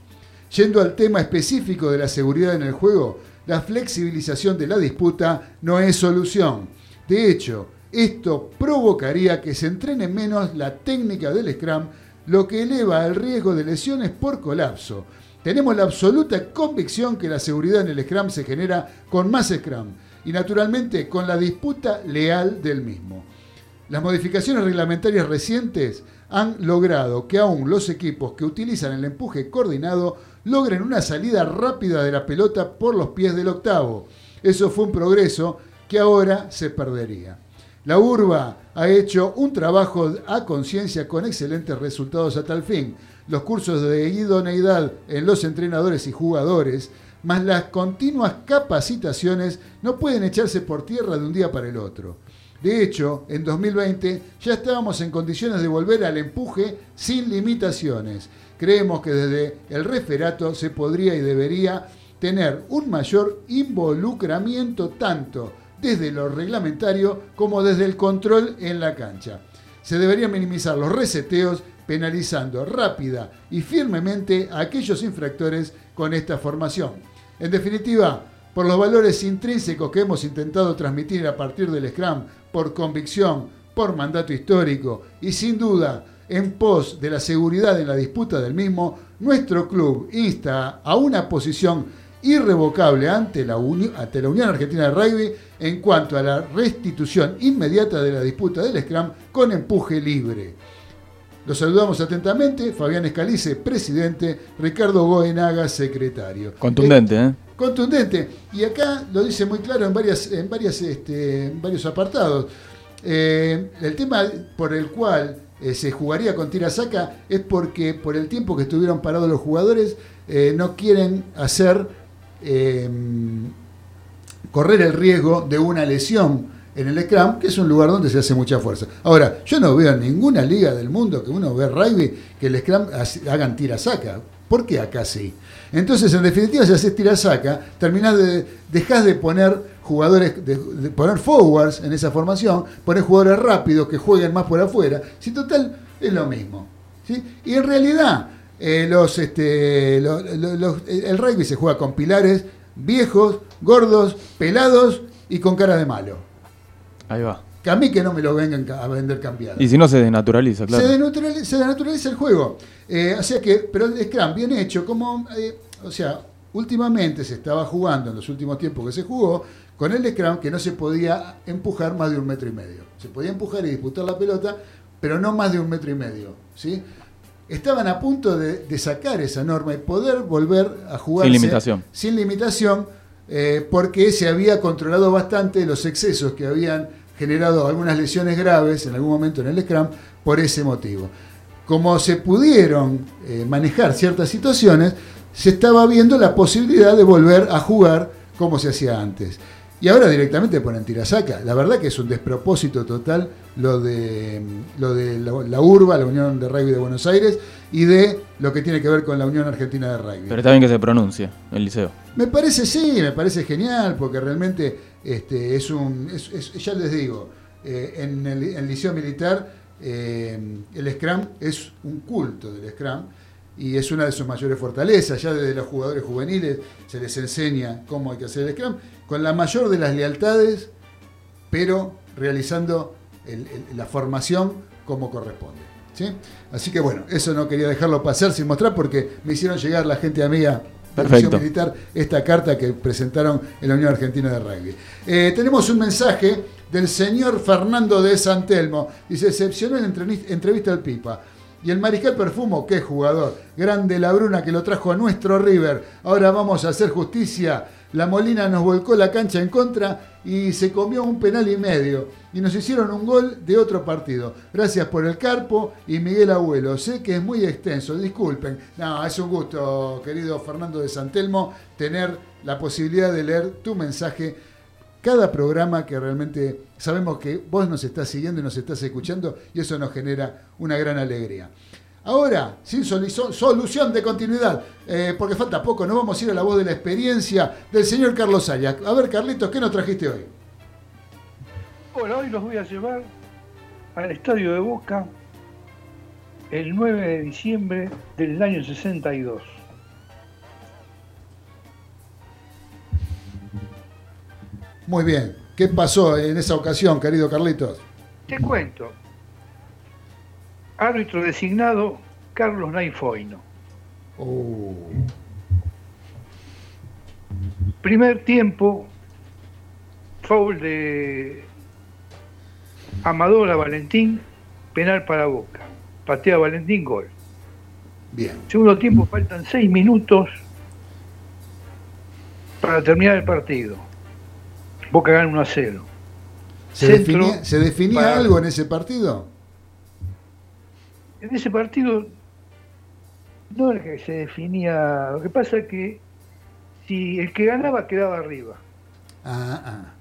Yendo al tema específico de la seguridad en el juego, la flexibilización de la disputa no es solución. De hecho, esto provocaría que se entrene menos la técnica del Scrum, lo que eleva el riesgo de lesiones por colapso. Tenemos la absoluta convicción que la seguridad en el Scrum se genera con más Scrum y naturalmente con la disputa leal del mismo. Las modificaciones reglamentarias recientes han logrado que aún los equipos que utilizan el empuje coordinado logren una salida rápida de la pelota por los pies del octavo. Eso fue un progreso que ahora se perdería. La urba ha hecho un trabajo a conciencia con excelentes resultados a tal fin. Los cursos de idoneidad en los entrenadores y jugadores, más las continuas capacitaciones, no pueden echarse por tierra de un día para el otro. De hecho, en 2020 ya estábamos en condiciones de volver al empuje sin limitaciones. Creemos que desde el referato se podría y debería tener un mayor involucramiento tanto desde lo reglamentario como desde el control en la cancha. Se deberían minimizar los reseteos penalizando rápida y firmemente a aquellos infractores con esta formación. En definitiva, por los valores intrínsecos que hemos intentado transmitir a partir del Scrum, por convicción, por mandato histórico y sin duda en pos de la seguridad en la disputa del mismo, nuestro club insta a una posición irrevocable ante la, Uni- ante la Unión Argentina de Rugby en cuanto a la restitución inmediata de la disputa del Scrum con empuje libre. Los saludamos atentamente, Fabián Escalice, presidente, Ricardo Goenaga, secretario. Contundente, ¿eh? Contundente. Y acá lo dice muy claro en, varias, en, varias, este, en varios apartados. Eh, el tema por el cual eh, se jugaría con tira saca es porque por el tiempo que estuvieron parados los jugadores eh, no quieren hacer eh, correr el riesgo de una lesión en el Scrum, que es un lugar donde se hace mucha fuerza. Ahora, yo no veo en ninguna liga del mundo que uno ve rugby que el Scrum hagan tira-saca. ¿Por qué acá sí? Entonces, en definitiva, si haces tira-saca, terminás de, dejás de poner jugadores, de, poner forwards en esa formación, poner jugadores rápidos que jueguen más por afuera. Si total, es lo mismo. Y en realidad, eh, los, este, lo- lo- los- el rugby se juega con pilares viejos, gordos, pelados y con cara de malo. Ahí va. Que a mí que no me lo vengan a vender cambiado. Y si no se desnaturaliza, claro. Se, denaturaliza el juego. Eh, o sea que, pero el Scrum bien hecho, como, eh, o sea, últimamente se estaba jugando, en los últimos tiempos que se jugó, con el Scrum que no se podía empujar más de un metro y medio. Se podía empujar y disputar la pelota, pero no más de un metro y medio. ¿sí? Estaban a punto de, de sacar esa norma y poder volver a jugar Sin limitación. sin limitación, eh, porque se había controlado bastante los excesos que habían generado algunas lesiones graves en algún momento en el Scrum por ese motivo. Como se pudieron eh, manejar ciertas situaciones, se estaba viendo la posibilidad de volver a jugar como se hacía antes. Y ahora directamente ponen tirasaca. La verdad que es un despropósito total lo de, lo de la, la URBA, la Unión de Rugby de Buenos Aires, y de lo que tiene que ver con la Unión Argentina de Rugby. Pero está bien que se pronuncie el liceo. Me parece sí, me parece genial, porque realmente este, es un. es- es- ya les digo, eh, en el, en el liceo militar eh, el Scrum es un culto del Scrum y es una de sus mayores fortalezas. Ya desde los jugadores juveniles se les enseña cómo hay que hacer el Scrum, con la mayor de las lealtades, pero realizando el- el- la formación como corresponde. ¿Sí? Así que bueno, eso no quería dejarlo pasar sin mostrar porque me hicieron llegar la gente amiga Perfecto. Militar esta carta que presentaron en la Unión Argentina de Rugby. Eh, tenemos un mensaje del señor Fernando de Santelmo. Dice, excepcional entrevis- entrevista al Pipa. Y el Mariscal Perfumo, qué jugador. Grande la Bruna que lo trajo a nuestro River. Ahora vamos a hacer justicia. La Molina nos volcó la cancha en contra y se comió un penal y medio. Y nos hicieron un gol de otro partido. Gracias por el Carpo y Miguel Abuelo. Sé que es muy extenso, disculpen. No, es un gusto, querido Fernando de Santelmo, tener la posibilidad de leer tu mensaje cada programa que realmente sabemos que vos nos estás siguiendo y nos estás escuchando y eso nos genera una gran alegría. Ahora, sin solución de continuidad, eh, porque falta poco, nos vamos a ir a la voz de la experiencia del señor Carlos Ayas. A ver, Carlitos, ¿qué nos trajiste hoy? Bueno, hoy los voy a llevar al estadio de Boca el 9 de diciembre del año 62. Muy bien. ¿Qué pasó en esa ocasión, querido Carlitos? Te cuento. Árbitro designado Carlos Naifoino. Oh, Primer tiempo, foul de Amador a Valentín, penal para Boca. Patea Valentín, gol. bien. Segundo tiempo, faltan seis minutos para terminar el partido. Boca gana 1 a 0. ¿Se Centro definía, ¿se definía para- algo en ese partido? En ese partido no era que se definía. Lo que pasa es que si el que ganaba quedaba arriba. Ah, ah.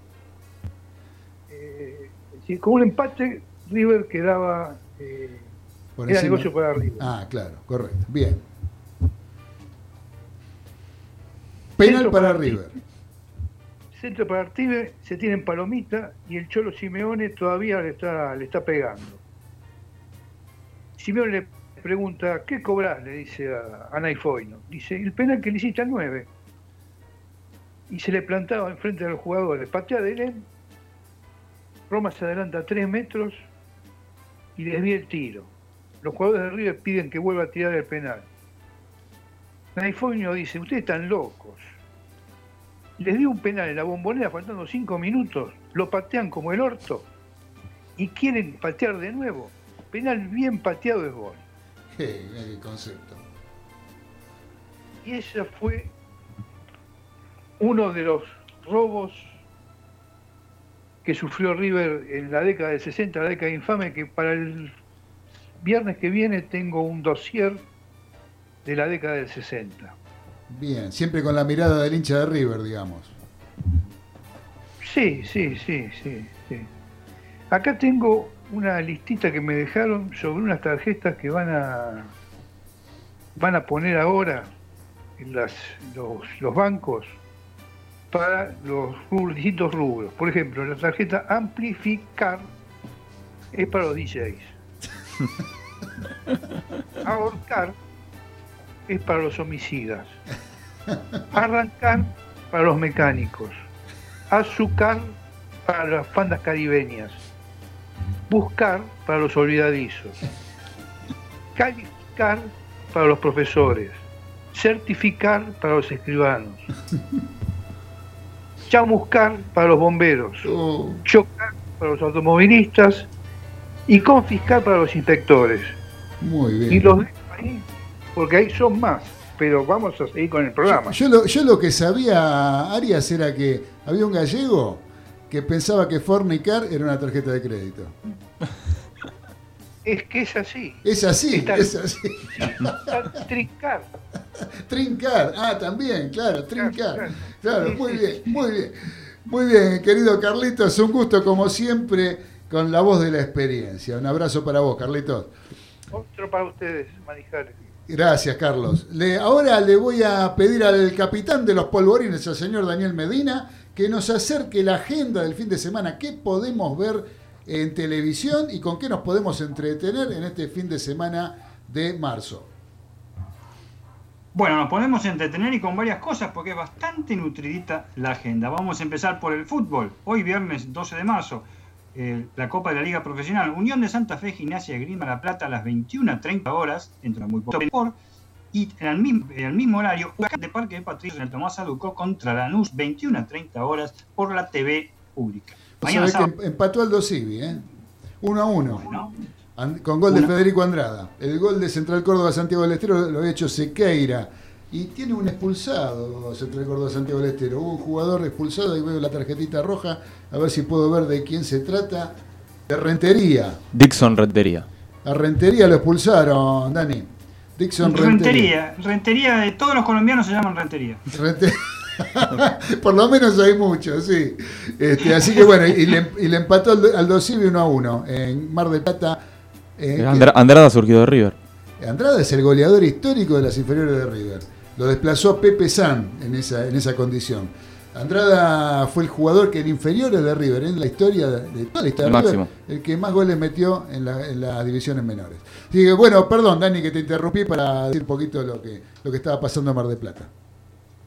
Eh, con un empate, River quedaba. eh, Por era negocio para arriba. Ah, claro, correcto. Bien. Penal Centro para para River. Centro para River se tienen palomita y el Cholo Simeone todavía le está, le está pegando. Simeone le pregunta, ¿qué cobras? Le dice a, a Naifoino. Dice, el penal que le hiciste al 9. Y se le plantaba enfrente de los jugadores. Patea de él. Roma se adelanta 3 metros y desvía el tiro. los jugadores de River piden que vuelva a tirar el penal. Naifoño dice, ustedes están locos. Les dio un penal en la bombonera faltando cinco minutos, lo patean como el orto y quieren patear de nuevo. Penal bien pateado es gol. Qué, qué concepto. Y ese fue uno de los robos que sufrió River en la década del 60, la década infame, que para el viernes que viene tengo un dossier de la década del 60. Bien, siempre con la mirada del hincha de River, digamos. Sí, sí, sí, sí, sí. Acá tengo una listita que me dejaron sobre unas tarjetas que van a van a poner ahora en las, los, los bancos para los rubros- distintos rubros. Por ejemplo, la tarjeta Amplificar es para los DJs. [LAUGHS] Ahorcar es para los homicidas. Arrancar para los mecánicos. Azúcar para las bandas caribeñas. Buscar para los olvidadizos. Calificar para los profesores. Certificar para los escribanos. [LAUGHS] Chamuscar para los bomberos. Chocar para los automovilistas. Y confiscar para los inspectores. Muy bien. Y los ahí, porque ahí son más. Pero vamos a seguir con el programa. Yo lo, yo lo que sabía, Arias, era que había un gallego que pensaba que fornicar era una tarjeta de crédito. Es que es así. Es así, Está- es así. Trincar. [LAUGHS] Trincar, ah, también, claro, trincar. Claro, muy bien, muy bien. Muy bien, querido Carlitos, un gusto como siempre con la voz de la experiencia. Un abrazo para vos, Carlitos. Otro para ustedes, Manijales. Gracias, Carlos. Le- ahora le voy a pedir al capitán de los polvorines, al señor Daniel Medina, que nos acerque la agenda del fin de semana. ¿Qué podemos ver en televisión y con qué nos podemos entretener en este fin de semana de marzo? Bueno, nos podemos entretener y con varias cosas porque es bastante nutridita la agenda. Vamos a empezar por el fútbol. Hoy viernes 12 de marzo, eh, la Copa de la Liga Profesional. Unión de Santa Fe, Gimnasia de Grima La Plata a las 21.30 horas, dentro de muy poco tiempo. Y en el mismo, en el mismo horario, Huracán de Parque de Patricios en el Tomás Aducó contra Lanús, 21.30 horas por la TV pública. Mañana que em- empató Aldo Civi, ¿eh? Uno a uno. ¿no? An- Con gol de Una- Federico Andrada. El gol de Central Córdoba Santiago del Estero lo había hecho Sequeira. Y tiene un expulsado Central Córdoba Santiago del Estero. Hubo un jugador expulsado y veo la tarjetita roja. A ver si puedo ver de quién se trata. De Rentería. Dixon Rentería. A Rentería lo expulsaron, Dani. Dixon Rentería. Rentería. Rentería, de todos los colombianos se llaman Rentería. Rente- [LAUGHS] Por lo menos hay muchos, sí. Este, así que bueno, y le, y le empató al Aldo Civi 1 a 1 en Mar del Plata. eh, Andra- Andrada surgió de River. Andrada es el goleador histórico de las inferiores de River. Lo desplazó a Pepe San en esa, en esa condición. Andrada fue el jugador que en inferiores de River, en la historia de, de toda la historia El de River, máximo. el que más goles metió en, la- en las divisiones menores. Así que bueno, perdón Dani que te interrumpí para decir un poquito lo que, lo que estaba pasando en Mar del Plata.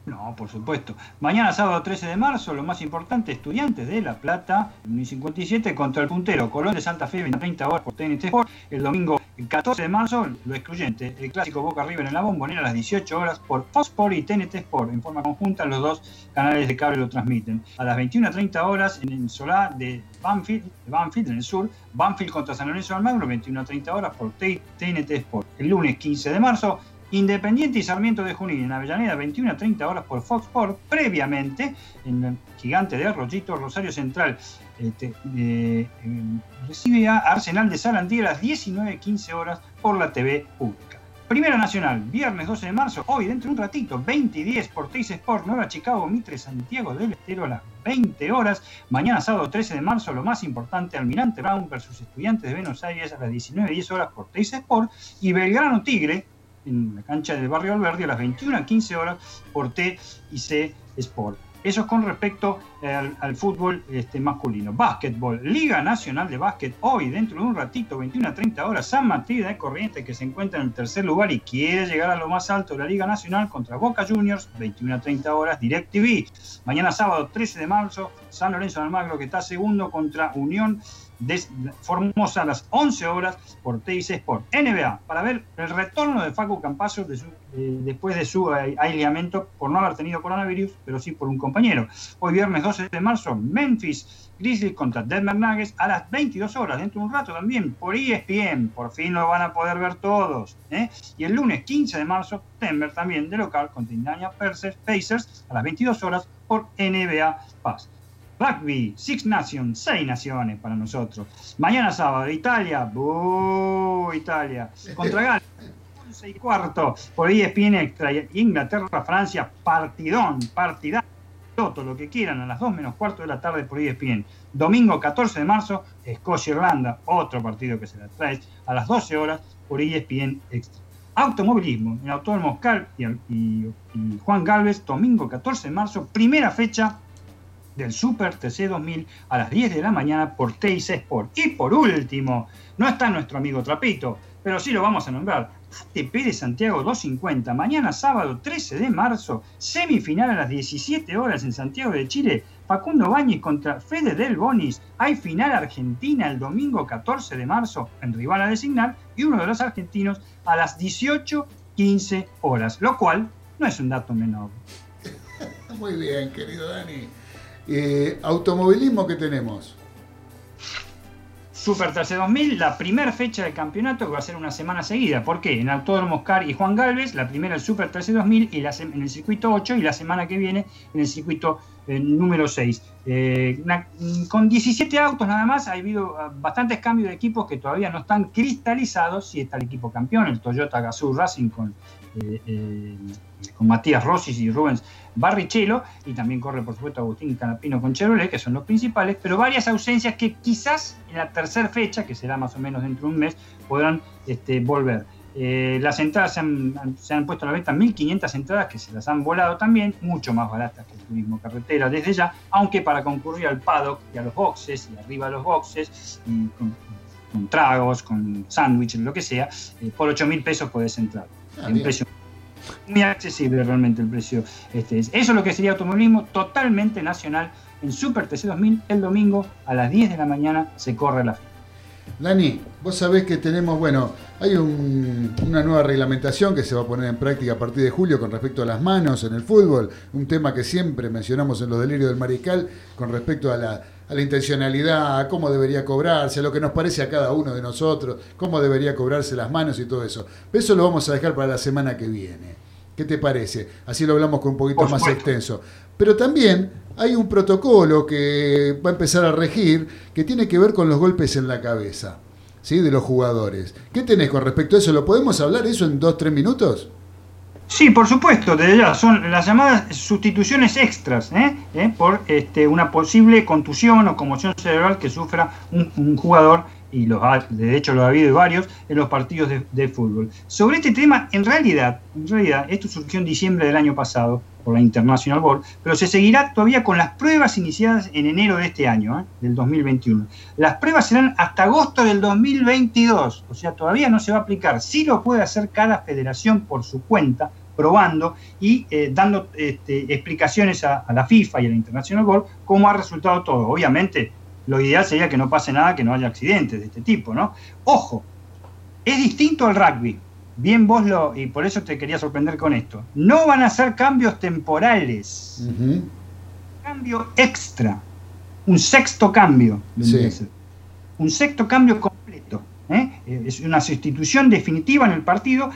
No, por supuesto. Mañana sábado 13 de marzo, lo más importante, Estudiantes de La Plata, 57 contra el puntero Colón de Santa Fe, 30 horas por TNT Sport. El domingo 14 de marzo, lo excluyente, el clásico Boca River en la Bombonera a las 18 horas por Fox Sport y TNT Sport. En forma conjunta, los dos canales de cable lo transmiten. A las 21.30 horas en el solar de Banfield, Banfield, en el sur, Banfield contra San Lorenzo Almagro, 21.30 horas por TNT Sport. El lunes 15 de marzo, Independiente y Sarmiento de Junín en Avellaneda, 21 a 30 horas por Fox Sport. Previamente, en el gigante de Arroyito, Rosario Central este, eh, recibe a Arsenal de Sarandí a las 19.15 horas por la TV pública. Primera Nacional, viernes 12 de marzo, hoy dentro de un ratito, 20 y 10 por Teis Sport, Nueva Chicago, Mitre, Santiago del Estero a las 20 horas. Mañana sábado 13 de marzo, lo más importante, Almirante Brown versus Estudiantes de Buenos Aires a las 19.10 horas por Teis Sport y Belgrano Tigre en la cancha del barrio Alberdi a las 21 a 15 horas por T y C Sport. Eso es con respecto al, fútbol este, masculino. Básquetbol, Liga Nacional de Básquet, hoy dentro de un ratito, 21 a 30 horas, San Martín de Corrientes que se encuentra en el tercer lugar y quiere llegar a lo más alto de la Liga Nacional contra Boca Juniors, 21 a 30 horas, DirecTV. Mañana sábado 13 de marzo, San Lorenzo de Almagro que está segundo contra Unión de Formosa a las 11 horas por TIC Sport. NBA, para ver el retorno de Facu su- eh, después de su ai- aislamiento por no haber tenido coronavirus, pero sí por un compañero. Hoy viernes 12 de marzo, Memphis Grizzlies contra Denver Nuggets a las 22 horas, dentro de un rato también, por ESPN. Por fin lo van a poder ver todos. ¿eh? Y el lunes 15 de marzo, Denver también de local contra Indiana Pacers a las 22 horas por NBA Pass. Rugby, Six Nations, seis naciones para nosotros. Mañana sábado, Italia, ¡buh! Italia, contra Gales, 11 y cuarto, por ESPN Extra, Inglaterra, Francia, partidón, partidán, todo lo que quieran, a las 2 menos cuarto de la tarde por ESPN. Domingo 14 de marzo, Escocia-Irlanda, otro partido que se la trae, a las 12 horas por ESPN Extra. Automovilismo, en Autódromo Oscar y, y- y Juan Galvez, domingo 14 de marzo, primera fecha del Super TC 2000 a las 10 de la mañana por TIC Sport. Y por último, no está nuestro amigo Trapito, pero sí lo vamos a nombrar. ATP de Santiago 250, mañana sábado 13 de marzo, semifinal a las 17 horas en Santiago de Chile. Facundo Bañez contra Fede Del Bonis. Hay final argentina el domingo 14 de marzo en rival a designar y uno de los argentinos a las 18.15 horas, lo cual no es un dato menor. [LAUGHS] Muy bien, querido Dani. Eh, automovilismo que tenemos. Super TC 2000, la primera fecha del campeonato que va a ser una semana seguida. ¿Por qué? En Autódromo Oscar y Juan Galvez, la primera el Super TC 2000 y en el circuito 8 y la semana que viene en el circuito eh, número 6. Eh, con 17 autos nada más, ha habido ah, bastantes cambios de equipos que todavía no están cristalizados. Si está el equipo campeón, el Toyota Gazoo Racing con, eh, eh, con Matías Rossi y Rubens Barrichello, y también corre por supuesto Agustín Canapino con Chevrolet, que son los principales, pero varias ausencias que quizás en la tercera fecha, que será más o menos dentro de un mes, podrán este, volver. Eh, las entradas se han, puesto a la venta 1.500 entradas que se las han volado también, mucho más baratas que el turismo carretera desde ya, aunque para concurrir al paddock y a los boxes y arriba de los boxes, con, tragos, con sándwiches, lo que sea, eh, por 8 mil pesos puedes entrar. Ah, precio muy accesible realmente el precio. Este, es. Eso es lo que sería automovilismo totalmente nacional en Super TC 2000 el domingo a las 10 de la mañana se corre la fecha. Dani, vos sabés que tenemos, bueno, hay un- una nueva reglamentación que se va a poner en práctica a partir de julio con respecto a las manos en el fútbol, un tema que siempre mencionamos en los delirios del mariscal con respecto a la, a la intencionalidad, a cómo debería cobrarse, a lo que nos parece a cada uno de nosotros, cómo debería cobrarse las manos y todo eso. Eso lo vamos a dejar para la semana que viene. ¿Qué te parece? Así lo hablamos con un poquito más extenso. Pero también hay un protocolo que va a empezar a regir que tiene que ver con los golpes en la cabeza, ¿sí? De los jugadores. ¿Qué tenés con respecto a eso? ¿Lo podemos hablar eso en dos, tres minutos? Sí, por supuesto, desde ya son las llamadas sustituciones extras ¿eh? ¿Eh? por este, una posible contusión o conmoción cerebral que sufra un, jugador, y los ha- de hecho lo ha habido varios, en los partidos de, de fútbol. Sobre este tema, en realidad, en realidad, esto surgió en diciembre del año pasado por la International Board, pero se seguirá todavía con las pruebas iniciadas en enero de este año, ¿eh? del 2021. Las pruebas serán hasta agosto del 2022, o sea, todavía no se va a aplicar. Sí lo puede hacer cada federación por su cuenta, probando y eh, dando este, explicaciones a, a la FIFA y a la International Board cómo ha resultado todo. Obviamente, lo ideal sería que no pase nada, que no haya accidentes de este tipo, ¿no? Ojo, es distinto al rugby. Bien vos lo, y por eso te quería sorprender con esto. No van a ser cambios temporales, cambio extra, un sexto cambio. Sí. Un sexto cambio completo. Eh, Es una sustitución definitiva en el partido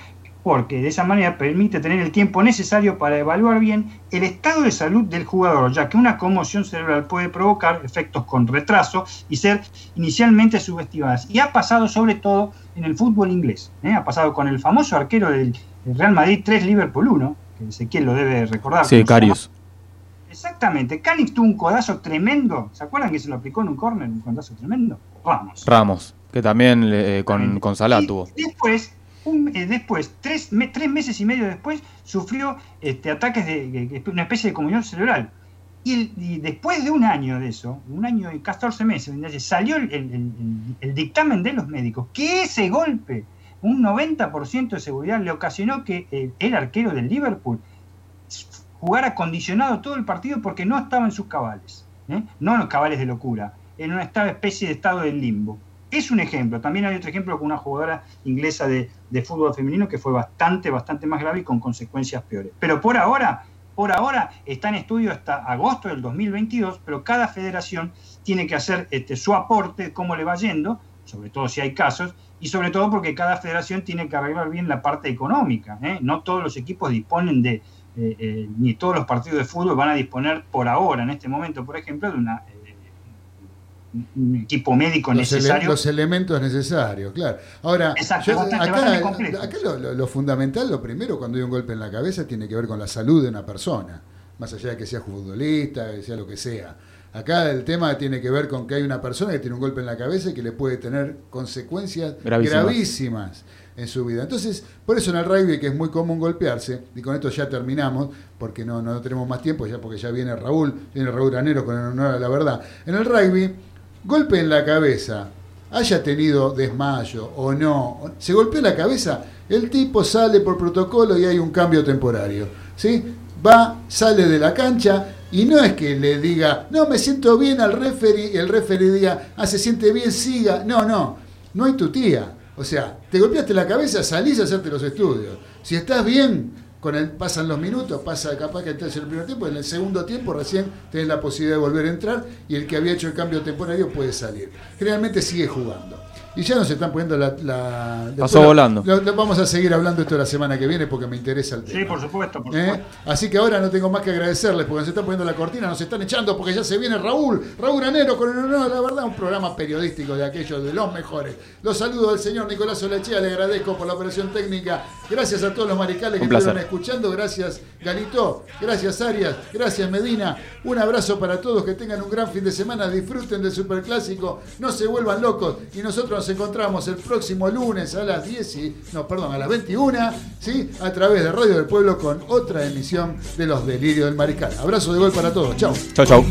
porque de esa manera permite tener el tiempo necesario para evaluar bien el estado de salud del jugador, ya que una conmoción cerebral puede provocar efectos con retraso y ser inicialmente subestimadas. Y ha pasado sobre todo en el fútbol inglés. ¿eh? Ha pasado con el famoso arquero del Real Madrid 3 Liverpool 1, que Ezequiel lo debe recordar. Sí, ¿cómo se Carius. Exactamente. Canix tuvo un codazo tremendo. ¿Se acuerdan que se lo aplicó en un córner? Un codazo tremendo. Ramos. Ramos, que también eh, con, con Salah tuvo. Después, después tres, tres meses y medio después, sufrió este, ataques de, una especie de conmoción cerebral. Y, después de un año de eso, un año y 14 meses, salió el, dictamen de los médicos que ese golpe, un 90% de seguridad, le ocasionó que el, arquero del Liverpool jugara condicionado todo el partido porque no estaba en sus cabales, ¿eh? no en los cabales de locura. en una especie de estado de limbo. Es un ejemplo. También hay otro ejemplo con una jugadora inglesa de, de fútbol femenino que fue bastante, bastante más grave y con consecuencias peores. Pero por ahora, por ahora está en estudio hasta agosto del 2022, pero cada federación tiene que hacer este, su aporte, cómo le va yendo, sobre todo si hay casos, y sobre todo porque cada federación tiene que arreglar bien la parte económica. ¿eh? No todos los equipos disponen de, eh, eh, ni todos los partidos de fútbol van a disponer por ahora, en este momento, por ejemplo, de una, un equipo médico los, ele- necesario. los elementos necesarios, claro. Ahora, Exacto, yo- bastante- acá, bastante complejo. acá lo, lo- lo fundamental, lo primero, cuando hay un golpe en la cabeza, tiene que ver con la salud de una persona, más allá de que sea futbolista, que sea lo que sea. Acá el tema tiene que ver con que hay una persona que tiene un golpe en la cabeza y que le puede tener consecuencias Gravísimas. gravísimas en su vida. Entonces, por eso en el rugby, que es muy común golpearse, y con esto ya terminamos, porque no, no tenemos más tiempo, ya porque ya viene Raúl, viene Raúl Granero con el honor a la verdad. En el rugby, golpe en la cabeza, haya tenido desmayo o no, se golpeó la cabeza, el tipo sale por protocolo y hay un cambio temporario. ¿sí? Va, sale de la cancha y no es que le diga, no, me siento bien al referee, el referee diga, ah, se siente bien, siga. No, no, no hay tu tía. O sea, te golpeaste la cabeza, salís a hacerte los estudios. Si estás bien, pasan los minutos, pasa capaz que entras en el primer tiempo, en el segundo tiempo recién tenés la posibilidad de volver a entrar y el que había hecho el cambio temporario puede salir. Generalmente sigue jugando. Y ya nos están poniendo la... Pasó volando. lo- lo vamos a seguir hablando esto la semana que viene porque me interesa el tema. Sí, por supuesto, por ¿Eh? supuesto. Así que ahora no tengo más que agradecerles porque nos están poniendo la cortina, nos están echando porque ya se viene Raúl, Raúl Granero con el honor, la verdad, un programa periodístico de aquellos de los mejores. Los saludos del señor Nicolás Olechea, le agradezco por la operación técnica. Gracias a todos los maricales que estuvieron escuchando, gracias Galito, gracias Arias, gracias Medina. Un abrazo para todos, que tengan un gran fin de semana, disfruten del superclásico, no se vuelvan locos y nosotros encontramos el próximo lunes a las 10 y, no, perdón, a las 21, ¿sí? A través de Radio del Pueblo con otra emisión de Los Delirios del Mariscal. Abrazo de gol para todos. Chao. Chau, chau.